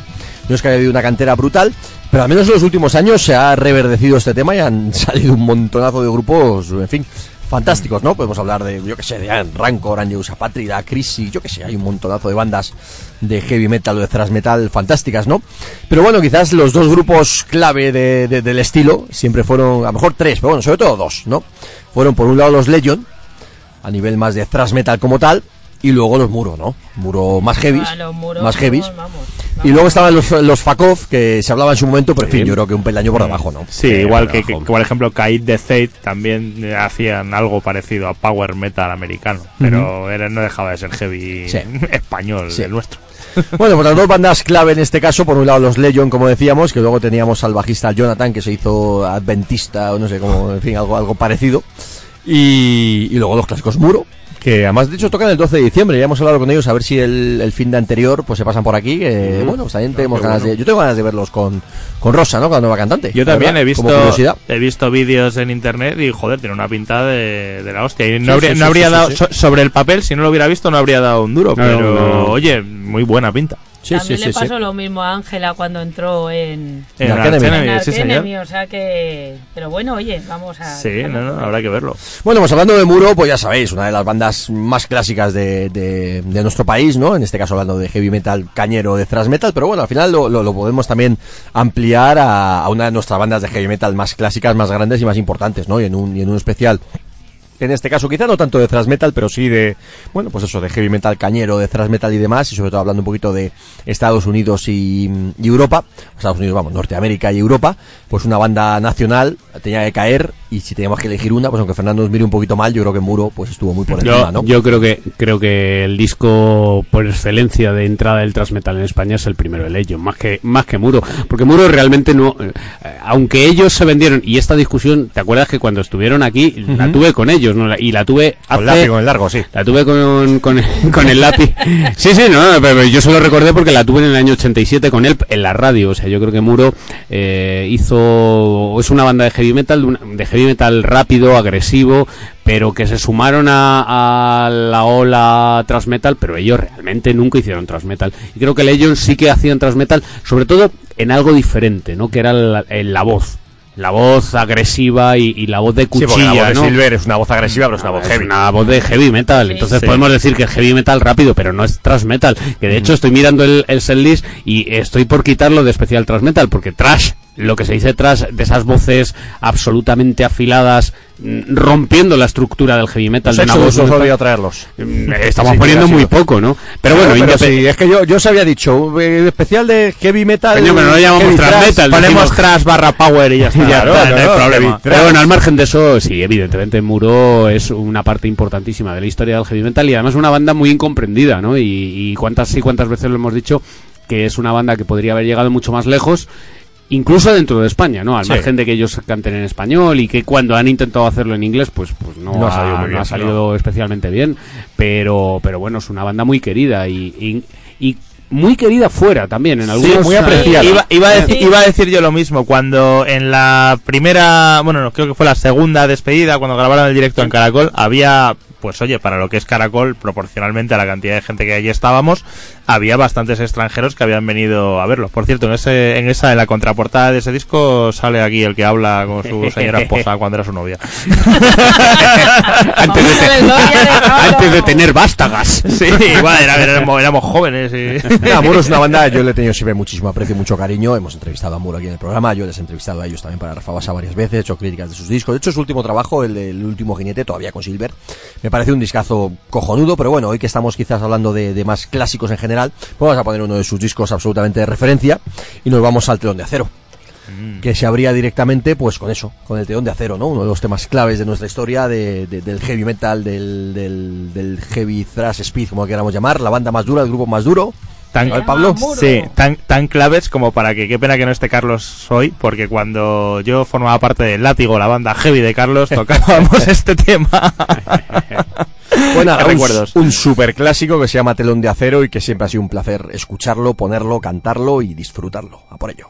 No es que haya habido una cantera brutal, pero al menos en los últimos años se ha reverdecido este tema y han salido un montonazo de grupos, en fin, fantásticos, ¿no? Podemos hablar de, yo que sé, de Rancor, Anjousa Patrida, Crisis, yo que sé, hay un montonazo de bandas de heavy metal o de thrash metal fantásticas, ¿no? Pero bueno, quizás los dos grupos clave de- de- del estilo siempre fueron, a lo mejor tres, pero bueno, sobre todo dos, ¿no? Fueron por un lado los Legion, a nivel más de thrash metal como tal, y luego los Muro, ¿no? Muro más heavy, A los muros, más heavy. Y luego estaban los, los Fakov, que se hablaba en su momento, pero en fin, yo creo que un peldaño por debajo, ¿no? Sí, igual que, que- por ejemplo, Kaid de Fate también hacían algo parecido a Power Metal americano, pero era, no dejaba de ser heavy Sí. español Sí. el nuestro. Bueno, pues las dos bandas clave en este caso, por un lado los Legion, como decíamos, que luego teníamos al bajista Jonathan, que se hizo adventista, o no sé, como, en fin, algo, algo parecido. Y, y luego los clásicos Muro, que además de hecho tocan el 12 de diciembre, ya hemos hablado con ellos a ver si el, el fin de anterior pues se pasan por aquí, que bueno, pues también tenemos ganas bueno. de, yo tengo ganas de verlos con, con Rosa, ¿no? Con la nueva cantante. Yo también verdad, he visto he visto vídeos en internet y joder, tiene una pinta de, de la hostia. Y no Sí, habría, sí, no sí, habría sí, dado sí. so- sobre el papel, si no lo hubiera visto, no habría dado un duro. No, pero no. oye, muy buena pinta. Sí, También sí, le sí, sí. pasó lo mismo a Ángela cuando entró en, En en sí, Arch señor. Enemy, o sea que... Pero bueno, oye, vamos a... Sí, no, no, habrá que verlo. Bueno, pues hablando de Muro, pues ya sabéis, una de las bandas más clásicas de, de- de nuestro país, ¿no? En este caso hablando de heavy metal cañero, de thrash metal, pero bueno, al final lo, lo- lo podemos también ampliar a, a una de nuestras bandas de heavy metal más clásicas, más grandes y más importantes, ¿no? Y en un, y en un especial. En este caso, quizá no tanto de thrash metal, pero sí de, bueno, pues eso, de heavy metal cañero, de thrash metal y demás, y sobre todo hablando un poquito de Estados Unidos y, y Europa, Estados Unidos, vamos, Norteamérica y Europa, pues una banda nacional tenía que caer, y si teníamos que elegir una, pues aunque Fernando nos mire un poquito mal, yo creo que Muro, pues estuvo muy por encima, Yo, ¿no? yo creo que creo que el disco por excelencia de entrada del thrash metal en España es el primero de Legion, más que más que Muro, porque Muro realmente no, eh, aunque ellos se vendieron y esta discusión, ¿te acuerdas que cuando estuvieron aquí la tuve con ellos, y la tuve Con hace lápiz, con el largo, sí. la tuve con, con, con el lápiz. Sí, sí, no, pero yo solo recordé porque la tuve en el año 87 con él en la radio. O sea, yo creo que Muro eh, hizo. Es una banda de heavy metal, de, heavy metal rápido, agresivo, pero que se sumaron a, a la ola thrash metal, pero ellos realmente nunca hicieron thrash metal. Y creo que Legion sí que hacían thrash metal, sobre todo en algo diferente, ¿no? Que era la, en la voz. La voz agresiva y, y la voz de cuchilla, la voz de ¿no? Silver es una voz agresiva, pero es una voz Es heavy. una voz de heavy metal. Sí. Entonces Sí. podemos decir que es heavy metal rápido, pero no es thrash metal. Que de hecho estoy mirando el, el setlist y estoy por quitarlo de especial thrash metal, porque trash, lo que se dice trash, de esas voces absolutamente afiladas, mm, rompiendo la estructura del heavy metal. de una voz odio traerlos. Mm, Estamos Sí, poniendo muy poco, ¿no? Pero bueno, pero sí, es que yo, yo os había dicho, eh, especial de heavy metal. Coño, pero no lo llamamos thrash thrash, metal, Ponemos decimos- trash barra power y ya está. Ya Claro, no, no hay no, problema. Pero thrash. bueno, al margen de eso, sí, evidentemente Muro es una parte importantísima de la historia del heavy metal y además una banda muy incomprendida, ¿no? Y, y cuántas y cuántas veces lo hemos dicho que es una banda que podría haber llegado mucho más lejos. Incluso dentro de España, ¿no? Al Sí. margen de que ellos canten en español y que cuando han intentado hacerlo en inglés, pues, pues no, No ha salido muy no ha salido especialmente bien. Pero, pero bueno, es una banda muy querida y, y, y muy querida fuera también, en algunos muy apreciada. Iba, iba, a decir, Sí. iba a decir yo lo mismo cuando en la primera, bueno, no, creo que fue la segunda despedida, cuando grabaron el directo en Caracol, había, pues oye, para lo que es Caracol, proporcionalmente a la cantidad de gente que allí estábamos, había bastantes extranjeros que habían venido a verlo. Por cierto, en ese, en esa, en la contraportada de ese disco sale aquí el que habla con su señora esposa cuando era su novia. antes, de te- antes tener vástagas. Sí, igual, era- éramos, éramos jóvenes y... Muro es una banda, yo le he tenido siempre muchísimo aprecio y mucho cariño. Hemos entrevistado a Muro aquí en el programa, yo les he entrevistado a ellos también para Rafa Basa varias veces, he hecho críticas de sus discos. De hecho, su último trabajo, el del último jinete, todavía con Silver, me parece un discazo cojonudo, pero bueno, hoy que estamos quizás hablando de, de más clásicos en general, pues vamos a poner uno de sus discos absolutamente de referencia y nos vamos al telón de acero. que se abría directamente pues con eso, con el telón de acero, ¿no? Uno de los temas claves de nuestra historia de, de- del heavy metal, del, del, del heavy thrash speed, como queramos llamar, la banda más dura, el grupo más duro. Tan, A ver, Pablo. Sí, tan, tan claves como para que qué pena que no esté Carlos hoy, porque cuando yo formaba parte del Látigo, la banda heavy de Carlos, tocábamos este tema. Bueno, un, recuerdos. un super clásico que se llama Telón de Acero y que siempre ha sido un placer escucharlo, ponerlo, cantarlo y disfrutarlo. A por ello.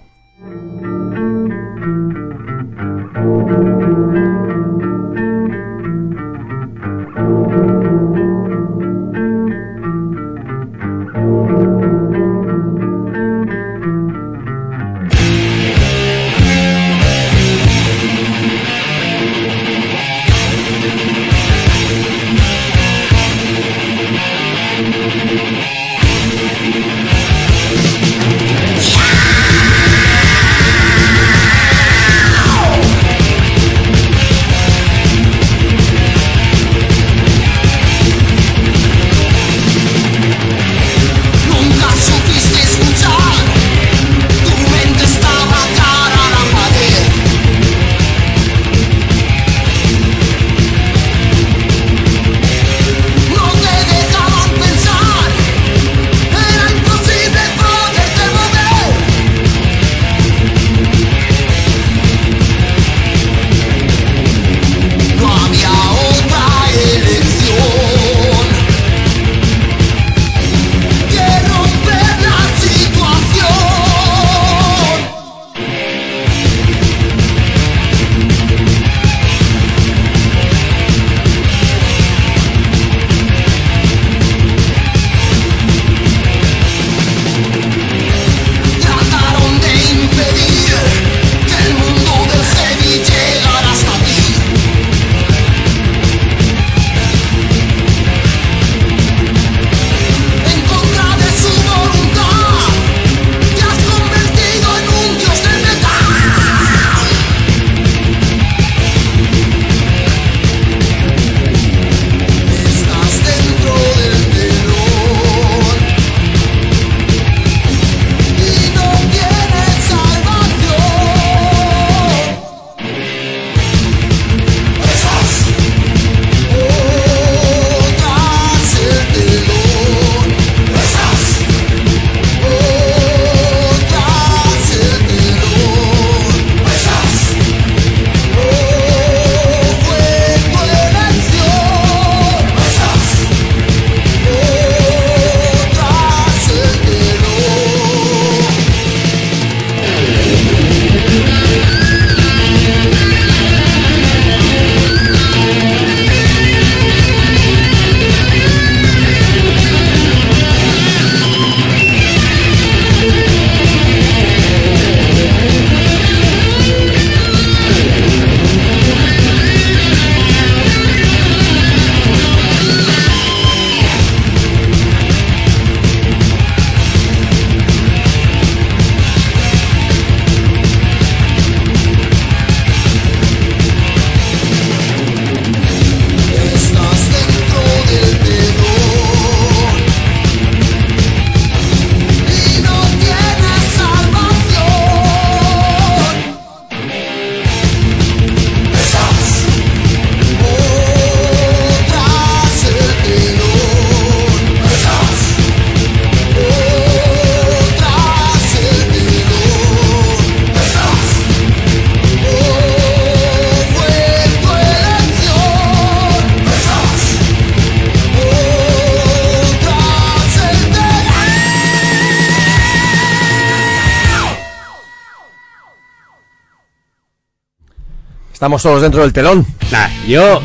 Estamos todos dentro del telón. Nah, yo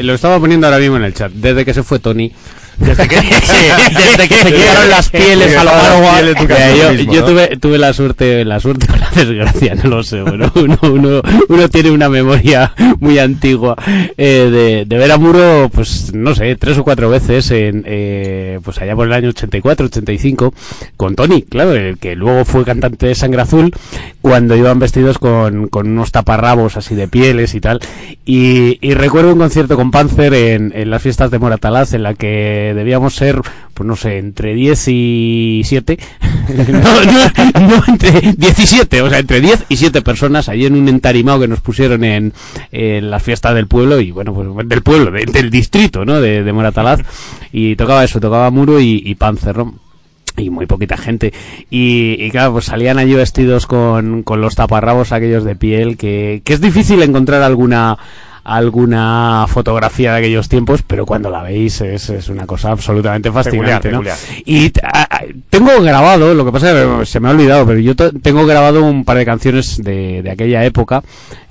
lo estaba poniendo ahora mismo en el chat. Desde que se fue Tony. Desde que, desde que se quitaron las pieles a lo yo yo tuve, tuve la suerte, la suerte desgracia, no lo sé. Bueno, uno, uno, uno tiene una memoria muy antigua eh, de, de ver a Muro, pues no sé, tres o cuatro veces en, eh, pues allá por el año 84, 85, con Tony, claro, el que luego fue cantante de Sangre Azul, cuando iban vestidos con, con unos taparrabos así de pieles y tal. Y, y recuerdo un concierto con Panzer en, en las fiestas de Moratalaz en la que debíamos ser, pues no sé, entre 10 y 7. no, no, no, entre 17, o sea, entre 10 y 7 personas allí en un entarimado que nos pusieron en, en las fiestas del pueblo y bueno, pues del pueblo, de- del distrito, ¿no? De, de Moratalaz. Y tocaba eso, tocaba Muro y, y Panzer, ¿no? y muy poquita gente. Y, y claro, pues salían allí vestidos con, con los taparrabos aquellos de piel, que, que es difícil encontrar alguna alguna fotografía de aquellos tiempos, pero cuando la veis es, es una cosa absolutamente fascinante, Peculiar, ¿no? peculiar. Y t- a- a- tengo grabado, lo que pasa es que se me ha olvidado, pero yo tengo grabado un par de canciones de, de aquella época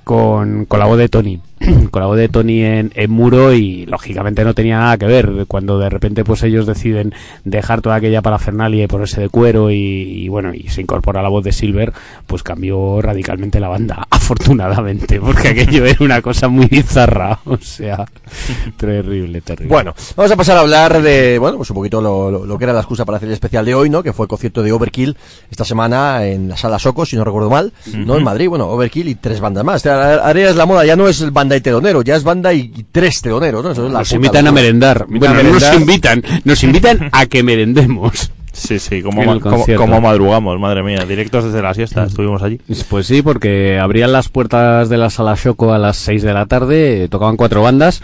con, con la voz de Tony. con la voz de Tony en, en muro y lógicamente no tenía nada que ver cuando de repente pues ellos deciden dejar toda aquella parafernalia y ponerse de cuero y, y, bueno y se incorpora la voz de Silver pues cambió radicalmente la banda afortunadamente porque aquello era una cosa muy bizarra o sea terrible terrible Bueno, vamos a pasar a hablar de, bueno, pues un poquito lo, lo- lo que era la excusa para hacer el especial de hoy, ¿no? Que fue el concierto de Overkill esta semana en la sala Soco, si no recuerdo mal, ¿no? En Madrid, bueno, Overkill y tres bandas más. Es la moda, ya no es banda y telonero, ya es banda y, y tres teloneros, ¿no? Eso es la nos invitan a merendar bueno a nos invitan nos invitan a que merendemos Sí, sí, como, madrugamos, madre mía. Directos desde la siesta, estuvimos allí. Pues sí, porque abrían las puertas de la sala Choco a las 6 de la tarde, tocaban cuatro bandas.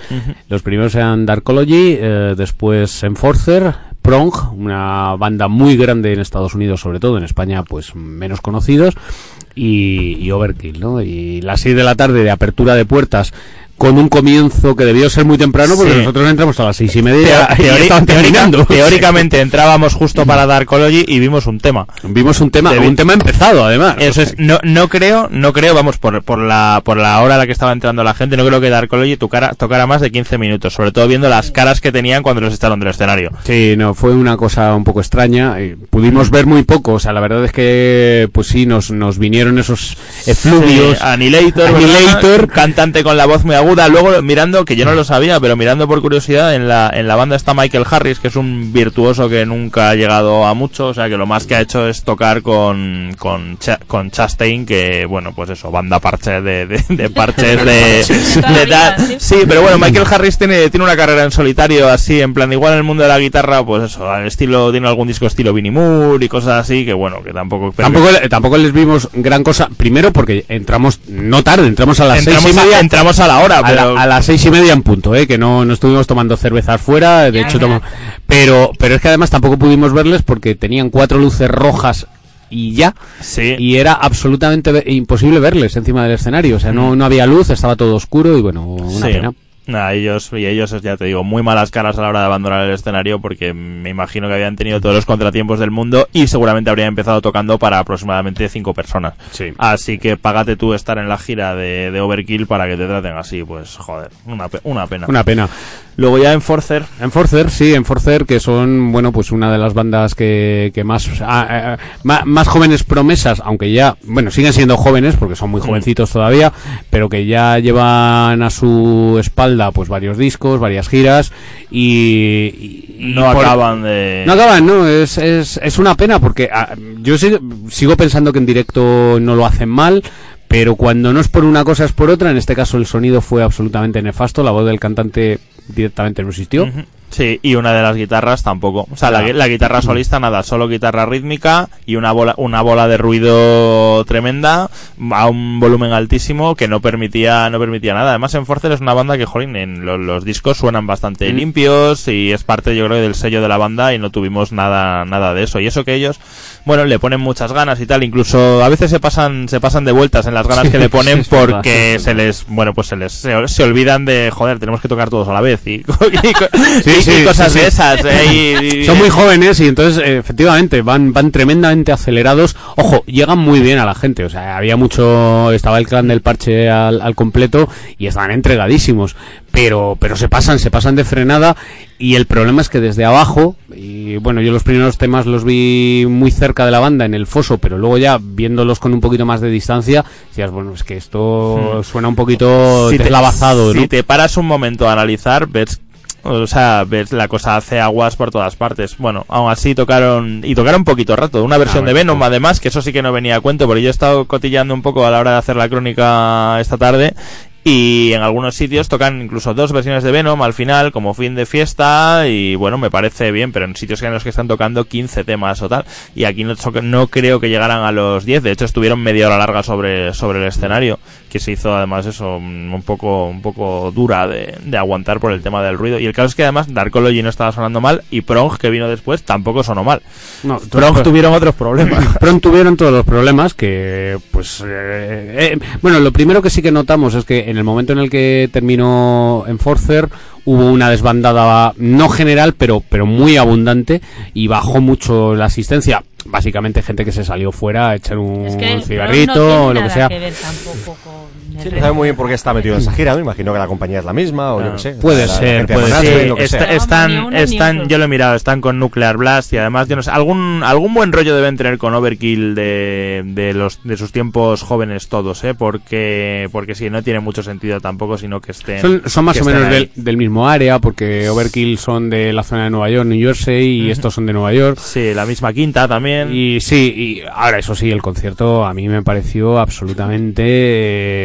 Los primeros eran Darkology, eh, después Enforcer, Prong, una banda muy grande en Estados Unidos, sobre todo en España, pues menos conocidos, y, Overkill, ¿no? Y las 6 de la tarde de apertura de puertas. Con un comienzo que debió ser muy temprano porque Sí. nosotros entramos a las seis y media Teo- y teori- estaban teórica- terminando. teóricamente entrábamos justo para Darkology y vimos un tema. Vimos un tema, un tema empezado además. Eso es, no, no creo, no creo, vamos, por, por la, por la hora a la que estaba entrando la gente, no creo que Darkology tocara, tocara más de 15 minutos, sobre todo viendo las caras que tenían cuando los echaron del escenario. Sí, no, fue una cosa un poco extraña. Pudimos ver muy poco, o sea, la verdad es que, pues sí, nos, nos vinieron esos efluvios. Sí, Annihilator, cantante con la voz muy aguda. Luego mirando, que yo no lo sabía, pero mirando por curiosidad, en la, en la banda está Michael Harris, que es un virtuoso que nunca ha llegado a mucho, o sea que lo más que ha hecho es tocar con, con, con Chastain, que bueno, pues eso, banda parche de, de, de parches de, de tal. Sí, pero bueno, Michael Harris tiene, tiene una carrera en solitario así, en plan, igual en el mundo de la guitarra, pues eso, al estilo, tiene algún disco estilo Vinnie Moore y cosas así, que bueno, que tampoco... Tampoco, le- tampoco les vimos gran cosa. Primero porque entramos, no tarde, entramos a las entramos, seis y a, media. entramos a la hora, a, la- pero... a las seis y media en punto, ¿eh? que no, no estuvimos tomando cervezas fuera, de hecho tomamos, pero, pero es que además tampoco pudimos verles porque tenían cuatro luces rojas y ya, Sí. y era absolutamente imposible verles encima del escenario, o sea, no, no había luz, estaba todo oscuro y bueno, una Sí. pena. Nah, ellos, y ellos, ya te digo, muy malas caras a la hora de abandonar el escenario porque me imagino que habían tenido todos los contratiempos del mundo y seguramente habrían empezado tocando para aproximadamente cinco personas. Sí. Así que págate tú estar en la gira de, de Overkill para que te traten así, pues joder, una, una pena. Una pena. Luego ya en Forcer, Enforcer, sí, Enforcer, que son, bueno, pues una de las bandas que, que más, ah, más, jóvenes promesas, aunque ya, bueno, siguen siendo jóvenes, porque son muy Mm. jovencitos todavía, pero que ya llevan a su espalda, pues varios discos, varias giras, y... y- no y por- acaban de... No acaban, no, es, es, es una pena, porque ah, yo sigo, sigo pensando que en directo no lo hacen mal, pero cuando no es por una cosa es por otra, en este caso el sonido fue absolutamente nefasto, la voz del cantante directamente no existió. Sí, y una de las guitarras tampoco. O sea, la, guitarra solista nada, solo guitarra rítmica y una bola, una bola de ruido tremenda a un volumen altísimo que no permitía, no permitía nada. Además, en Forcer es una banda que, jolín, en lo- los discos suenan bastante Mm. limpios y es parte, yo creo, del sello de la banda y no tuvimos nada, nada de eso. Y eso que ellos, bueno, le ponen muchas ganas y tal. Incluso a veces se pasan, se pasan de vueltas en las ganas Sí, que le ponen porque se les, bueno, pues se les, se, se olvidan de, joder, tenemos que tocar todos a la vez y, y, Sí, y- cosas de esas. eh, Son muy jóvenes y entonces eh, efectivamente van van tremendamente acelerados. Ojo, llegan muy bien a la gente. O sea, había mucho, estaba el clan del parche al, al completo y estaban entregadísimos. Pero pero se pasan, se pasan de frenada y el problema es que desde abajo y bueno, yo los primeros temas los vi muy cerca de la banda en el foso, pero luego ya viéndolos con un poquito más de distancia, decías, bueno, es que esto Hmm. suena un poquito si te- deslavazado, si ¿no? te paras un momento a analizar, ves o sea, ves la cosa hace aguas por todas partes. Bueno, aún así tocaron y tocaron un poquito rato, una versión Ah, de bueno, Venom además, que eso sí que no venía a cuento, porque yo he estado cotillando un poco a la hora de hacer la crónica esta tarde y en algunos sitios tocan incluso dos versiones de Venom al final como fin de fiesta y bueno, me parece bien, pero en sitios en los que están tocando 15 temas o tal y aquí no, no creo que llegaran a los 10, de hecho estuvieron media hora larga sobre, sobre el escenario, que se hizo además eso un poco un poco dura de, de aguantar por el tema del ruido y el caso es que además Darkology no estaba sonando mal y Prong que vino después tampoco sonó mal. No, Prong tuvieron otros problemas. Pronto tuvieron todos los problemas que, pues, eh, eh, bueno, lo primero que sí que notamos es que en el momento en el que terminó Enforcer hubo una desbandada no general, pero, pero muy abundante y bajó mucho la asistencia. Básicamente gente que se salió fuera a echar un Es que el cigarrito no o lo que sea. ver tampoco con Sí, no sabe muy bien por qué está metido en esa gira, me imagino que la compañía es la misma o yo Ah, qué sé. puede La- ser, puede ser. lo que Está- sea. Están, están, yo lo he mirado, están con Nuclear Blast y además, yo no sé, algún, algún buen rollo deben tener con Overkill de, de los, de sus tiempos jóvenes todos, eh, porque, porque sí, no tiene mucho sentido tampoco, sino que estén. Son, son más o menos del, del mismo área, porque Overkill son de la zona de Nueva York, New Jersey, y estos son de Nueva York. Sí, la misma quinta también. Y sí, y ahora eso sí, el concierto a mí me pareció absolutamente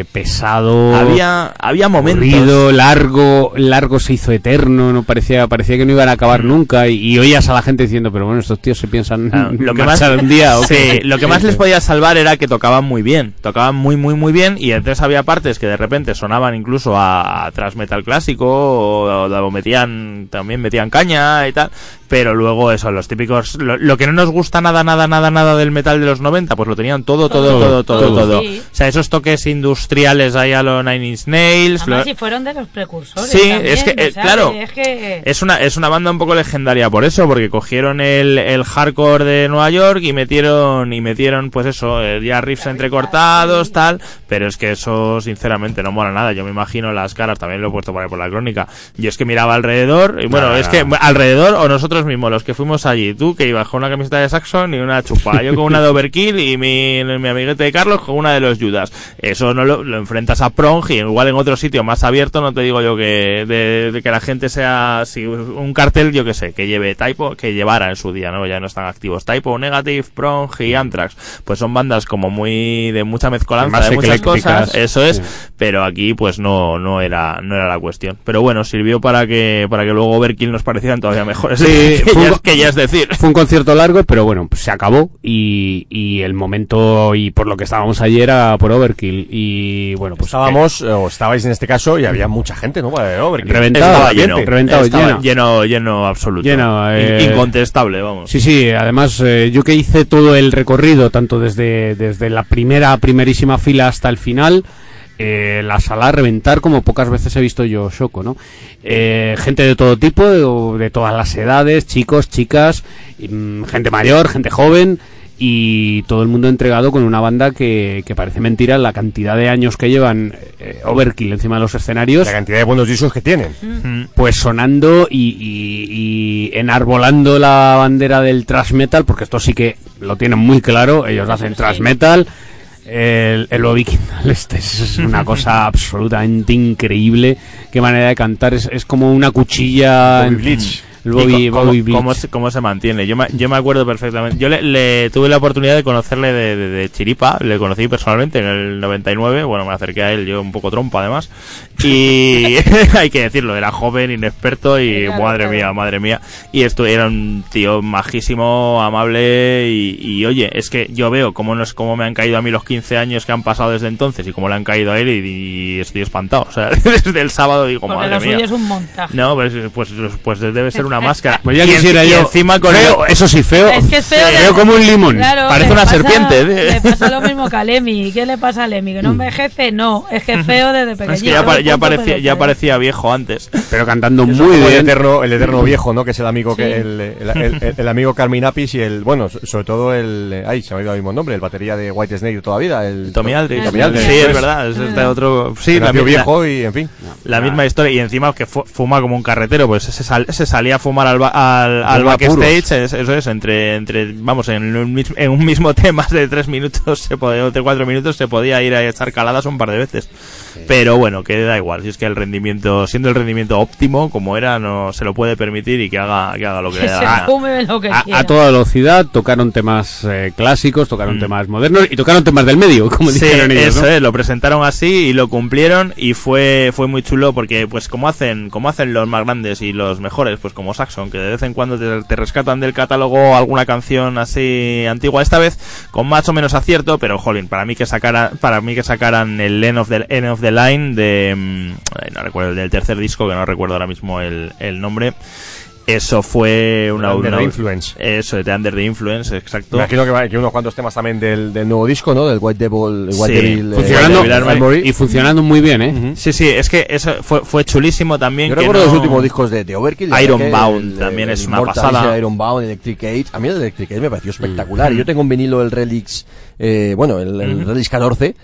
eh, pesado. había, había momentos. aburrido, largo, largo se hizo eterno, no parecía, parecía que no iban a acabar nunca y, y oías a la gente diciendo, pero bueno, estos tíos se piensan lo que más marchar un día o sí, qué?". lo que más les podía salvar era que tocaban muy bien tocaban muy muy muy bien y entonces había partes que de repente sonaban incluso a, a thrash metal clásico o, o metían también metían caña y tal pero luego eso los típicos lo, lo que no nos gusta nada nada nada nada del metal de los 90 pues lo tenían todo todo todo todo todo, todo, sí. o sea esos toques industriales ahí a los Nine Inch Nails Además, lo- si fueron de los precursores. Sí, también, es que, o eh, sea, claro, Es que. es una, es una banda un poco legendaria por eso, porque cogieron el, el hardcore de Nueva York y metieron, y metieron, pues eso, eh, ya riffs entrecortados, tal, pero es que eso, sinceramente, no mola nada. Yo me imagino las caras, también lo he puesto por ahí por la crónica. Yo es que miraba alrededor, y bueno, No, no, es no. que alrededor, o nosotros mismos, los que fuimos allí, tú que ibas con una camiseta de Saxon y una chupa, yo con una de Overkill y mi, mi amiguete de Carlos con una de los Judas. Eso no lo, lo enfrentas a Prong y igual en otro sitio más abierto, no te digo yo que, de, de que la gente sea, si un cartel, yo que sé, que lleve Typo, que llevara en su día, ¿no? Ya no están activos. Typo, Negative, Prong y Anthrax. Pues son bandas como muy, de mucha mezcolanza, Más de muchas cosas. Eso es. sí. Pero aquí, pues no, no era, no era la cuestión. Pero bueno, sirvió para que, para que luego Overkill nos parecieran todavía mejores. Sí, que, ya, que ya es decir. Fue un concierto largo, pero bueno, pues se acabó y, y el momento y por lo que estábamos ayer era por Overkill y bueno, pues Estábamos, o estabais en este caso, y había mucha gente, ¿no? Reventado, Estaba lleno, gente. reventado, lleno. lleno, lleno absoluto. Lleno, eh, Incontestable, vamos. Sí, sí, además eh, yo que hice todo el recorrido, tanto desde, desde la primera, primerísima fila hasta el final, eh, la sala a reventar como pocas veces he visto yo Shoko, ¿no? Eh, gente de todo tipo, de, de todas las edades, chicos, chicas, y, mm, gente mayor, gente joven, y todo el mundo entregado con una banda que, que parece mentira la cantidad de años que llevan eh, Overkill encima de los escenarios La cantidad de buenos discos que tienen. Mm. pues sonando y, y- y enarbolando la bandera del thrash metal, porque esto sí que lo tienen muy claro, ellos hacen thrash metal. El, el Bobby Kindle este es una cosa absolutamente increíble. Qué manera de cantar, es, es como una cuchilla. Bobby en- Bleach. Bobby, cómo, Bobby Bleach. cómo se, cómo se mantiene. Yo me, yo me acuerdo perfectamente. Yo le, le tuve la oportunidad de conocerle de, de- de chiripa, le conocí personalmente en el 99. Bueno, me acerqué a él, yo un poco trompa además. Y hay que decirlo, era joven, inexperto y Claro, madre claro. mía, madre mía. Y esto era un tío majísimo, amable. Y, y, oye, es que yo veo cómo, nos, cómo me han caído a mí los 15 años que han pasado desde entonces y cómo le han caído a él y, y estoy espantado. O sea, desde el sábado digo, Porque madre lo mía. suyo es un montaje. No, pues, pues, pues debe ser una máscara. Pues ya Y en- quisiera y yo. encima con Feo, el- eso sí, feo. Es que es feo. Feo como un limón. Claro, Parece le una pasa- serpiente, ¿eh? Le pasa lo mismo que a Lemmy. ¿Qué le pasa a Lemmy? ¿Que no envejece? No, es que feo desde pequeñito. Es que ya, pa- ya parecía, ya feo. parecía viejo antes. Pero cantando Eso muy como El bien. eterno, el eterno viejo, ¿no? Que es el amigo que Sí. el, el, el- el- el amigo Carmine Apis y el bueno, so- sobre todo el eh, ay, se me ha olvidado el mismo nombre, el batería de White Snake de toda la vida, el Tommy Aldrich. Tommy Aldrich, Sí, es verdad. Es Es este otro. Sí, también- viejo y en fin. La misma historia. Y encima que fu- fuma como un carretero, pues se, sal- se salía a fumar al, al, al backstage. es- eso es, entre, entre vamos, en un, en un mismo tema de tres minutos, se podía, de cuatro minutos, se podía ir a echar caladas un par de veces. Pero bueno, que da igual. Si es que el rendimiento, siendo el rendimiento óptimo, como era, no se lo puede permitir y que haga, que haga lo que Que le da se la gana. fume lo que A, toda velocidad tocaron temas eh, clásicos, tocaron Mm. temas modernos y tocaron temas del medio, como Sí, dijeron ellos. eso ¿no? es, lo presentaron así y lo cumplieron y fue fue muy chulo porque pues como hacen como hacen los más grandes y los mejores, pues como Saxon, que de vez en cuando te, te rescatan del catálogo alguna canción así antigua esta vez con más o menos acierto, pero jolín, para mí que sacara para mí que sacaran el End of the End of the Line de mm, no recuerdo del tercer disco que no recuerdo ahora mismo el, el nombre. Eso fue una, Under una- the Influence. Eso, de Under the Influence, exacto. Me imagino que, va- que unos cuantos temas también del, del nuevo disco, ¿no? Del White Devil, el White Sí, Devil, eh, Funcionando, White Devil Armory. y funcionando muy bien, ¿eh? Sí, sí, es que eso fue, fue chulísimo también. Yo que recuerdo no- los últimos discos de, de Overkill. la Iron verdad que Bound también es una Immortal, pasada. ese Iron Bound, Electric Age. A mí el Electric Age me pareció Mm. espectacular. Yo tengo en vinilo el Relics, eh, bueno, el, el Relics 14.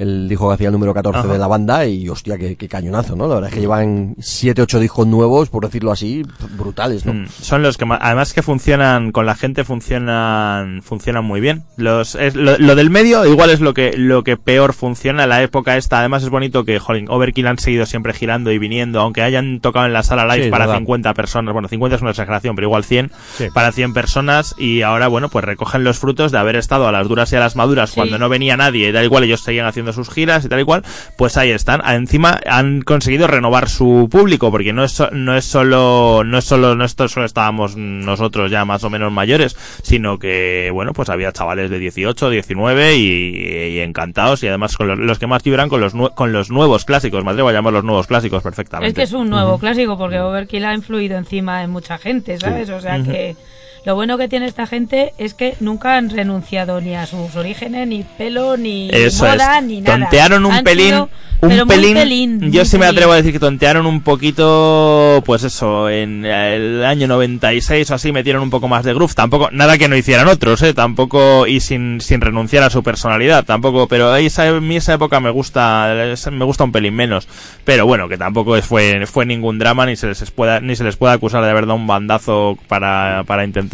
El disco que hacía el número 14 Ajá. de la banda y hostia, qué, qué cañonazo, ¿no? La verdad es que llevan 7, 8 discos nuevos, por decirlo así, brutales, ¿no? Mm, Son los que además que funcionan con la gente funcionan funcionan muy bien. Los es- lo, lo del medio igual es lo que lo que peor funciona en la época esta. Además es bonito que jolín, Overkill han seguido siempre girando y viniendo, aunque hayan tocado en la sala live Sí, para verdad. 50 personas. Bueno, 50 es una exageración, pero igual 100 Sí. para 100 personas y ahora bueno, pues recogen los frutos de haber estado a las duras y a las maduras Sí. cuando no venía nadie y tal igual ellos seguían haciendo sus giras y tal y cual, pues ahí están. Encima han conseguido renovar su público porque no es no es solo no es solo no esto solo estábamos nosotros ya más o menos mayores, sino que bueno, pues había chavales de 18, 19 y, y encantados y además con los, los que más vibran con los con los nuevos clásicos, me atrevo a llamar los nuevos clásicos perfectamente. Es que es un nuevo clásico porque Overkill ha influido encima en mucha gente, ¿sabes? O sea que lo bueno que tiene esta gente es que nunca han renunciado ni a sus orígenes, ni pelo, ni Eso moda, es. ni nada. Tontearon un Han pelín. sido- un pelín, pelín, Yo sí me atrevo a decir que tontearon un poquito, pues eso, en el año 96 o así metieron un poco más de groove. Tampoco, nada que no hicieran otros, eh, tampoco, y sin, sin renunciar a su personalidad, tampoco, pero esa, a mí esa época me gusta, me gusta un pelín menos. Pero bueno, que tampoco fue, fue ningún drama, ni se les pueda, ni se les puede acusar de haber dado un bandazo para, para intentar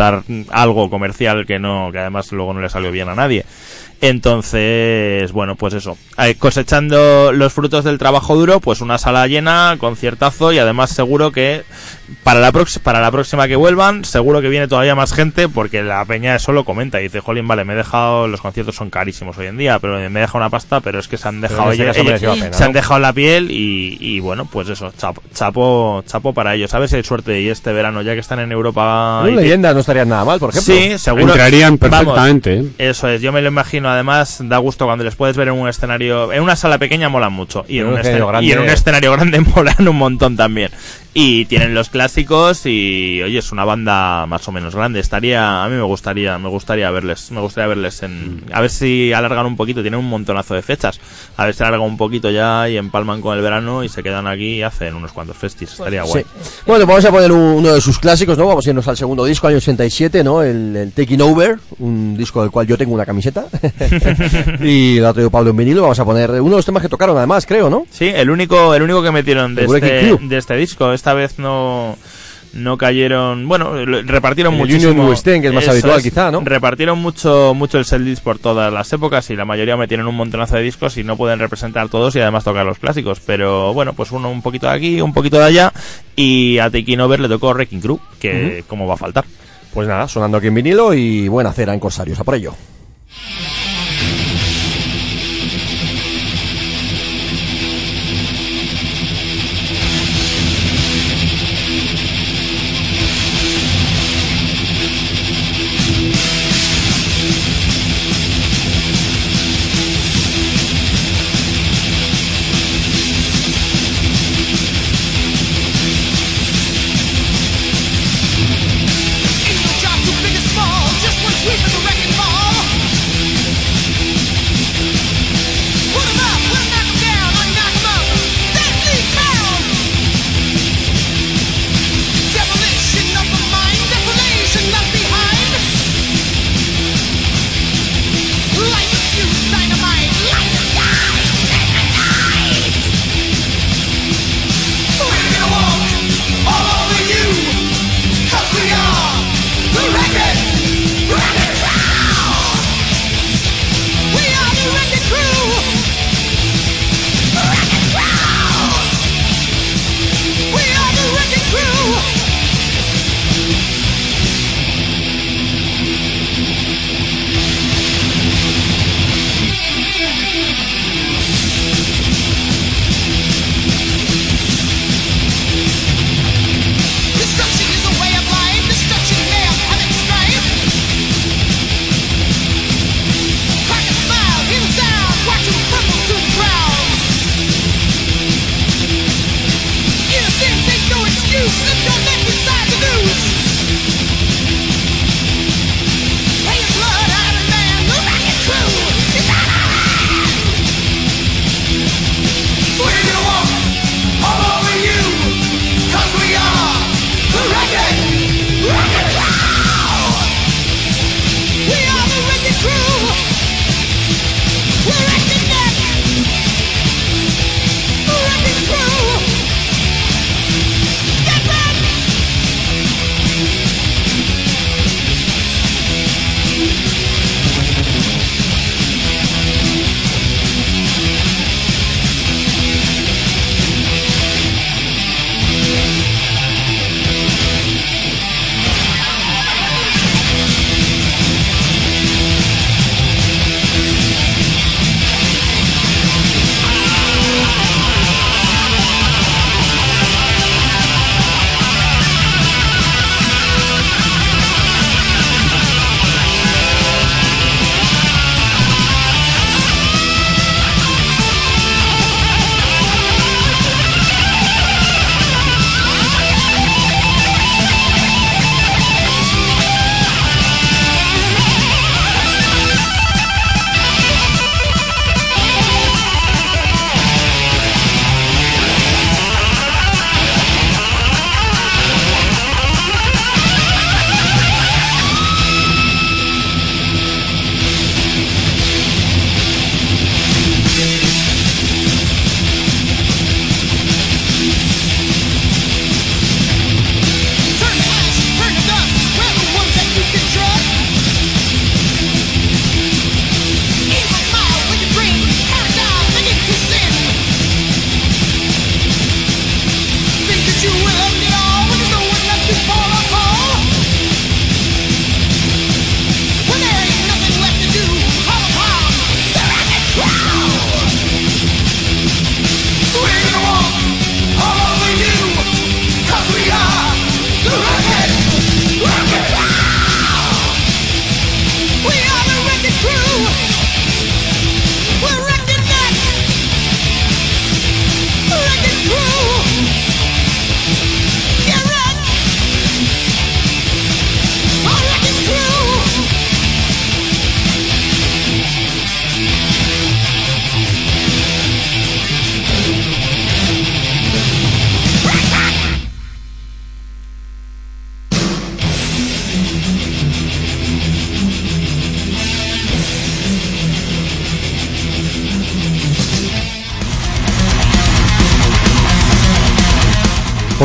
algo comercial que no, que además luego no le salió bien a nadie. Entonces, bueno, pues eso. Eh, Cosechando los frutos del trabajo duro, pues una sala llena, conciertazo y además seguro que para la, para la próxima que vuelvan, seguro que viene todavía más gente porque la peña eso lo comenta y dice, jolín, vale, me he dejado, los conciertos son carísimos hoy en día, pero me he dejado una pasta, pero es que se han dejado, este ellos- ellos- pena, se han ¿no? dejado la piel y, y bueno, pues eso, chapo, chapo, chapo para ellos. A ver si hay suerte y este verano, ya que están en Europa... Una y que- leyenda no estaría nada mal, por ejemplo. Sí, seguro. Entrarían perfectamente. ¿eh? eso es, yo me lo imagino, además da gusto cuando les puedes ver en un escenario, en una sala pequeña molan mucho y en, En un un, escenario escen- grande- y en un escenario grande molan un montón también. Y tienen los clásicos y oye, es una banda más o menos grande. Estaría, a mí me gustaría, me gustaría verles, me gustaría verles en, a ver si alargan un poquito, tienen un montonazo de fechas. A ver si alargan un poquito ya y empalman con el verano y se quedan aquí y hacen unos cuantos festis. Estaría Sí. guay. Bueno, vamos a poner un- uno de sus clásicos, ¿no? Vamos a irnos al segundo disco, año 87, ¿no? El, el Taking Over, un disco del cual yo tengo una camiseta. y lo ha traído Pablo en vinilo. Vamos a poner uno de los temas que tocaron, además, creo, ¿no? Sí, el único, el único que metieron de El este, de este disco. Esta vez no, no cayeron, bueno, repartieron El muchísimo. Union que es más Eso habitual, quizá, ¿no? Repartieron mucho, mucho el setlist por todas las épocas y la mayoría metieron un montonazo de discos y no pueden representar todos y además tocar los clásicos. Pero bueno, pues uno un poquito de aquí, un poquito de allá y a Taking Over le tocó Wrecking Crew, que como va a faltar. Pues nada, sonando aquí en vinilo y buena cera en Corsarios, a por ello.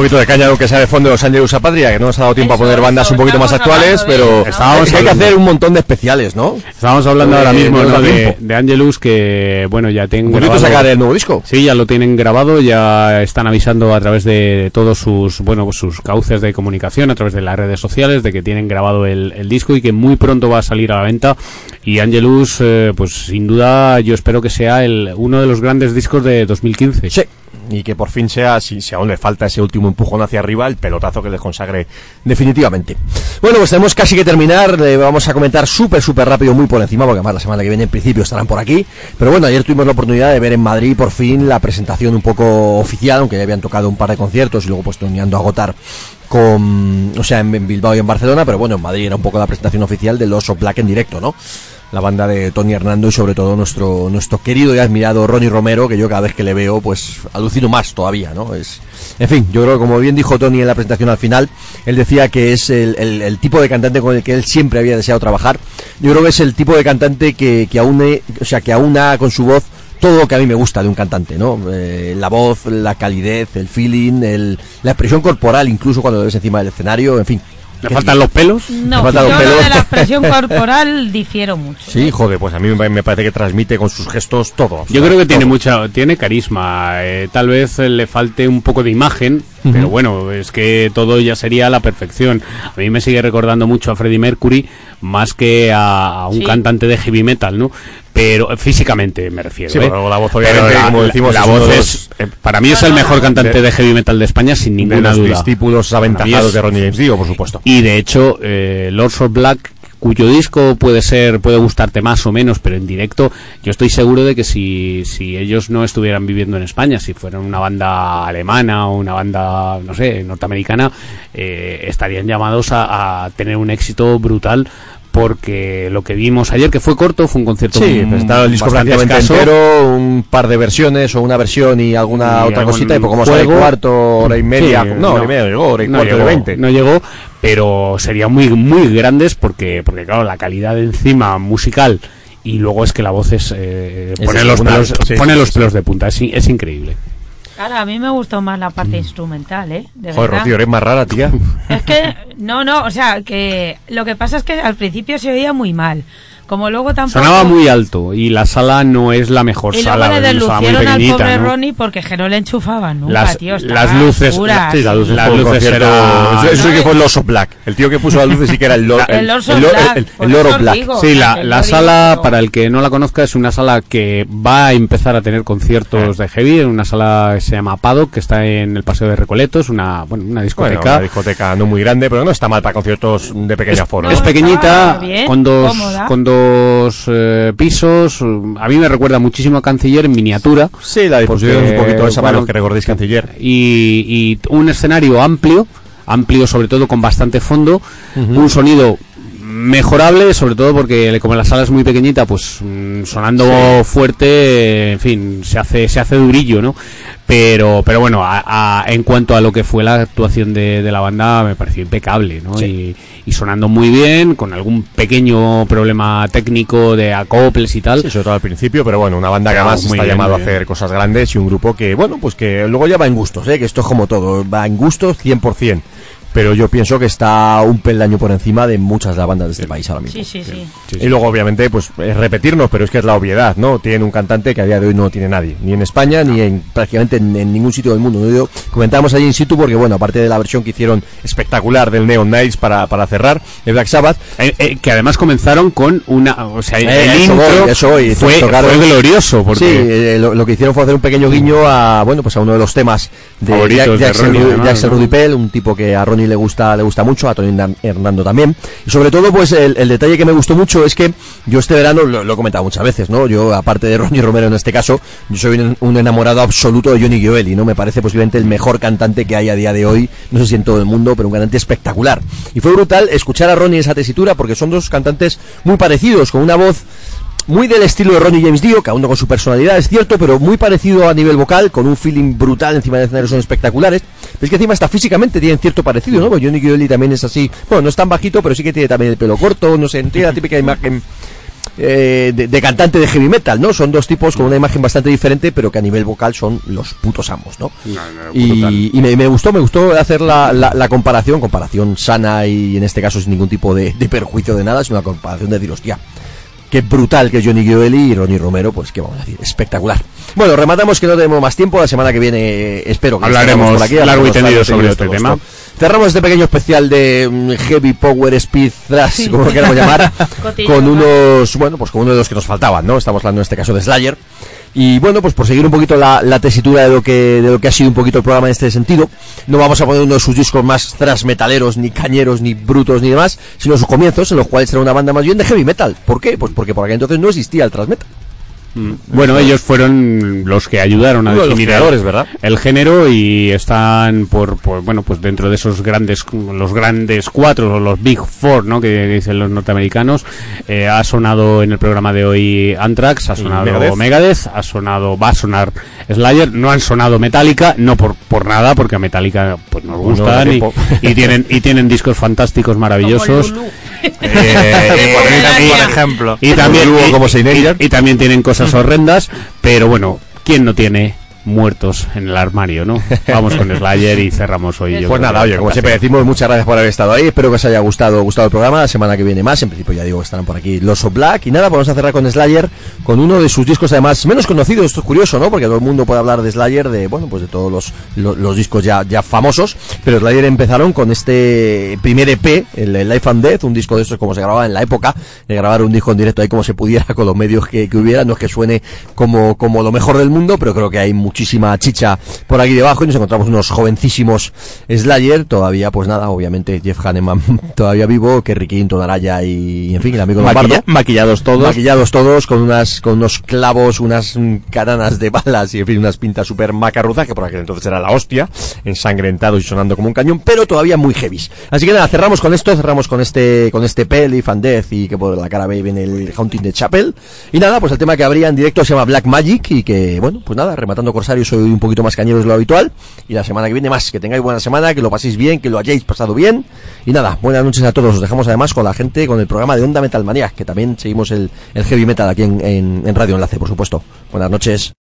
Poquito de caña, aunque sea de fondo de Los Ángeles a Patria, que no nos ha dado tiempo Eso, a poner eso, bandas un poquito más actuales, pero. Estábamos hay que hacer un montón de especiales, ¿no? Estábamos hablando Eh, ahora mismo no ¿no? da de, Angelus que, bueno, ya Bonito grabado- sacar el nuevo disco. Sí, ya lo tienen grabado, ya están avisando a través de todos sus, bueno, sus cauces de comunicación, a través de las redes sociales, de que tienen grabado el, el disco y que muy pronto va a salir a la venta. Y Angelus, eh, pues sin duda, yo espero que sea el, uno de los grandes discos de 2015. Sí. Y que por fin sea, si, si aún le falta ese último empujón hacia arriba, el pelotazo que les consagre definitivamente. Bueno, pues tenemos casi que terminar. Le vamos a comentar súper, súper rápido, muy por encima, porque además la semana que viene en principio estarán por aquí. Pero bueno, ayer tuvimos la oportunidad de ver en Madrid por fin la presentación un poco oficial, aunque ya habían tocado un par de conciertos y luego pues terminando a agotar con, o sea, en, Bilbao y en Barcelona, pero bueno, en Madrid era un poco la presentación oficial del Oso Black en directo, ¿no? La banda de Tony Hernando y sobre todo nuestro, nuestro querido y admirado Ronnie Romero, que yo cada vez que le veo, pues alucino más todavía, ¿no? Es, en fin, yo creo que como bien dijo Tony en la presentación al final, él decía que es el, el- tipo de cantante con el que él siempre había deseado trabajar. Yo creo que es el tipo de cantante que, que aúne, o sea, que aúna con su voz todo lo que a mí me gusta de un cantante, ¿no? Eh, la voz, la calidez, el feeling, el, la expresión corporal, incluso cuando lo ves encima del escenario, en fin. ¿Le faltan los pelos? No, Me falta yo los lo pelos. de la expresión corporal difiero mucho. Sí, joder, pues a mí me parece que transmite con sus gestos todo. Yo creo que tiene Todo. mucha, tiene carisma. eh, tal vez le falte un poco de imagen, pero bueno, es que todo ya sería la perfección. A mí me sigue recordando mucho a Freddie Mercury más que a, a un Sí. cantante de heavy metal, ¿no? Pero eh, físicamente me refiero. Sí, ¿eh? pero la voz, Pero obviamente, la, como decimos, la voz de es, los- eh, para mí es el mejor cantante de- de heavy metal de España sin de ninguna los duda. discípulos aventajados es- de Ronnie James Dio, por supuesto. y de hecho, eh, Lords of Black, cuyo disco puede ser, puede gustarte más o menos, pero en directo, yo estoy seguro de que si, si ellos no estuvieran viviendo en España, si fueran una banda alemana o una banda, no sé, norteamericana, eh, estarían llamados a, a tener un éxito brutal. Porque lo que vimos ayer, que fue corto, fue un concierto Sí, mm, está el disco prácticamente entero, un par de versiones o una versión y alguna Y otra cosita, y poco más juego. cuarto, hora y media. Sí, no, hora y media, llegó, hora y no cuarto llegó, de 20. No llegó, pero serían muy, muy grandes porque, porque claro, la calidad de encima musical y luego es que la voz es, eh, Es pone, los pelos, Sí, pone sí, los pelos de punta, es, es increíble. Claro, a mí me gustó más la parte instrumental, ¿eh? De Joder, verdad. Rocío, eres más rara, tía. Es que, no, no, o sea, que lo que pasa es que al principio se oía muy mal. Como luego tampoco... Sonaba muy alto y la sala no es la mejor Y luego sala, muy deslucieron al pequeñita. pobre ¿no? Ronnie porque que no le enchufaban nunca, Las- tío. estaba las luces-. Sí, las luces, Las fue un luces concierto- era- Eso, sí que fue el Oso Black. El tío que puso las luces sí que era el, Lord, El Lord- Black, el- por el Loro eso os Black. digo. Sí, la, sala, digo- para el que no la conozca, es una sala que va a empezar a tener conciertos de heavy, en una sala que se llama Paddock, que está en el Paseo de Recoletos, una, bueno, una Bueno, discoteca. una discoteca no muy grande, pero no está mal para conciertos de pequeña forma. Es No, pequeñita, bien, con dos, cómoda. con dos eh, pisos. A mí me recuerda muchísimo a Canciller en miniatura. Sí, la disposición Porque, es un poquito esa para bueno, los que recordéis Canciller. Y, y un escenario amplio, amplio sobre todo con bastante fondo, un sonido mejorable, sobre todo porque como la sala es muy pequeñita, pues mm, sonando fuerte, en fin, se hace se hace durillo, ¿no? Pero pero bueno, a- a- en cuanto a lo que fue la actuación de, de la banda, me pareció impecable, ¿no? Y, y sonando muy bien, con algún pequeño problema técnico de acoples y tal. Sí, sobre todo al principio, pero bueno, una banda que Pero además está bien, llamado a hacer cosas grandes y un grupo que, bueno, pues que luego ya va en gustos, ¿eh? que esto es como todo, va en gustos 100%. Pero yo pienso que está un peldaño por encima de muchas de las bandas de este país ahora mismo. Sí, sí, sí. Y luego, obviamente, pues es repetirnos, pero es que es la obviedad, ¿no? Tienen un cantante que a día de hoy no tiene nadie, ni en España, ni en prácticamente en, en ningún sitio del mundo. ¿no? Yo- comentábamos allí in situ porque, bueno, aparte de la versión que hicieron espectacular del Neon Nights para, para cerrar, el Black Sabbath, Eh, eh, que además comenzaron con una o sea Eh, el eso intro voy, eso voy, fue, tocaron- fue glorioso porque Sí, eh, lo, lo que hicieron fue hacer un pequeño guiño a bueno pues a uno de los temas de Favoritos Jack- de Jackson Ronnie, Jackson ¿no? Un tipo que a Ronnie le gusta le gusta mucho, a Tony Hernan- Hernando también. Y sobre todo pues el, detalle que me gustó mucho es que yo este verano lo, he comentado muchas veces, ¿no? Yo aparte de Ronnie Romero en este caso, yo soy un, un enamorado absoluto de Johnny Gioeli, ¿no? Me parece posiblemente el mejor cantante que hay a día de hoy, no sé si en todo el mundo, pero un cantante espectacular. Y fue brutal escuchar a Ronnie en esa tesitura porque son dos cantantes muy parecidos, con una voz muy del estilo de Ronnie James Dio, cada uno con su personalidad, es cierto, pero muy parecido a nivel vocal, con un feeling brutal encima del escenario, son espectaculares. Pero es que encima hasta físicamente tienen cierto parecido, ¿no? Johnny Gioeli también es así, bueno, no es tan bajito, pero sí que tiene también el pelo corto, no sé, tiene la típica imagen eh, de, de cantante de heavy metal, ¿no? Son dos tipos con una imagen bastante diferente, pero que a nivel vocal son los putos amos, ¿no? Y, y me, me gustó, me gustó hacer la, la- la comparación, comparación sana y en este caso sin ningún tipo de, de perjuicio de nada, es una comparación de decir, hostia, qué brutal que es Johnny Gioeli y Ronnie Romero, pues qué vamos a decir, espectacular. Bueno, rematamos que no tenemos más tiempo, la semana que viene eh, espero que Hablaremos estemos por aquí, largo y hablaremos tendido largo y sobre este tema. Cerramos este pequeño especial de mm, Heavy Power Speed Thrash, como lo queramos llamar, con ¿no? unos, bueno, pues con uno de los que nos faltaban, ¿no? Estamos hablando en este caso de Slayer. Y bueno, pues por seguir un poquito la, tesitura de lo que de lo que ha sido un poquito el programa en este sentido, no vamos a poner uno de sus discos más thrash metaleros, ni cañeros, ni brutos, ni demás, sino sus comienzos, en los cuales era una banda más bien de heavy metal. ¿Por qué? Pues porque por aquel entonces no existía el thrash metal. Mm. Bueno, ellos fueron los que ayudaron a definir ¿verdad? el género y están por, por, bueno, pues dentro de esos grandes, los grandes cuatro, o los Big Four, ¿no? Que dicen los norteamericanos. Eh, ha sonado en el programa de hoy Anthrax, ha sonado Megadeth. Megadeth. ha sonado, va a sonar Slayer, no han sonado Metallica, no por, por nada, porque a Metallica pues nos no gustan y, y tienen, y tienen discos fantásticos, maravillosos. Lulu. Eh, por, ejemplo. y también, Luego y- como Seinator. y- y también tienen cosas horrendas, pero bueno, ¿quién no tiene muertos en el armario, no? Vamos con Slayer y cerramos hoy. yo Pues nada, oye, como siempre decimos, muchas gracias por haber estado ahí. Espero que os haya gustado, gustado el programa. La semana que viene más. En principio, ya digo, que estarán por aquí los Black. Y nada, vamos a cerrar con Slayer, con uno de sus discos, además, menos conocido. Esto es curioso, ¿no? Porque todo el mundo puede hablar de Slayer, de, bueno, pues de todos los, lo- los, discos ya, ya famosos. Pero Slayer empezaron con este primer EP, el, el Life and Death, un disco de estos como se grababa en la época, de grabar un disco en directo ahí como se pudiera, con los medios que, que hubiera. No es que suene como, como lo mejor del mundo, pero creo que hay muchísima chicha por aquí debajo y nos encontramos unos jovencísimos Slayer, todavía pues nada, obviamente Jeff Hanneman todavía vivo, Kerry King, Araya y en fin, el amigo. Maquilla- maquillados todos. Maquillados todos con unas con unos clavos, unas caranas de balas y en fin, unas pintas súper macarruzas que por aquel entonces era la hostia, ensangrentados y sonando como un cañón, pero todavía muy heavies. Así que nada, cerramos con esto, cerramos con este con este Pelly, Fan Death y que por la cara B viene el Haunting de Chapel. Y nada, pues el tema que habría en directo se llama Black Magic y que bueno, pues nada, rematando Corsario soy un poquito más cañero de lo habitual y la semana que viene más, que tengáis buena semana, que lo paséis bien, que lo hayáis pasado bien y nada, buenas noches a todos. Os dejamos además con la gente con el programa de Onda Metal Manía, que también seguimos el, el heavy metal aquí en, en, en Radio Enlace, por supuesto. Buenas noches.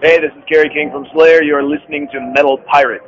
Hey, this is Gary King from Slayer. You are listening to Metal Pirate.